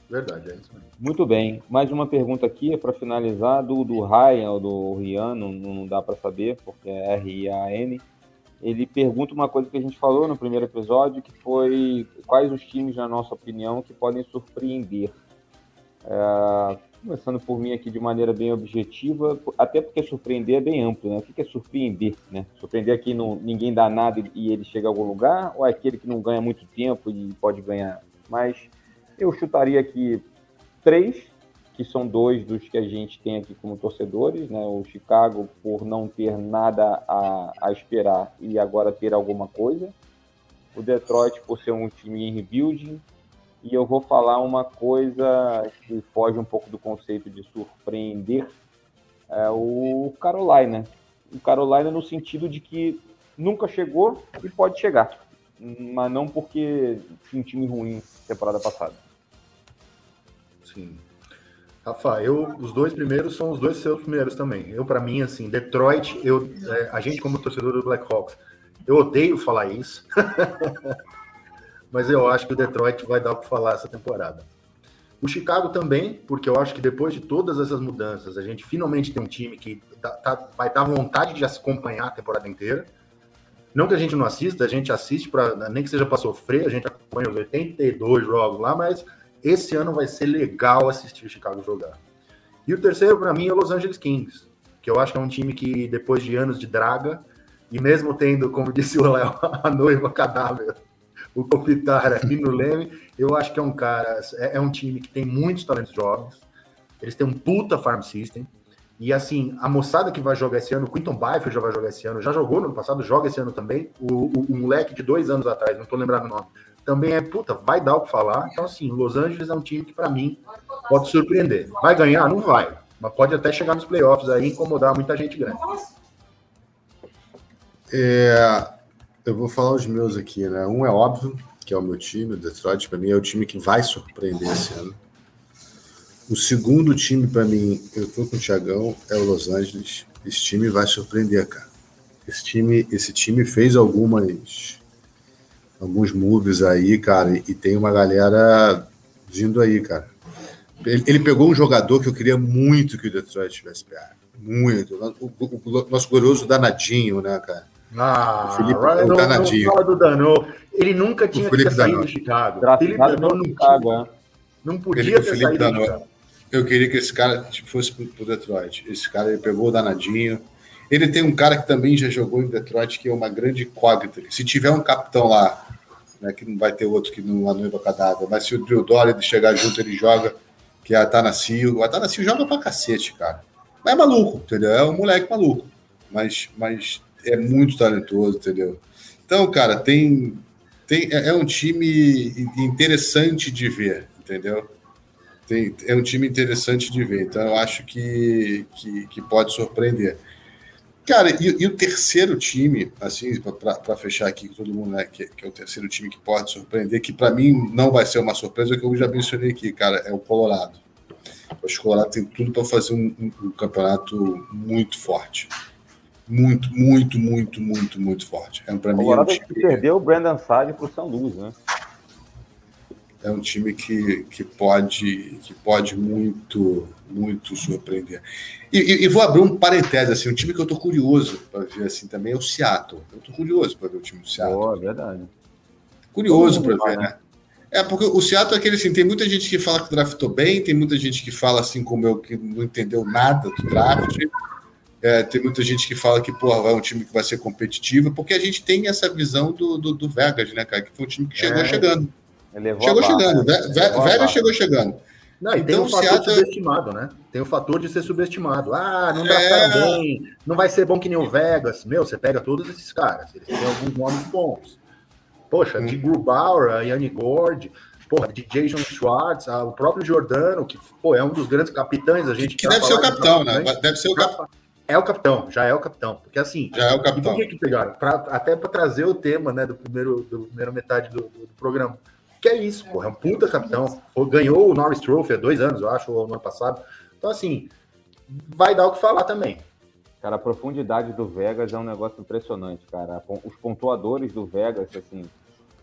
Speaker 5: Verdade, é isso mesmo.
Speaker 3: Muito bem. Mais uma pergunta aqui, é para finalizar, do, do Ryan ou do Rian, não, não dá para saber, porque é R-I-A-N. Ele pergunta uma coisa que a gente falou no primeiro episódio, que foi quais os times, na nossa opinião, que podem surpreender. É, começando por mim aqui de maneira bem objetiva, até porque surpreender é bem amplo, né? O que é surpreender, né? Surpreender aqui não, ninguém dá nada e ele chega a algum lugar, ou é aquele que não ganha muito tempo e pode ganhar? Mas eu chutaria aqui três, que são dois dos que a gente tem aqui como torcedores, né? O Chicago por não ter nada a, a esperar e agora ter alguma coisa. O Detroit por ser um time em rebuilding, e eu vou falar uma coisa que foge um pouco do conceito de surpreender, é o Carolina. O Carolina no sentido de que nunca chegou e pode chegar, mas não porque tinha um time ruim temporada passada.
Speaker 5: Sim. Rafa, eu, os dois primeiros são os dois seus primeiros também. Eu, para mim, assim, Detroit, eu, é, a gente como torcedor do Blackhawks, eu odeio falar isso, mas eu acho que o Detroit vai dar o que falar essa temporada. O Chicago também, porque eu acho que depois de todas essas mudanças, a gente finalmente tem um time que tá, tá, vai dar vontade de acompanhar a temporada inteira. Não que a gente não assista, a gente assiste para nem que seja para sofrer, a gente acompanha os 82 jogos lá, mas esse ano vai ser legal assistir Chicago jogar. E o terceiro para mim é o Los Angeles Kings, que eu acho que é um time que depois de anos de draga e mesmo tendo, como disse o Léo, a noiva cadáver o Kopitar aqui no Leme. Eu acho que é um cara, é, é, um time que tem muitos talentos jovens. Eles têm um puta farm system. E assim, a moçada que vai jogar esse ano, o Quinton Byfield já vai jogar esse ano, já jogou no ano passado, joga esse ano também. O, o, o moleque de dois anos atrás, não tô lembrando o nome, também é puta, vai dar o que falar. Então, assim, Los Angeles é um time que, para mim, pode surpreender. Vai ganhar? Não vai. Mas pode até chegar nos playoffs aí e incomodar muita gente grande.
Speaker 4: É, eu vou falar os meus aqui, né? Um é óbvio, que é o meu time, o Detroit, para mim é o time que vai surpreender esse ano. O segundo time, para mim, eu tô com o Thiagão, é o Los Angeles. Esse time vai surpreender, cara. Esse time, esse time fez algumas alguns moves aí, cara, e tem uma galera vindo aí, cara. Ele, ele pegou um jogador que eu queria muito que o Detroit tivesse pegado. Muito. O, o, o nosso glorioso danadinho, né, cara?
Speaker 5: Ah, o Felipe Ryan não, danadinho. não fala do Dano. Ele nunca tinha que sair do Chicago. Felipe Dano não, Chicago, é. não podia ter Felipe saído Dano.
Speaker 4: Eu queria que esse cara fosse pro Detroit. Esse cara ele pegou o danadinho. Ele tem um cara que também já jogou em Detroit, que é uma grande incógnita. Se tiver um capitão lá, né, que não vai ter outro que não a cadáver, mas se o Drew Dory chegar junto, ele joga, que é Atanasio. O Atanasio joga pra cacete, cara. Mas é maluco, entendeu? É um moleque maluco. Mas, mas é muito talentoso, entendeu? Então, cara, tem, tem é, é um time interessante de ver, entendeu? Tem, é um time interessante de ver, então eu acho que, que, que pode surpreender. Cara, e, e, o terceiro time, assim, para fechar aqui com todo mundo, né, que, que, é o terceiro time que pode surpreender, que para mim não vai ser uma surpresa, que eu já mencionei aqui, cara, é o Colorado. Acho que o Colorado tem tudo para fazer um, um, um campeonato muito forte muito, muito, muito, muito, muito forte. É, para mim,
Speaker 3: é um time... que perdeu o Brandon Sade para o São Luís, né?
Speaker 4: É um time que, que pode que pode muito muito surpreender. E, e, e vou abrir um parêntese assim, um time que eu tô curioso para ver assim também é o Seattle. Eu tô curioso para ver o time do Seattle.
Speaker 3: Boa, verdade.
Speaker 4: Curioso para ver, né? É, porque o Seattle é aquele assim, tem muita gente que fala que draftou bem, tem muita gente que fala assim como eu, que não entendeu nada do draft. É, tem muita gente que fala que, porra, é um time que vai ser competitivo, porque a gente tem essa visão do, do, do Vegas, né, cara? Que foi um time que chegou é, chegando. Chegou chegando. Né? Vegas chegou chegando.
Speaker 5: Não, e então, tem o fator Seattle... subestimado, né? Tem o fator de ser subestimado. Ah, não dá é... bem, não vai ser bom que nem o Vegas. Meu, você pega todos esses caras, eles têm alguns nomes bons. Poxa, hum. de Grubauer, a Yanni Gord, porra, de Jason Schwartz, o próprio Jordano, que pô, é um dos grandes capitães, a gente
Speaker 4: que deve ser o capitão, né? Deve ser o capitão.
Speaker 5: É o capitão, já é o capitão. Porque assim.
Speaker 4: Já é o capitão.
Speaker 5: Por que, que pegaram? Pra, até para trazer o tema né, do primeiro, do primeira metade do, do, do programa. Que é isso, porra, é um puta capitão. Ganhou o Norris Trophy há dois anos, eu acho, ou no ano passado. Então, assim, vai dar o que falar também.
Speaker 3: Cara, a profundidade do Vegas é um negócio impressionante, cara. Os pontuadores do Vegas, assim,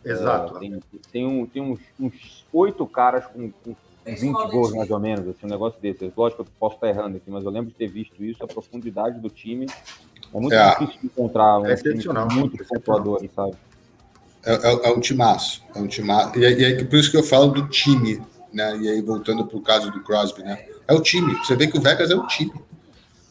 Speaker 5: Exato.
Speaker 3: É, tem, tem, um, tem uns, uns oito caras com, com 20 gols, mais ou menos, assim, um negócio desse. Lógico que eu posso estar errando aqui, mas eu lembro de ter visto isso, a profundidade do time. É muito é. difícil de encontrar um
Speaker 5: é time
Speaker 3: muito pontuador, sabe?
Speaker 4: É, é, é, um timaço, é um timaço. E, e é por isso que eu falo do time, né? E aí, voltando para o caso do Crosby, né? É o time. Você vê que o Vegas é o time.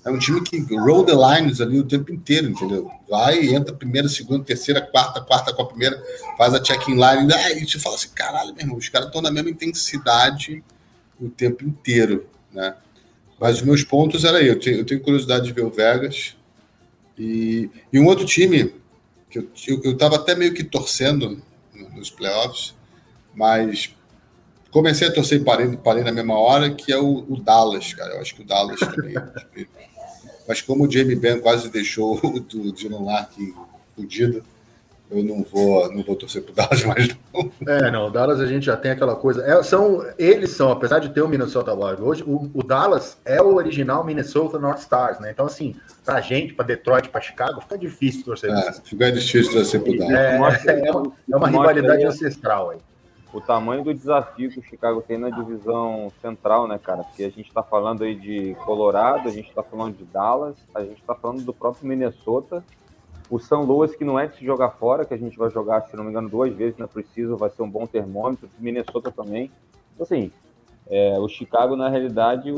Speaker 4: É um time que roll the lines ali o tempo inteiro, entendeu? Vai, entra primeira, segunda, terceira, quarta, quarta com a primeira, faz a check-in line, e você fala assim, caralho, meu irmão, os caras estão na mesma intensidade o tempo inteiro, né? Mas os meus pontos era aí, eu tenho, eu tenho curiosidade de ver o Vegas. E, e um outro time que eu, eu, eu tava até meio que torcendo nos playoffs, mas comecei a torcer e parei, parei na mesma hora, que é o, o Dallas, cara. Eu acho que o Dallas também. Mas como o Jamie Benn quase deixou o Dylan Larkin fudido, eu não vou, não vou torcer pro Dallas mais não.
Speaker 5: É, não, o Dallas a gente já tem aquela coisa. É, são, eles são, apesar de ter o Minnesota Wild hoje, o, o, Dallas é o original Minnesota North Stars, né? Então, assim, pra gente, pra Detroit, pra Chicago, fica difícil torcer.
Speaker 4: É, fica difícil torcer pro Dallas.
Speaker 5: É, é, é uma, é uma rivalidade ancestral aí
Speaker 3: o tamanho do desafio que o Chicago tem na divisão central, né, cara? Porque a gente está falando aí de Colorado, a gente está falando de Dallas, a gente está falando do próprio Minnesota, o São Louis, que não é de se jogar fora, que a gente vai jogar, se não me engano, duas vezes, não é preciso, vai ser um bom termômetro, Minnesota também. Então, assim, é, o Chicago, na realidade,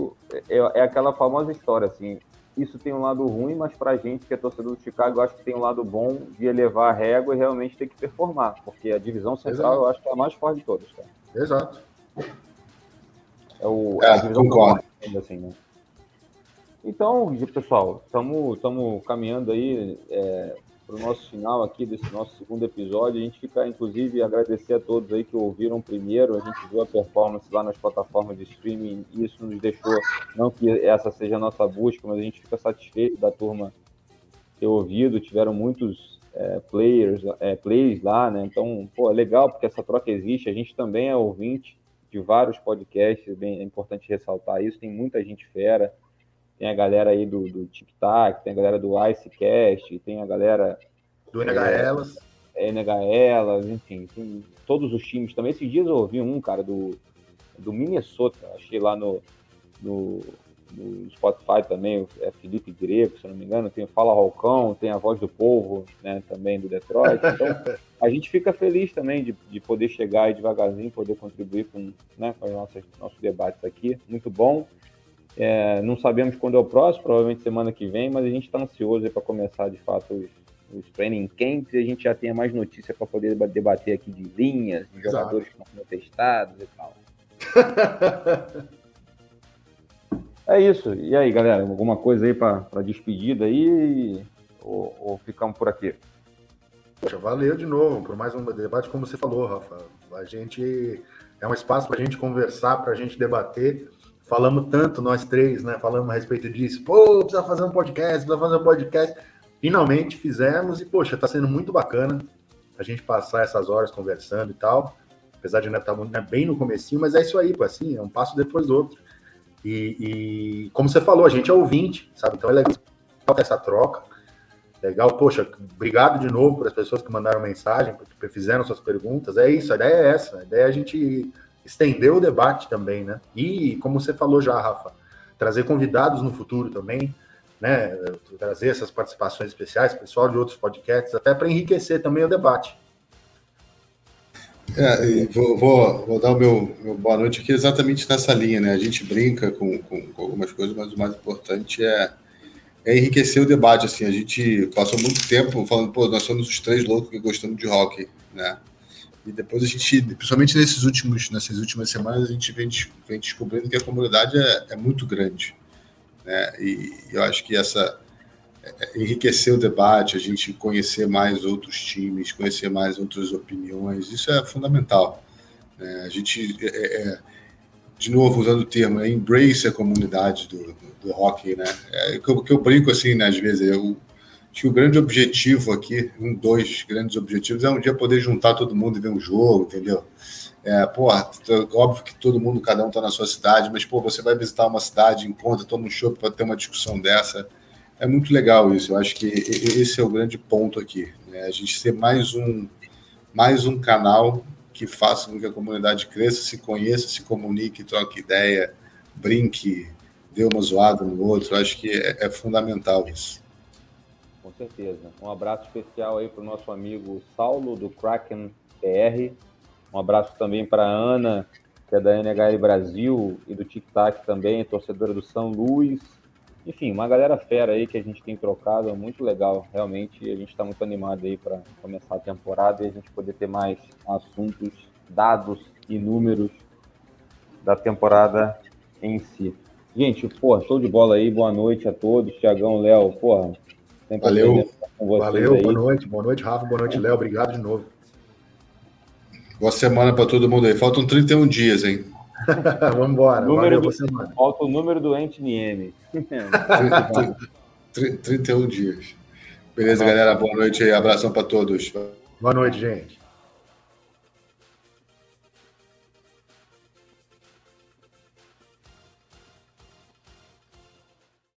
Speaker 3: é, é aquela famosa história, assim, isso tem um lado ruim, mas para a gente que é torcedor do Chicago, eu acho que tem um lado bom de elevar a régua e realmente ter que performar, porque a divisão central Exato. eu acho que é a mais forte de todas. Cara.
Speaker 5: Exato.
Speaker 3: É, o, é, é a divisão concordo. assim, né? Então, pessoal, estamos caminhando aí é, para o nosso final aqui desse nosso segundo episódio. A gente fica, inclusive, agradecer a todos aí que ouviram primeiro. A gente viu a performance lá nas plataformas de streaming e isso nos deixou, não que essa seja a nossa busca, mas a gente fica satisfeito da turma ter ouvido. Tiveram muitos é, players, é, plays lá, né? Então, pô, é legal porque essa troca existe. A gente também é ouvinte de vários podcasts, bem, é importante ressaltar isso. Tem muita gente fera tem a galera aí do, do TikTok, tem a galera do Icecast, tem a galera.
Speaker 5: Do NHLas.
Speaker 3: É, NHLas, enfim, tem todos os times também. Esses dias eu ouvi um, cara, do, do Minnesota, achei lá no, no, no Spotify também, é Felipe Greco, se não me engano, tem o Fala Rolcão, tem a Voz do Povo, né, também do Detroit. Então, a gente fica feliz também de, de poder chegar e devagarzinho, poder contribuir com, né, com os nossos, nossos debates aqui. Muito bom. É, não sabemos quando é o próximo, provavelmente semana que vem, mas a gente está ansioso para começar de fato os, os training camps e a gente já tenha mais notícia para poder debater aqui de linhas, de Exato. jogadores que estão testados e tal. é isso. E aí, galera, alguma coisa aí para despedida aí ou, ou ficamos por aqui?
Speaker 5: Poxa, valeu de novo por mais um debate, como você falou, Rafa. A gente é um espaço para a gente conversar, para a gente debater falamos tanto nós três, né? Falamos a respeito disso. Pô, precisa fazer um podcast, precisa fazer um podcast. Finalmente fizemos e, poxa, tá sendo muito bacana a gente passar essas horas conversando e tal. Apesar de ainda estar tá bem no comecinho, mas é isso aí, pô, assim, é um passo depois do outro. E, e como você falou, a gente é ouvinte, sabe? Então é legal essa troca. Legal, poxa, obrigado de novo para as pessoas que mandaram mensagem, que fizeram suas perguntas. É isso, a ideia é essa. A ideia é a gente estender o debate também, né? E, como você falou já, Rafa, trazer convidados no futuro também, né? Trazer essas participações especiais, pessoal de outros podcasts, até para enriquecer também o debate.
Speaker 4: É, vou, vou, vou, dar o meu, meu, boa noite aqui exatamente nessa linha, né? A gente brinca com, com, com algumas coisas, mas o mais importante é, é, enriquecer o debate. Assim, a gente passou muito tempo falando, pô, nós somos os três loucos que gostamos de rock, né? E depois a gente, principalmente nesses últimos, nessas últimas semanas, a gente vem, vem descobrindo que a comunidade é, é muito grande, né? E eu acho que essa enriquecer o debate, a gente conhecer mais outros times, conhecer mais outras opiniões, isso é fundamental. É, a gente, é, é, é de novo, usando o termo, é embrace a comunidade do, do, do hockey, né? É, que, eu, que eu brinco assim, né, às vezes, eu acho que o grande objetivo aqui, um, dois grandes objetivos, é um dia poder juntar todo mundo e ver um jogo, entendeu? É, porra, óbvio que todo mundo, cada um está na sua cidade, mas, pô, você vai visitar uma cidade, encontra, toma um show para ter uma discussão dessa, é muito legal isso. Eu acho que esse é o grande ponto aqui. Né? A gente ser mais um, mais um canal que faça com que a comunidade cresça, se conheça, se comunique, troque ideia, brinque, dê uma zoada no outro. Eu acho que é, é fundamental isso.
Speaker 3: Com certeza. Um abraço especial aí para o nosso amigo Saulo, do Kraken PR. Um abraço também para a Ana, que é da NHL Brasil e do Tic Tac também, torcedora do São Luís enfim, uma galera fera aí que a gente tem trocado, é muito legal, realmente. A gente está muito animado aí para começar a temporada e a gente poder ter mais assuntos, dados e números da temporada em si. Gente, porra, show de bola aí, boa noite a todos. Tiagão, Léo, porra,
Speaker 5: sempre Valeu. Valeu, aí. boa noite, boa noite, Rafa, boa noite, Léo, obrigado de novo.
Speaker 4: Boa semana para todo mundo aí. Faltam 31 dias, hein?
Speaker 5: Vamos embora.
Speaker 3: Valeu, do, falta o número do NTM.
Speaker 4: 31 dias. Beleza, galera. Boa noite aí. Abração para todos.
Speaker 5: Boa noite, gente.